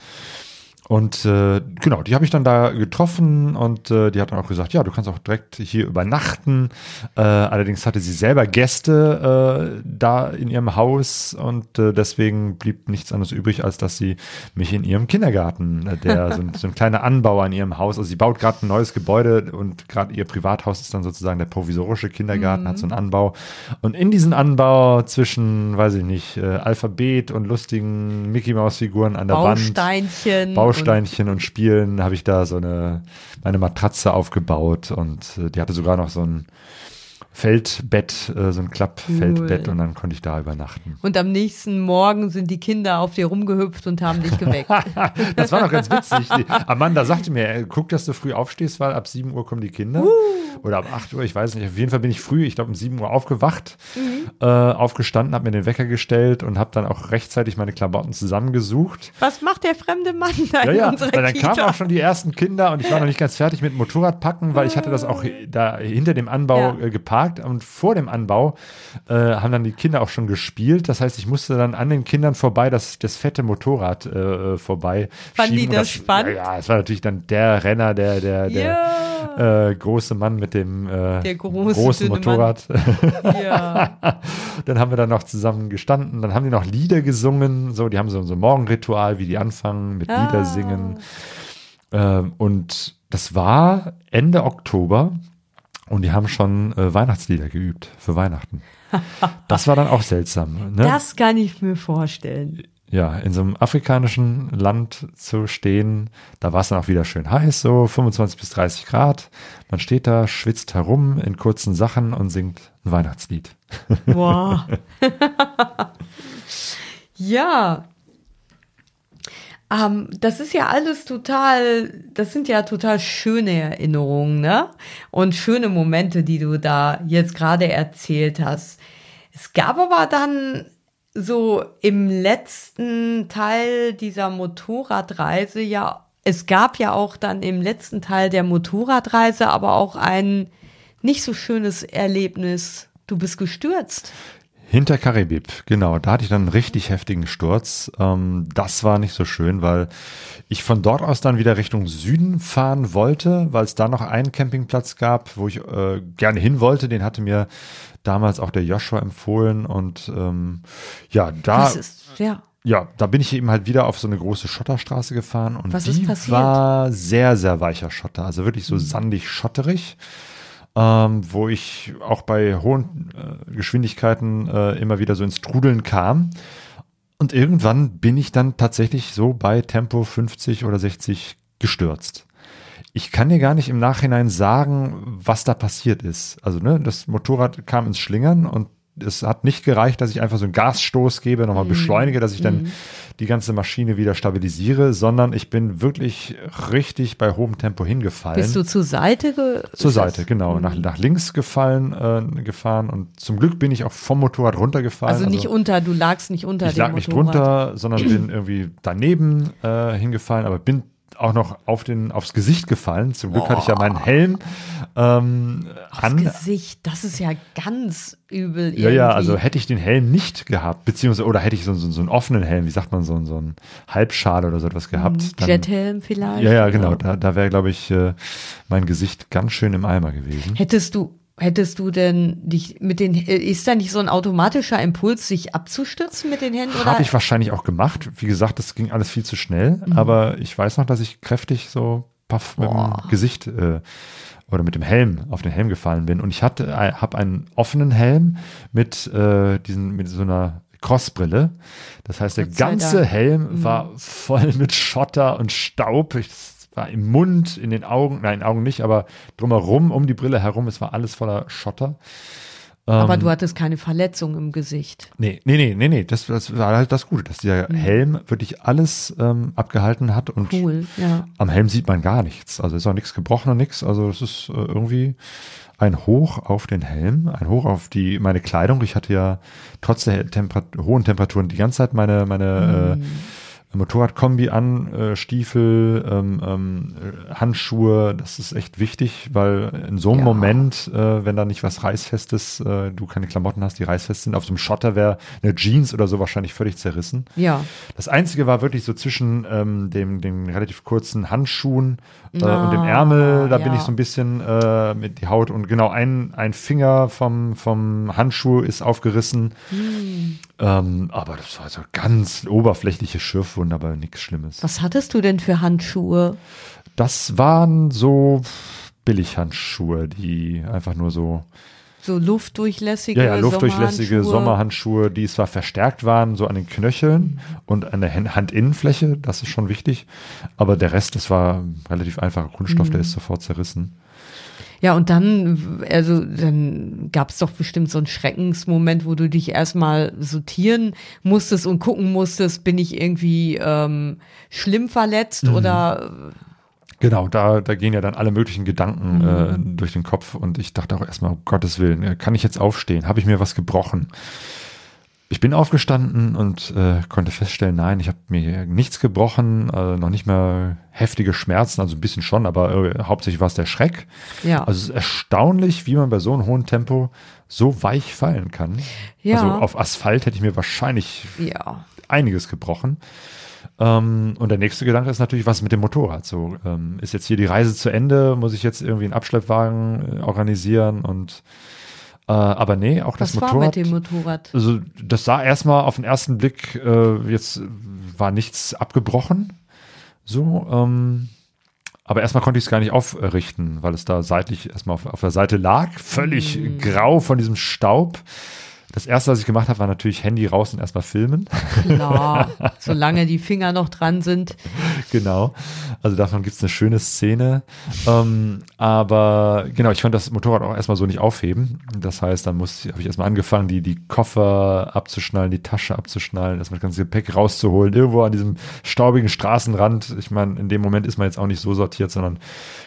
Und äh, genau, die habe ich dann da getroffen und äh, die hat dann auch gesagt, ja, du kannst auch direkt hier übernachten. Äh, allerdings hatte sie selber Gäste äh, da in ihrem Haus und äh, deswegen blieb nichts anderes übrig, als dass sie mich in ihrem Kindergarten, äh, der so ein, so ein kleiner Anbau an ihrem Haus, also sie baut gerade ein neues Gebäude und gerade ihr Privathaus ist dann sozusagen der provisorische Kindergarten, hat so einen Anbau. Und in diesen Anbau zwischen, weiß ich nicht, äh, Alphabet und lustigen Mickey Maus Figuren an der Wand. Bausteinchen. Bausteinchen und, Spielen habe ich da so eine meine Matratze aufgebaut und äh, die hatte sogar noch so ein Feldbett, äh, so ein Klappfeldbett Cool. und dann konnte ich da übernachten. Und, am nächsten Morgen sind die Kinder auf dir rumgehüpft und haben dich geweckt. Das war noch ganz witzig. Die, Amanda sagte mir, äh, guck, dass du früh aufstehst, weil ab 7 Uhr kommen die Kinder. Oder ab 8 Uhr, ich weiß nicht. Auf jeden Fall bin ich früh, ich glaube um 7 Uhr aufgewacht, äh, aufgestanden, habe mir den Wecker gestellt und habe dann auch rechtzeitig meine Klamotten zusammengesucht. Was macht der fremde Mann da Ja, in ja, unserer weil dann Kita? kamen auch schon die ersten Kinder und ich war noch nicht ganz fertig mit dem Motorradpacken, weil ich hatte das auch da hinter dem Anbau Ja. äh, geparkt und vor dem Anbau äh, haben dann die Kinder auch schon gespielt. Das heißt, ich musste dann an den Kindern vorbei das, das fette Motorrad äh, vorbei. Fanden die. Und das spannend? Ja, ja, es war natürlich dann der Renner, der, der, der äh, große Mann mit dem äh, Der große, großen Motorrad. ja. dann haben wir dann noch zusammen gestanden, dann haben die noch Lieder gesungen, so, die haben so so ein Morgenritual, wie die anfangen mit Ah. Lieder singen. Ähm, und das war Ende Oktober und die haben schon äh, Weihnachtslieder geübt für Weihnachten. Das war dann auch seltsam. Ne? Das kann ich mir vorstellen. ja, in so einem afrikanischen Land zu stehen, da war es dann auch wieder schön heiß, so 25 bis 30 Grad. Man steht da, schwitzt herum in kurzen Sachen und singt ein Weihnachtslied. Boah. ja. Ähm, das ist ja alles total, das sind ja total schöne Erinnerungen, ne? Und schöne Momente, die du da jetzt gerade erzählt hast. Es gab aber dann so im letzten Teil dieser Motorradreise ja, es gab ja auch dann im letzten Teil der Motorradreise aber auch ein nicht so schönes Erlebnis. Du bist gestürzt. Hinter Karibib, genau. Da hatte ich dann einen richtig heftigen Sturz. Ähm, das war nicht so schön, weil ich von dort aus dann wieder Richtung Süden fahren wollte, weil es da noch einen Campingplatz gab, wo ich äh, gerne hin wollte. Den hatte mir damals auch der Joshua empfohlen und ähm, ja, da. Das ist, ja. Ja, da bin ich eben halt wieder auf so eine große Schotterstraße gefahren und Was ist die war sehr, sehr weicher Schotter, also wirklich so sandig schotterig, ähm, wo ich auch bei hohen äh, Geschwindigkeiten äh, immer wieder so ins Trudeln kam. Und irgendwann bin ich dann tatsächlich so bei Tempo 50 oder 60 gestürzt. Ich kann dir gar nicht im Nachhinein sagen, was da passiert ist. Also, ne, das Motorrad kam ins Schlingern und es hat nicht gereicht, dass ich einfach so einen Gasstoß gebe, nochmal Mhm. beschleunige, dass ich dann die ganze Maschine wieder stabilisiere, sondern ich bin wirklich richtig bei hohem Tempo hingefallen. Bist du zur Seite? Ge Zur Seite, genau. Nach, nach links gefallen, äh, gefahren und zum Glück bin ich auch vom Motorrad runtergefallen. Also nicht unter, du lagst nicht unter ich dem lag nicht Motorrad. drunter, sondern bin irgendwie daneben äh, hingefallen, aber bin auch noch auf den, aufs Gesicht gefallen. Zum Glück hatte ich ja meinen Helm ähm, Aufs an. Gesicht, das ist ja ganz übel. Ja, ja, irgendwie. also hätte ich den Helm nicht gehabt, beziehungsweise, oder hätte ich so, so, so einen offenen Helm, wie sagt man, so, so einen Halbschale oder so etwas gehabt. dann- Jethelm vielleicht. Ja, ja, genau. Da, da wäre, glaube ich, äh, mein Gesicht ganz schön im Eimer gewesen. Hättest du, hättest du denn dich mit den, ist da nicht so ein automatischer Impuls, sich abzustürzen mit den Händen? Oder? Habe ich wahrscheinlich auch gemacht. Wie gesagt, das ging alles viel zu schnell. Mhm. Aber ich weiß noch, dass ich kräftig so paff mit dem Gesicht äh, oder mit dem Helm auf den Helm gefallen bin. Und ich hatte, äh, habe einen offenen Helm mit äh, diesen, mit so einer Crossbrille. Das heißt, der ganze Dank. Mhm. Helm war voll mit Schotter und Staub. Ich, war im Mund, in den Augen, nein, in den Augen nicht, aber drumherum, um die Brille herum, es war alles voller Schotter. Aber ähm, du hattest keine Verletzung im Gesicht. Nee, nee, nee, nee, nee. Das, das war halt das Gute, dass der Helm wirklich alles ähm, abgehalten hat und Mhm. Cool, ja. am Helm sieht man gar nichts. Also ist auch nichts gebrochen und nichts. Also es ist äh, irgendwie ein Hoch auf den Helm, ein Hoch auf die meine Kleidung. Ich hatte ja trotz der Temperat hohen Temperaturen die ganze Zeit meine meine Mhm. äh, Motorradkombi an, äh, Stiefel, ähm, ähm, äh, Handschuhe, das ist echt wichtig, weil in so einem Ja. Moment, äh, wenn da nicht was Reißfestes, äh, du keine Klamotten hast, die reißfest sind, auf so einem Schotter wäre eine Jeans oder so wahrscheinlich völlig zerrissen. Ja. Das Einzige war wirklich so zwischen ähm, dem, den relativ kurzen Handschuhen äh, Ah, und dem Ärmel, da bin ja. ich so ein bisschen äh, mit die Haut und genau ein, ein Finger vom, vom Handschuh ist aufgerissen. Hm. Ähm, aber das war so ganz oberflächliche Schürfwunde, aber nichts Schlimmes. Was hattest du denn für Handschuhe? Das waren so Billighandschuhe, die einfach nur so So luftdurchlässige, ja, ja, luftdurchlässige Sommerhandschuhe? Sommerhandschuhe, die zwar verstärkt waren, so an den Knöcheln und an der Hand- Handinnenfläche, das ist schon wichtig, aber der Rest, das war relativ einfacher Kunststoff, Mhm. der ist sofort zerrissen. Ja, und dann, also dann gab es doch bestimmt so einen Schreckensmoment, wo du dich erstmal sortieren musstest und gucken musstest, bin ich irgendwie ähm, schlimm verletzt Mhm. oder Genau, da, da gehen ja dann alle möglichen Gedanken Mhm. äh, durch den Kopf und ich dachte auch erstmal, um Gottes Willen, äh, kann ich jetzt aufstehen? Habe ich mir was gebrochen? Ich bin aufgestanden und äh, konnte feststellen, nein, ich habe mir nichts gebrochen, äh, noch nicht mehr heftige Schmerzen, also ein bisschen schon, aber äh, hauptsächlich war es der Schreck. ja. Also es ist erstaunlich, wie man bei so einem hohen Tempo so weich fallen kann. Ja. Also auf Asphalt hätte ich mir wahrscheinlich ja. einiges gebrochen. Ähm, und der nächste Gedanke ist natürlich, was mit dem Motorrad? So, ähm, ist jetzt hier die Reise zu Ende? Muss ich jetzt irgendwie einen Abschleppwagen äh, organisieren? Und äh, aber nee, auch das Was war Motorrad. mit dem Motorrad? Also das sah erstmal auf den ersten Blick, äh, jetzt war nichts abgebrochen. So, ähm, aber erstmal konnte ich es gar nicht aufrichten, weil es da seitlich erstmal auf, auf der Seite lag, völlig grau von diesem Staub. Das erste, was ich gemacht habe, war natürlich Handy raus und erstmal filmen. Klar, solange die Finger noch dran sind. genau. Also davon gibt es eine schöne Szene. Ähm, aber genau, ich konnte das Motorrad auch erstmal so nicht aufheben. Das heißt, dann muss habe ich erstmal angefangen, die, die Koffer abzuschnallen, die Tasche abzuschnallen, erstmal das ganze Gepäck rauszuholen, irgendwo an diesem staubigen Straßenrand. Ich meine, in dem Moment ist man jetzt auch nicht so sortiert, sondern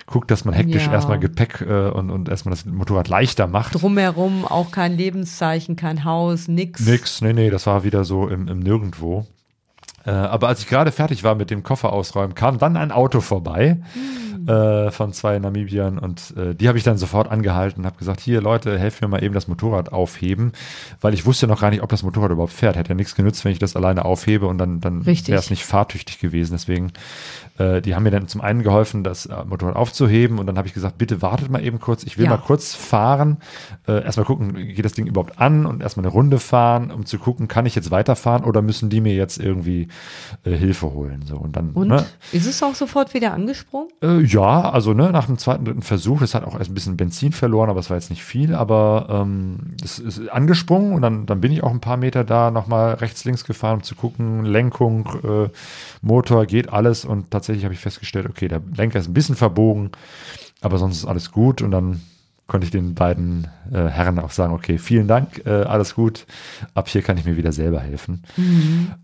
guckt, dass man hektisch Ja. erstmal Gepäck äh, und, und erstmal das Motorrad leichter macht. Drumherum auch kein Lebenszeichen, kein kein Haus, nix. Nix, nee, nee, das war wieder so im, im Nirgendwo. Äh, aber als ich gerade fertig war mit dem Koffer ausräumen, kam dann ein Auto vorbei äh, von zwei Namibiern und äh, die habe ich dann sofort angehalten und habe gesagt, hier Leute, helft mir mal eben das Motorrad aufheben, weil ich wusste noch gar nicht, ob das Motorrad überhaupt fährt. Hätte ja nichts genützt, wenn ich das alleine aufhebe und dann, dann wäre es nicht fahrtüchtig gewesen. Deswegen, äh, die haben mir dann zum einen geholfen, das äh, Motorrad aufzuheben und dann habe ich gesagt, bitte wartet mal eben kurz, ich will Ja. mal kurz fahren, äh, erstmal gucken, geht das Ding überhaupt an und erstmal eine Runde fahren, um zu gucken, kann ich jetzt weiterfahren oder müssen die mir jetzt irgendwie äh, Hilfe holen. So und dann, Und ne, ist es auch sofort wieder angesprungen? äh, ja, also ne, nach dem zweiten, dritten Versuch, es hat auch erst ein bisschen Benzin verloren, aber es war jetzt nicht viel, aber ähm, es ist angesprungen und dann, dann bin ich auch ein paar Meter da nochmal rechts, links gefahren, um zu gucken, Lenkung, äh, Motor, geht alles und tatsächlich habe ich festgestellt, okay, der Lenker ist ein bisschen verbogen, aber sonst ist alles gut und dann konnte ich den beiden äh, Herren auch sagen, okay, vielen Dank, äh, alles gut, ab hier kann ich mir wieder selber helfen.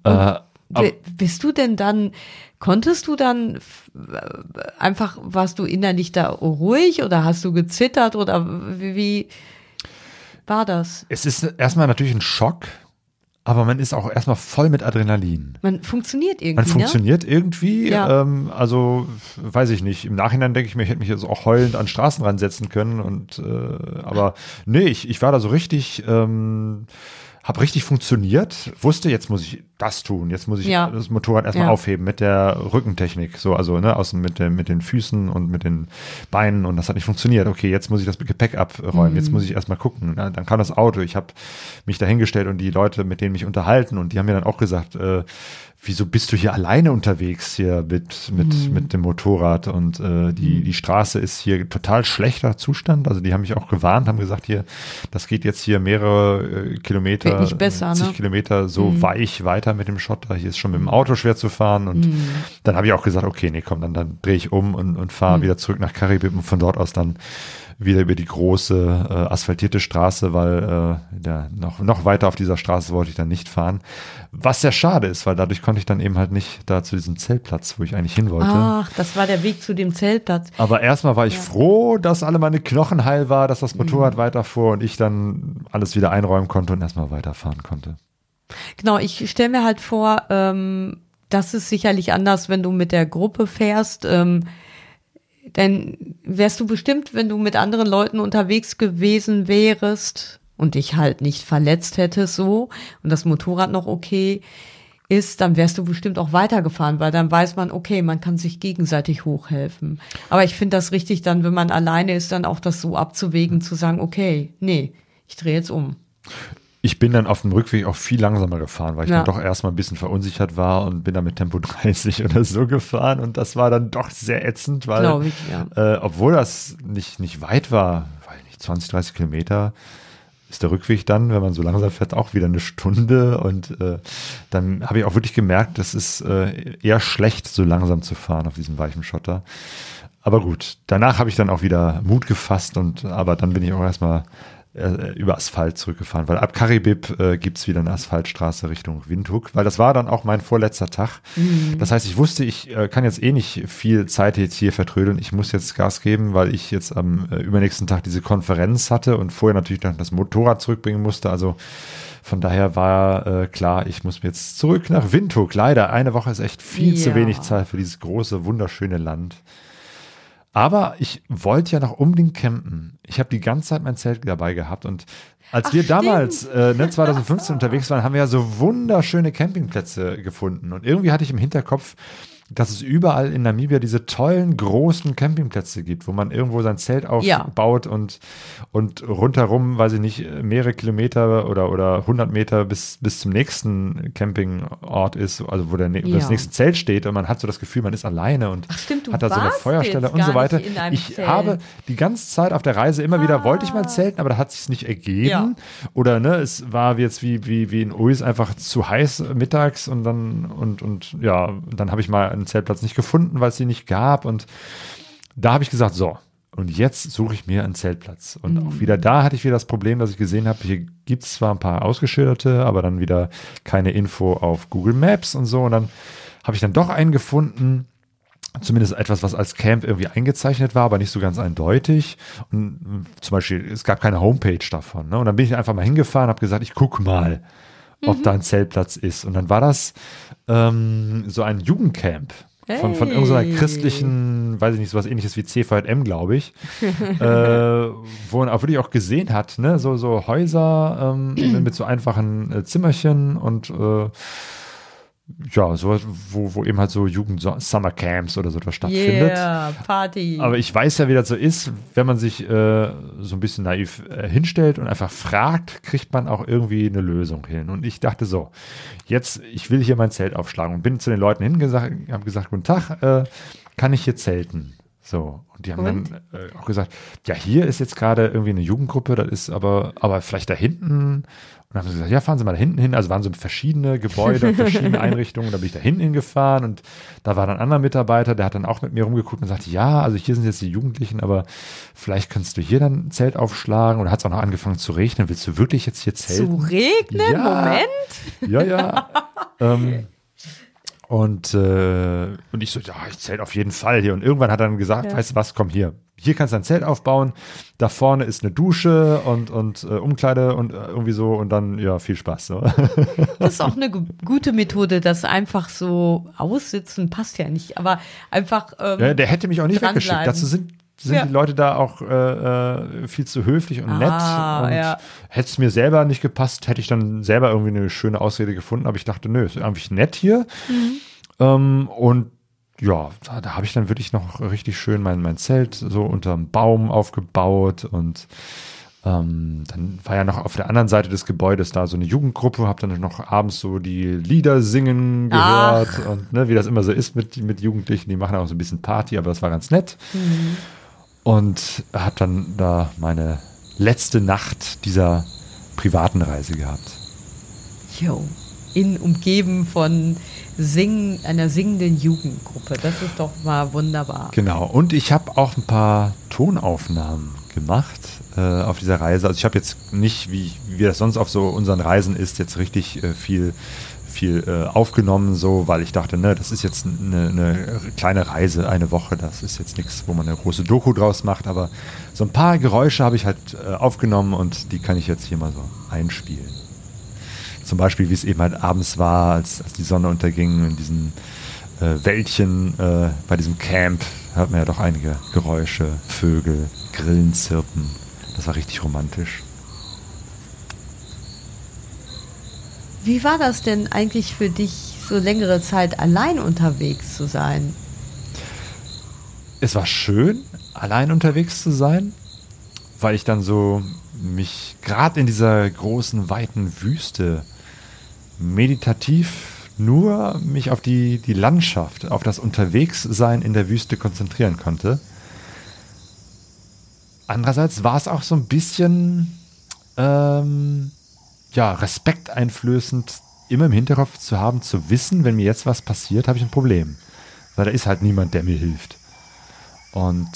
Äh, ab- B- Bist du denn dann, konntest du dann äh, einfach, warst du innerlich da ruhig oder hast du gezittert oder wie, wie war das? es ist erstmal natürlich ein Schock, aber man ist auch erstmal voll mit Adrenalin. Man funktioniert irgendwie, Man funktioniert irgendwie, ne? Ja. ähm, also weiß ich nicht. Im Nachhinein denke ich mir, ich hätte mich jetzt auch heulend an den Straßenrand setzen können. Und äh, aber nee, ich, ich war da so richtig, ähm, habe richtig funktioniert, wusste, jetzt muss ich das tun, jetzt muss ich Ja. das Motorrad erstmal Ja. aufheben mit der Rückentechnik, so also ne, außen mit den mit den Füßen und mit den Beinen und das hat nicht funktioniert. Okay, jetzt muss ich das Gepäck abräumen, jetzt Mhm. muss ich erstmal gucken. Ja, dann kam das Auto, ich habe mich dahingestellt und die Leute, mit denen mich unterhalten und die haben mir dann auch gesagt, äh, wieso bist du hier alleine unterwegs hier mit, mit, Mhm. mit dem Motorrad und äh, die, die Straße ist hier total schlechter Zustand. Also die haben mich auch gewarnt, haben gesagt, hier, das geht jetzt hier mehrere äh, Kilometer, Wird nicht besser, 70 ne? Kilometer so weich weiter mit dem Schotter. Hier ist schon mit dem Auto schwer zu fahren. Und dann habe ich auch gesagt, okay, nee, komm, dann, dann drehe ich um und, und fahre wieder zurück nach Karibik und von dort aus dann wieder über die große äh, asphaltierte Straße, weil äh, ja, noch, noch weiter auf dieser Straße wollte ich dann nicht fahren. Was sehr schade ist, weil dadurch konnte ich dann eben halt nicht da zu diesem Zeltplatz, wo ich eigentlich hin wollte. Ach, das war der Weg zu dem Zeltplatz. Aber erstmal war ich froh, dass alle meine Knochen heil war, dass das Motorrad weiterfuhr und ich dann alles wieder einräumen konnte und erstmal weiterfahren konnte. Genau, ich stelle mir halt vor, ähm, das ist sicherlich anders, wenn du mit der Gruppe fährst. Ähm, denn wärst du bestimmt, wenn du mit anderen Leuten unterwegs gewesen wärst und dich halt nicht verletzt hättest so und das Motorrad noch okay ist, dann wärst du bestimmt auch weitergefahren, weil dann weiß man, okay, man kann sich gegenseitig hochhelfen. Aber ich finde das richtig dann, wenn man alleine ist, dann auch das so abzuwägen, zu sagen, okay, nee, ich drehe jetzt um. Ich bin dann auf dem Rückweg auch viel langsamer gefahren, weil ich Ja. dann doch erstmal ein bisschen verunsichert war und bin dann mit Tempo 30 oder so gefahren und das war dann doch sehr ätzend, weil ich, ja. äh, obwohl das nicht, nicht weit war, weil nicht 20, 30 Kilometer, ist der Rückweg dann, wenn man so langsam fährt, auch wieder eine Stunde und äh, dann habe ich auch wirklich gemerkt, das ist äh, eher schlecht, so langsam zu fahren auf diesem weichen Schotter. Aber gut, danach habe ich dann auch wieder Mut gefasst und aber dann bin ich auch erstmal äh, über Asphalt zurückgefahren, weil ab Karibib äh, gibt's wieder eine Asphaltstraße Richtung Windhoek, weil das war dann auch mein vorletzter Tag. Das heißt, ich wusste, ich äh, kann jetzt eh nicht viel Zeit jetzt hier vertrödeln. Ich muss jetzt Gas geben, weil ich jetzt am äh, übernächsten Tag diese Konferenz hatte und vorher natürlich noch das Motorrad zurückbringen musste. Also von daher war äh, klar, ich muss jetzt zurück nach Windhoek. Leider, eine Woche ist echt viel zu Ja. wenig Zeit für dieses große, wunderschöne Land. Aber ich wollte ja noch unbedingt campen. Ich habe die ganze Zeit mein Zelt dabei gehabt und als Ach, wir stimmt. damals, äh, ne, 2015 unterwegs waren, haben wir ja so wunderschöne Campingplätze gefunden. Und irgendwie hatte ich im Hinterkopf, dass es überall in Namibia diese tollen großen Campingplätze gibt, wo man irgendwo sein Zelt Ja. aufbaut und, und rundherum, weiß ich nicht, mehrere Kilometer oder, oder 100 Meter bis, bis zum nächsten Campingort ist, also wo der, wo das Ja. nächste Zelt steht und man hat so das Gefühl, man ist alleine und Ach stimmt, hat da so eine Feuerstelle und so weiter. Ich Zelt. habe die ganze Zeit auf der Reise immer wieder, wollte ich Ah. mal zelten, aber da hat es nicht ergeben. Ja. Oder ne, es war jetzt wie, wie, wie in Uis einfach zu heiß mittags und dann, und, und ja, dann habe ich mal einen Zeltplatz nicht gefunden, weil es sie nicht gab. Und da habe ich gesagt, so, und jetzt suche ich mir einen Zeltplatz. Und Mhm. auch wieder da hatte ich wieder das Problem, dass ich gesehen habe, hier gibt es zwar ein paar ausgeschilderte, aber dann wieder keine Info auf Google Maps und so. Und dann habe ich dann doch einen gefunden, zumindest etwas, was als Camp irgendwie eingezeichnet war, aber nicht so ganz eindeutig. Und zum Beispiel, es gab keine Homepage davon. Ne? Und dann bin ich einfach mal hingefahren, habe gesagt, ich guck mal, ob da ein Zeltplatz ist. Und dann war das ähm, so ein Jugendcamp. Von, von irgendeiner Hey. christlichen, weiß ich nicht, sowas ähnliches wie CVM, glaube ich, äh, wo man auch wirklich auch gesehen hat, ne, so, so Häuser ähm, mit so einfachen äh, Zimmerchen und äh, ja, so, wo, wo eben halt so Jugend-Summer-Camps oder so etwas stattfindet. Yeah, Party. Aber ich weiß ja, wie das so ist, wenn man sich äh, so ein bisschen naiv äh, hinstellt und einfach fragt, kriegt man auch irgendwie eine Lösung hin. Und ich dachte so, jetzt, ich will hier mein Zelt aufschlagen und bin zu den Leuten hingesagt, habe gesagt, guten Tag, äh, kann ich hier zelten? So, und die haben Und? dann äh, auch gesagt, ja, hier ist jetzt gerade irgendwie eine Jugendgruppe, das ist aber, aber vielleicht da hinten. Und dann haben sie gesagt, ja, fahren Sie mal da hinten hin. Also waren so verschiedene Gebäude und verschiedene Einrichtungen. Da bin ich da hinten hingefahren und da war dann ein anderer Mitarbeiter, der hat dann auch mit mir rumgeguckt und sagte, ja, also hier sind jetzt die Jugendlichen, aber vielleicht kannst du hier dann ein Zelt aufschlagen. Und da hat es auch noch angefangen zu regnen. Willst du wirklich jetzt hier zelten? Zu regnen? Ja. Moment. Ja, ja. ähm, und, äh, und ich so, ja, ich zähle auf jeden Fall hier. Und irgendwann hat er dann gesagt, Ja. weißt du was, komm hier. Hier kannst du ein Zelt aufbauen. Da vorne ist eine Dusche und, und äh, Umkleide und äh, irgendwie so. Und dann, ja, viel Spaß. So. Das ist auch eine gu- gute Methode, das einfach so aussitzen passt ja nicht, aber einfach ähm, ja, der hätte mich auch nicht weggeschickt. Dazu sind, sind Ja. die Leute da auch äh, äh, viel zu höflich und nett. Ah, und ja. hätte es mir selber nicht gepasst, hätte ich dann selber irgendwie eine schöne Ausrede gefunden. Aber ich dachte, nö, ist irgendwie nett hier. Mhm. Ähm, und ja, da, da habe ich dann wirklich noch richtig schön mein, mein Zelt so unterm Baum aufgebaut und ähm, dann war ja noch auf der anderen Seite des Gebäudes da so eine Jugendgruppe, habe dann noch abends so die Lieder singen gehört und ne, wie das immer so ist mit, mit Jugendlichen, die machen auch so ein bisschen Party, aber das war ganz nett. Und habe dann da meine letzte Nacht dieser privaten Reise gehabt. Jo, in umgeben von Singen, einer singenden Jugendgruppe. Das ist doch mal wunderbar. Genau. Und ich habe auch ein paar Tonaufnahmen gemacht äh, auf dieser Reise. Also ich habe jetzt nicht, wie, wie das sonst auf so unseren Reisen ist, jetzt richtig äh, viel viel äh, aufgenommen, so, weil ich dachte, ne, das ist jetzt eine, eine kleine Reise, eine Woche, das ist jetzt nichts, wo man eine große Doku draus macht, aber so ein paar Geräusche habe ich halt äh, aufgenommen und die kann ich jetzt hier mal so einspielen. Zum Beispiel, wie es eben halt abends war, als, als die Sonne unterging in diesen äh, Wäldchen äh, bei diesem Camp, hört man ja doch einige Geräusche, Vögel, Grillen zirpen. Das war richtig romantisch. Wie war das denn eigentlich für dich, so längere Zeit allein unterwegs zu sein? Es war schön, allein unterwegs zu sein, weil ich dann so mich gerade in dieser großen, weiten Wüste meditativ nur mich auf die, die Landschaft, auf das Unterwegssein in der Wüste konzentrieren konnte. Andererseits war es auch so ein bisschen ähm, ja, respekteinflößend, immer im Hinterkopf zu haben, zu wissen, wenn mir jetzt was passiert, habe ich ein Problem. Weil da ist halt niemand, der mir hilft. Und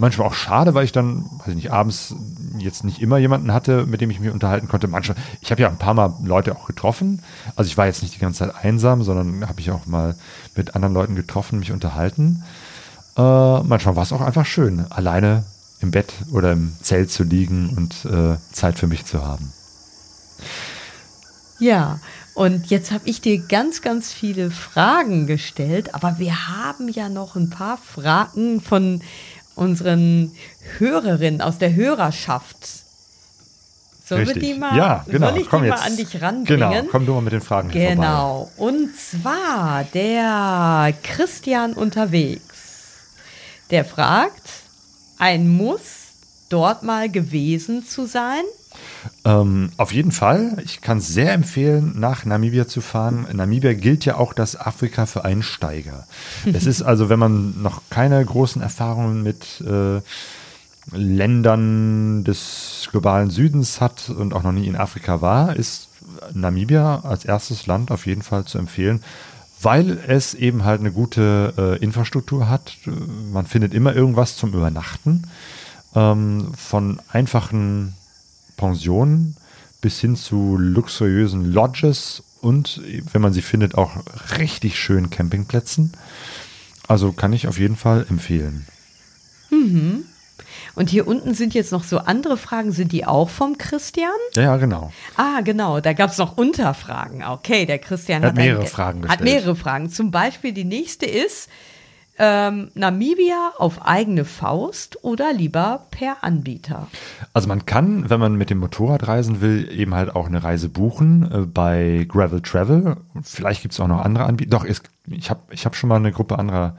manchmal auch schade, weil ich dann, weiß ich nicht, abends jetzt nicht immer jemanden hatte, mit dem ich mich unterhalten konnte. Manchmal, ich habe ja ein paar Mal Leute auch getroffen. Also ich war jetzt nicht die ganze Zeit einsam, sondern habe ich auch mal mit anderen Leuten getroffen, mich unterhalten. Äh, manchmal war es auch einfach schön, alleine im Bett oder im Zelt zu liegen und äh, Zeit für mich zu haben. Ja, und jetzt habe ich dir ganz, ganz viele Fragen gestellt, aber wir haben ja noch ein paar Fragen von unseren Hörerinnen aus der Hörerschaft. Sollen wir die mal, ja, genau. soll ich komm die jetzt. mal an dich ranbringen? Genau, komm du mal mit den Fragen hier vorbei. Genau. Und zwar der Christian unterwegs. Der fragt, ein Muss dort mal gewesen zu sein? Ähm, auf jeden Fall. Ich kann es sehr empfehlen, nach Namibia zu fahren. Namibia gilt ja auch das Afrika für Einsteiger. es ist also, wenn man noch keine großen Erfahrungen mit äh, Ländern des globalen Südens hat und auch noch nie in Afrika war, ist Namibia als erstes Land auf jeden Fall zu empfehlen, weil es eben halt eine gute äh, Infrastruktur hat. Man findet immer irgendwas zum Übernachten. Ähm, von einfachen Pensionen bis hin zu luxuriösen Lodges und, wenn man sie findet, auch richtig schönen Campingplätzen. Also kann ich auf jeden Fall empfehlen. Und hier unten sind jetzt noch so andere Fragen. Sind die auch vom Christian? Ja, genau. Ah, genau. Da gab es noch Unterfragen. Okay, der Christian hat, hat mehrere ein- Fragen Hat gestellt. mehrere Fragen. Zum Beispiel die nächste ist ähm, Namibia auf eigene Faust oder lieber per Anbieter? Also man kann, wenn man mit dem Motorrad reisen will, eben halt auch eine Reise buchen äh, bei Gravel Travel. Vielleicht gibt es auch noch andere Anbieter. Doch, es, ich habe ich hab schon mal eine Gruppe anderer.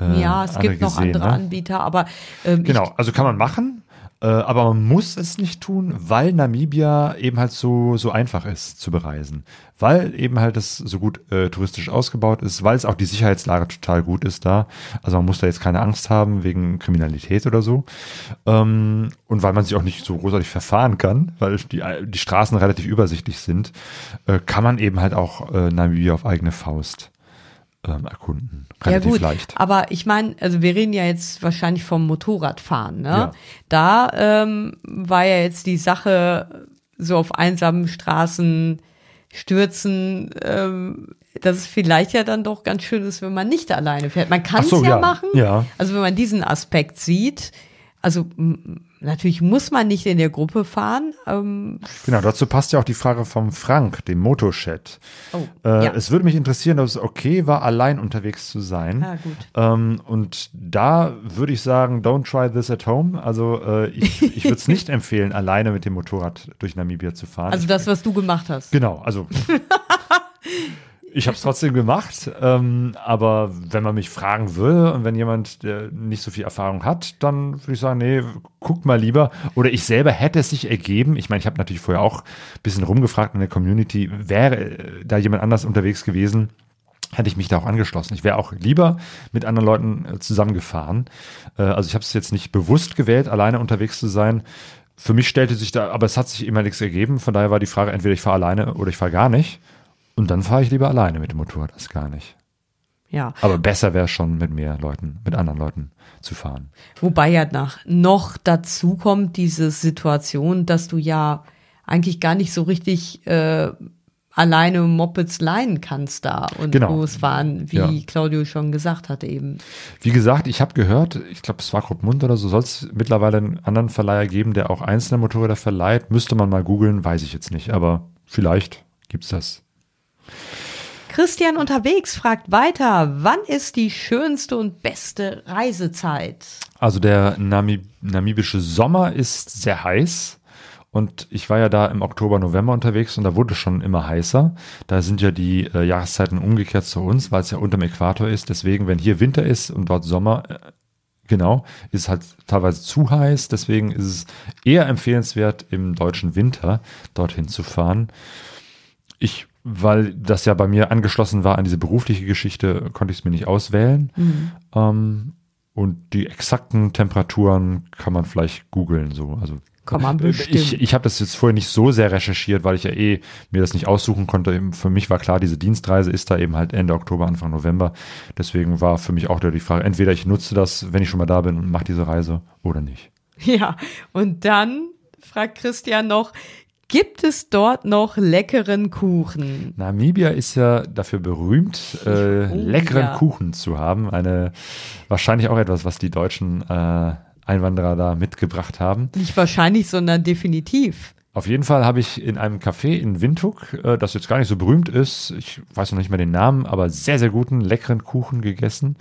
Äh, ja, es gibt noch gesehen, andere ne? Anbieter, aber ähm, Genau, also kann man machen, äh, aber man muss es nicht tun, weil Namibia eben halt so, so einfach ist zu bereisen. Weil eben halt es so gut äh, touristisch ausgebaut ist, weil es auch die Sicherheitslage total gut ist da. Also man muss da jetzt keine Angst haben wegen Kriminalität oder so. Ähm, und weil man sich auch nicht so großartig verfahren kann, weil die, die Straßen relativ übersichtlich sind, äh, kann man eben halt auch äh, Namibia auf eigene Faust ähm, erkunden. Relativ ja gut, leicht. aber ich meine, also wir reden ja jetzt wahrscheinlich vom Motorradfahren, ne? Ja. Da ähm, war ja jetzt die Sache so auf einsamen Straßen stürzen, ähm, dass es vielleicht ja dann doch ganz schön ist, wenn man nicht alleine fährt. Man kann es so, ja, ja. machen. Ja. Also wenn man diesen Aspekt sieht, also natürlich muss man nicht in der Gruppe fahren. Ähm, Genau, dazu passt ja auch die Frage vom Frank, dem Motochat. oh, Äh, ja. Es würde mich interessieren, ob es okay war, allein unterwegs zu sein. Ah, gut. Ähm, und da würde ich sagen, don't try this at home. Also äh, ich, ich würde es nicht empfehlen, alleine mit dem Motorrad durch Namibia zu fahren. Also das, was du gemacht hast. Genau, also ich habe es trotzdem gemacht, ähm, aber wenn man mich fragen will und wenn jemand, der nicht so viel Erfahrung hat, dann würde ich sagen, nee, guck mal lieber. Oder ich selber hätte es sich ergeben. Ich meine, ich habe natürlich vorher auch ein bisschen rumgefragt in der Community, wäre äh, da jemand anders unterwegs gewesen, hätte ich mich da auch angeschlossen. Ich wäre auch lieber mit anderen Leuten äh, zusammengefahren. Äh, also ich habe es jetzt nicht bewusst gewählt, alleine unterwegs zu sein. Für mich stellte sich da, aber es hat sich immer nichts ergeben. Von daher war die Frage, entweder ich fahre alleine oder ich fahre gar nicht. Und dann fahre ich lieber alleine mit dem Motorrad als gar nicht. Ja. Aber besser wäre schon mit mehr Leuten, mit anderen Leuten zu fahren. Wobei ja nach, noch dazu kommt diese Situation, dass du ja eigentlich gar nicht so richtig äh, alleine Mopeds leihen kannst da und Genau. losfahren, wie Ja. Claudio schon gesagt hatte eben. Wie gesagt, ich habe gehört, ich glaube, es war Mund oder so, soll es mittlerweile einen anderen Verleiher geben, der auch einzelne Motorräder verleiht. Müsste man mal googeln, weiß ich jetzt nicht, aber vielleicht gibt's das. Christian unterwegs fragt weiter, wann ist die schönste und beste Reisezeit? Also der Namib namibische Sommer ist sehr heiß. Und ich war ja da im Oktober, November unterwegs und da wurde es schon immer heißer. Da sind ja die äh, Jahreszeiten umgekehrt zu uns, weil es ja unterm Äquator ist. Deswegen, wenn hier Winter ist und dort Sommer, äh, genau, ist es halt teilweise zu heiß. Deswegen ist es eher empfehlenswert, im deutschen Winter dorthin zu fahren. Ich, weil das ja bei mir angeschlossen war an diese berufliche Geschichte, konnte ich es mir nicht auswählen. Ähm, und die exakten Temperaturen kann man vielleicht googeln, so. Also Kann man bestimmt. Ich, ich habe das jetzt vorher nicht so sehr recherchiert, weil ich ja eh mir das nicht aussuchen konnte. Für mich war klar, diese Dienstreise ist da eben halt Ende Oktober, Anfang November. Deswegen war für mich auch da die Frage, entweder ich nutze das, wenn ich schon mal da bin und mache diese Reise oder nicht. Ja, und dann fragt Christian noch, gibt es dort noch leckeren Kuchen? Namibia ist ja dafür berühmt, äh, Oh, leckeren ja. Kuchen zu haben. Eine wahrscheinlich auch etwas, was die deutschen äh, Einwanderer da mitgebracht haben. Nicht wahrscheinlich, sondern definitiv. Auf jeden Fall habe ich in einem Café in Windhoek, äh, das jetzt gar nicht so berühmt ist, ich weiß noch nicht mehr den Namen, aber sehr, sehr guten, leckeren Kuchen gegessen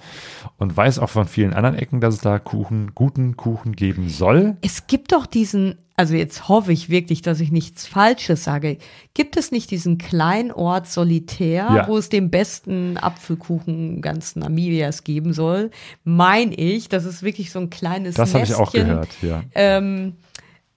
und weiß auch von vielen anderen Ecken, dass es da Kuchen, guten Kuchen geben soll. Es gibt doch diesen, also jetzt hoffe ich wirklich, dass ich nichts Falsches sage. Gibt es nicht diesen kleinen Ort Solitär, Ja. wo es den besten Apfelkuchen ganz Namibias geben soll? Mein ich, das ist wirklich so ein kleines Das habe ich auch gehört, ja. Ähm,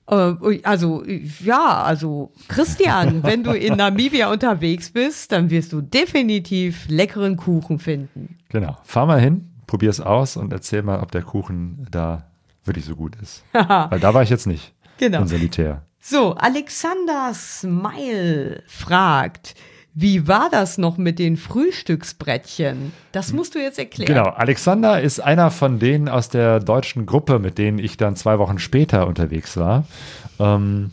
äh, also, ja, also, Christian, wenn du in Namibia unterwegs bist, dann wirst du definitiv leckeren Kuchen finden. Genau. Fahr mal hin, probier es aus und erzähl mal, ob der Kuchen da wirklich so gut ist. Weil da war ich jetzt nicht. Genau. In Solitär. So, Alexander Smile fragt, wie war das noch mit den Frühstücksbrettchen? Das musst du jetzt erklären. Genau, Alexander ist einer von denen aus der deutschen Gruppe, mit denen ich dann zwei Wochen später unterwegs war. Ähm,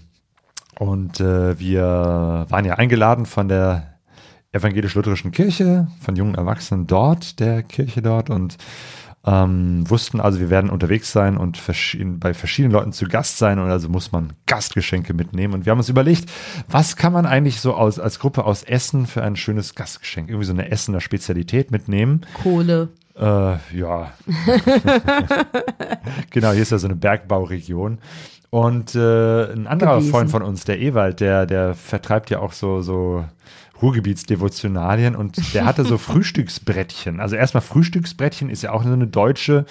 und äh, wir waren ja eingeladen von der evangelisch-lutherischen Kirche, von jungen Erwachsenen dort, der Kirche dort und ähm, wussten also, wir werden unterwegs sein und verschieden, bei verschiedenen Leuten zu Gast sein und also muss man Gastgeschenke mitnehmen. Und wir haben uns überlegt, was kann man eigentlich so aus, als Gruppe aus Essen für ein schönes Gastgeschenk, irgendwie so eine Essener Spezialität mitnehmen. Kohle. Äh, ja. genau, hier ist ja so eine Bergbauregion. Und äh, ein anderer Gewesen. Freund von uns, der Ewald, der, der vertreibt ja auch so, so Ruhrgebietsdevotionalien und der hatte so Frühstücksbrettchen. Also erstmal Frühstücksbrettchen ist ja auch so eine deutsche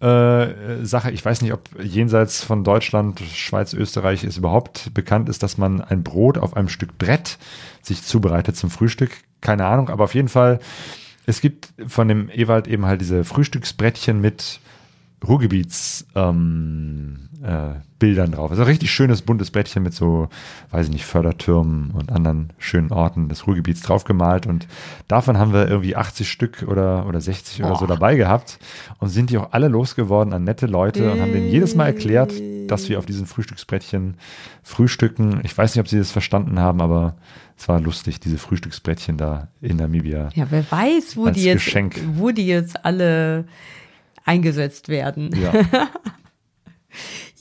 äh, Sache. Ich weiß nicht, ob jenseits von Deutschland, Schweiz, Österreich es überhaupt bekannt ist, dass man ein Brot auf einem Stück Brett sich zubereitet zum Frühstück. Keine Ahnung, aber auf jeden Fall, es gibt von dem Ewald eben halt diese Frühstücksbrettchen mit Ruhrgebiets ähm, äh, Bildern drauf. Also ein richtig schönes buntes Brettchen mit so, weiß ich nicht, Fördertürmen und anderen schönen Orten des Ruhrgebiets draufgemalt. Und davon haben wir irgendwie 80 Stück oder, oder 60 oder so dabei gehabt und sind die auch alle losgeworden an nette Leute und haben denen jedes Mal erklärt, dass wir auf diesen Frühstücksbrettchen frühstücken. Ich weiß nicht, ob sie das verstanden haben, aber es war lustig, diese Frühstücksbrettchen da in Namibia. Ja, wer weiß, wo die jetzt, Geschenk. wo die jetzt alle eingesetzt werden. Ja.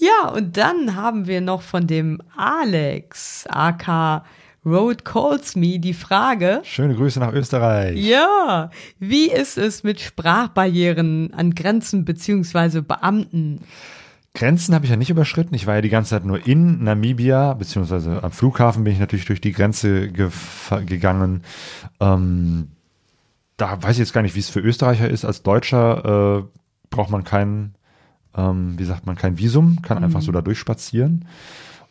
Ja, und dann haben wir noch von dem Alex, AK Road Calls Me, die Frage. Schöne Grüße nach Österreich. Ja, wie ist es mit Sprachbarrieren an Grenzen beziehungsweise Beamten? Grenzen habe ich ja nicht überschritten. Ich war ja die ganze Zeit nur in Namibia, beziehungsweise am Flughafen bin ich natürlich durch die Grenze gef- gegangen. Ähm, da weiß ich jetzt gar nicht, wie es für Österreicher ist. Als Deutscher äh, braucht man kein, ähm, wie sagt man, kein Visum, kann einfach so da durchspazieren.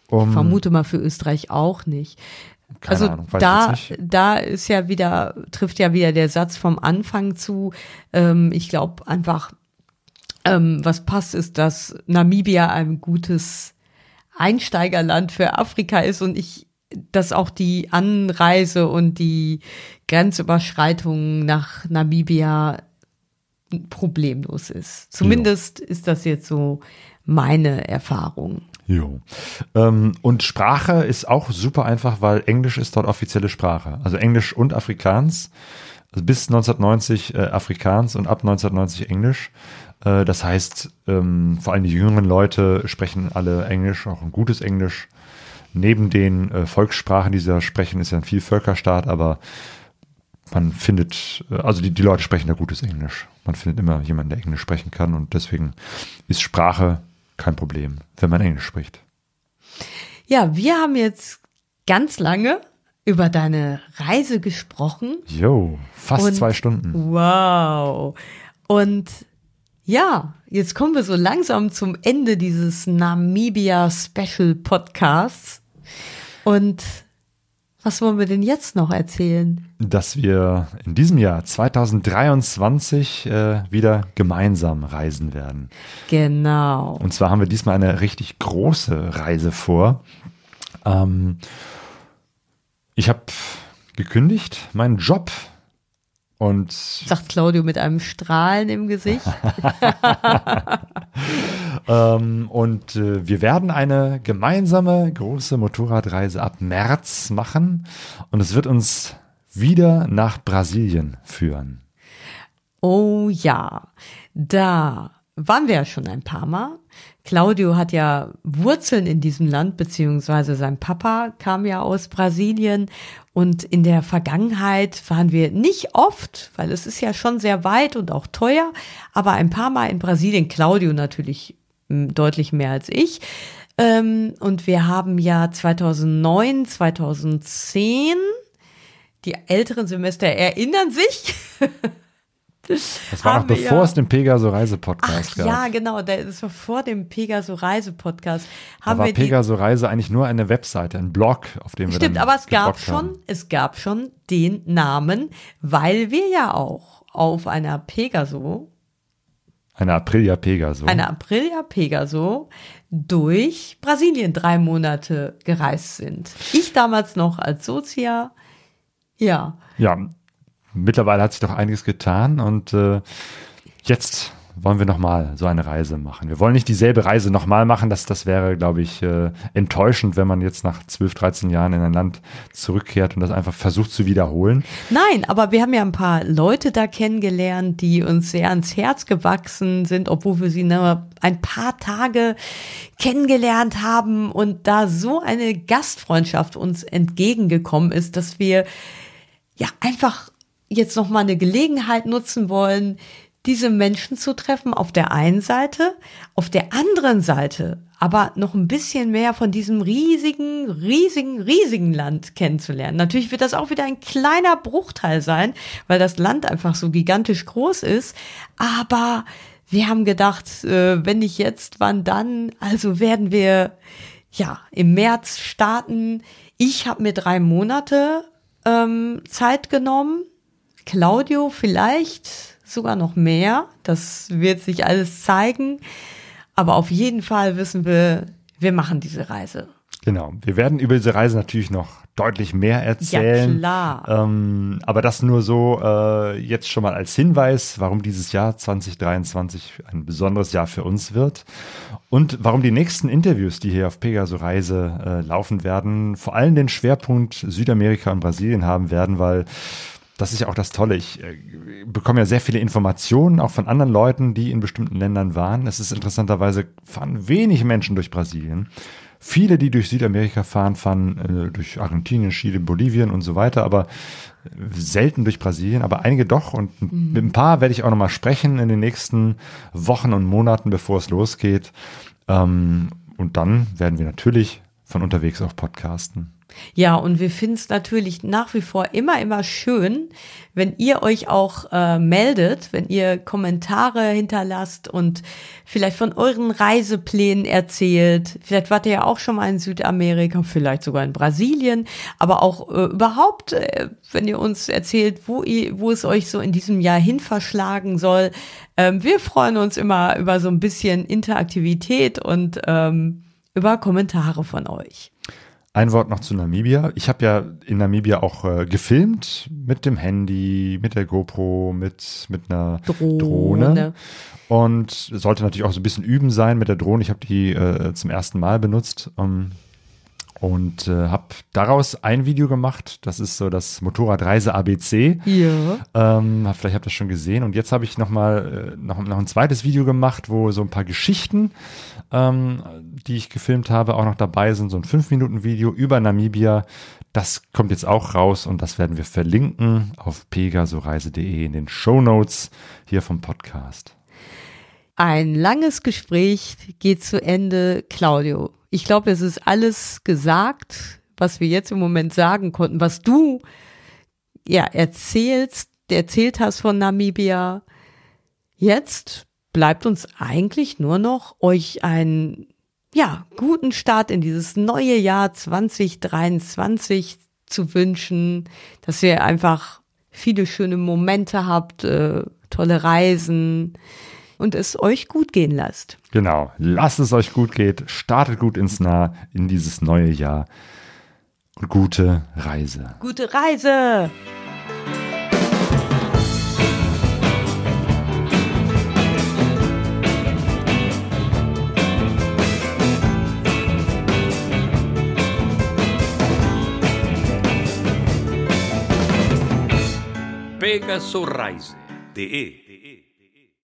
Um, Vermute mal für Österreich auch nicht. Keine also Ahnung, ich da, da ist ja wieder, trifft ja wieder der Satz vom Anfang zu. Ähm, ich glaube einfach, ähm, was passt, ist, dass Namibia ein gutes Einsteigerland für Afrika ist und ich, dass auch die Anreise und die Grenzüberschreitung nach Namibia problemlos ist. Zumindest ist das jetzt so meine Erfahrung. Jo. Ähm, und Sprache ist auch super einfach, weil Englisch ist dort offizielle Sprache. Also Englisch und Afrikaans. Also bis 1990 äh, Afrikaans und ab 1990 Englisch. Äh, das heißt, ähm, vor allem die jüngeren Leute sprechen alle Englisch, auch ein gutes Englisch. Neben den äh, Volkssprachen, die sie da sprechen, ist ja ein Vielvölkerstaat, aber man findet, äh, also die, die Leute sprechen da gutes Englisch. Man findet immer jemanden, der Englisch sprechen kann und deswegen ist Sprache kein Problem, wenn man Englisch spricht. Ja, wir haben jetzt ganz lange über deine Reise gesprochen. Jo, fast Und- zwei Stunden. Wow. Und ja, jetzt kommen wir so langsam zum Ende dieses Namibia Special Podcasts. Und was wollen wir denn jetzt noch erzählen? Dass wir in diesem Jahr 2023 äh, wieder gemeinsam reisen werden. Genau. Und zwar haben wir diesmal eine richtig große Reise vor. Ähm, ich habe gekündigt, meinen Job. Und Sagt Claudio mit einem Strahlen im Gesicht. Ähm, und äh, wir werden eine gemeinsame große Motorradreise ab März machen. Und es wird uns wieder nach Brasilien führen. Oh ja, da waren wir ja schon ein paar Mal. Claudio hat ja Wurzeln in diesem Land, beziehungsweise sein Papa kam ja aus Brasilien. Und in der Vergangenheit waren wir nicht oft, weil es ist ja schon sehr weit und auch teuer, aber ein paar Mal in Brasilien. Claudio natürlich m, deutlich mehr als ich. Ähm, und wir haben ja 2009, 2010, die älteren Semester erinnern sich, Das war noch bevor ja. es den Pegaso Reise-Podcast Ach gab. ja, genau, das war vor dem Pegaso Reise Podcast. da Haben war wir die, Pegaso Reise eigentlich nur eine Webseite, ein Blog, auf dem wir Stimmt, aber es gab gebloggt haben. schon, es gab schon den Namen, weil wir ja auch auf einer Pegaso, Eine Aprilia Pegaso. einer Aprilia Pegaso durch Brasilien drei Monate gereist sind. Ich damals noch als Sozia. Ja, Ja, mittlerweile hat sich doch einiges getan und äh, jetzt wollen wir nochmal so eine Reise machen. Wir wollen nicht dieselbe Reise nochmal machen. Das, das wäre, glaube ich, äh, enttäuschend, wenn man jetzt nach 12, 13 Jahren in ein Land zurückkehrt und das einfach versucht zu wiederholen. Nein, aber wir haben ja ein paar Leute da kennengelernt, die uns sehr ans Herz gewachsen sind, obwohl wir sie nur ein paar Tage kennengelernt haben und da so eine Gastfreundschaft uns entgegengekommen ist, dass wir ja einfach jetzt noch mal eine Gelegenheit nutzen wollen, diese Menschen zu treffen auf der einen Seite, auf der anderen Seite aber noch ein bisschen mehr von diesem riesigen, riesigen, riesigen Land kennenzulernen. Natürlich wird das auch wieder ein kleiner Bruchteil sein, weil das Land einfach so gigantisch groß ist, aber wir haben gedacht, äh, wenn nicht jetzt, wann dann? Also werden wir ja im März starten. Ich habe mir drei Monate ähm, Zeit genommen. Claudio vielleicht sogar noch mehr. Das wird sich alles zeigen. Aber auf jeden Fall wissen wir, wir machen diese Reise. Genau. Wir werden über diese Reise natürlich noch deutlich mehr erzählen. Ja, klar. Ähm, aber das nur so äh, jetzt schon mal als Hinweis, warum dieses Jahr 2023 ein besonderes Jahr für uns wird und warum die nächsten Interviews, die hier auf Pegaso Reise äh, laufen werden, vor allem den Schwerpunkt Südamerika und Brasilien haben werden, weil das ist ja auch das Tolle. Ich äh, bekomme ja sehr viele Informationen auch von anderen Leuten, die in bestimmten Ländern waren. Es ist interessanterweise, fahren wenig Menschen durch Brasilien. Viele, die durch Südamerika fahren, fahren äh, durch Argentinien, Chile, Bolivien und so weiter, aber selten durch Brasilien, aber einige doch. Und mhm. mit ein paar werde ich auch nochmal sprechen in den nächsten Wochen und Monaten, bevor es losgeht. Ähm, und dann werden wir natürlich von unterwegs auch podcasten. Ja, und wir finden es natürlich nach wie vor immer, immer schön, wenn ihr euch auch äh, meldet, wenn ihr Kommentare hinterlasst und vielleicht von euren Reiseplänen erzählt. Vielleicht wart ihr ja auch schon mal in Südamerika, vielleicht sogar in Brasilien, aber auch äh, überhaupt, äh, wenn ihr uns erzählt, wo, ihr, wo es euch so in diesem Jahr hin verschlagen soll. Ähm, wir freuen uns immer über so ein bisschen Interaktivität und ähm, über Kommentare von euch. Ein Wort noch zu Namibia. Ich habe ja in Namibia auch äh, gefilmt mit dem Handy, mit der GoPro, mit, mit einer Drohne. Drohne. Und sollte natürlich auch so ein bisschen üben sein mit der Drohne. Ich habe die äh, zum ersten Mal benutzt. Ähm, und äh, habe daraus ein Video gemacht. Das ist so das Motorradreise ABC. Ja. Ähm, vielleicht habt ihr das schon gesehen. Und jetzt habe ich noch mal äh, noch, noch ein zweites Video gemacht, wo so ein paar Geschichten, ähm, die ich gefilmt habe, auch noch dabei sind. So ein 5-Minuten-Video über Namibia. Das kommt jetzt auch raus und das werden wir verlinken auf pegasoreise.de in den Show Notes hier vom Podcast. Ein langes Gespräch geht zu Ende. Claudio, ich glaube, es ist alles gesagt, was wir jetzt im Moment sagen konnten, was du ja erzählst, erzählt hast von Namibia. Jetzt bleibt uns eigentlich nur noch euch einen ja, guten Start in dieses neue Jahr 2023 zu wünschen, dass ihr einfach viele schöne Momente habt, äh, tolle Reisen, und es euch gut gehen lasst. Genau, lasst es euch gut gehen, startet gut ins Nah in dieses neue Jahr und gute Reise. Gute Reise! Pegaso Reise.de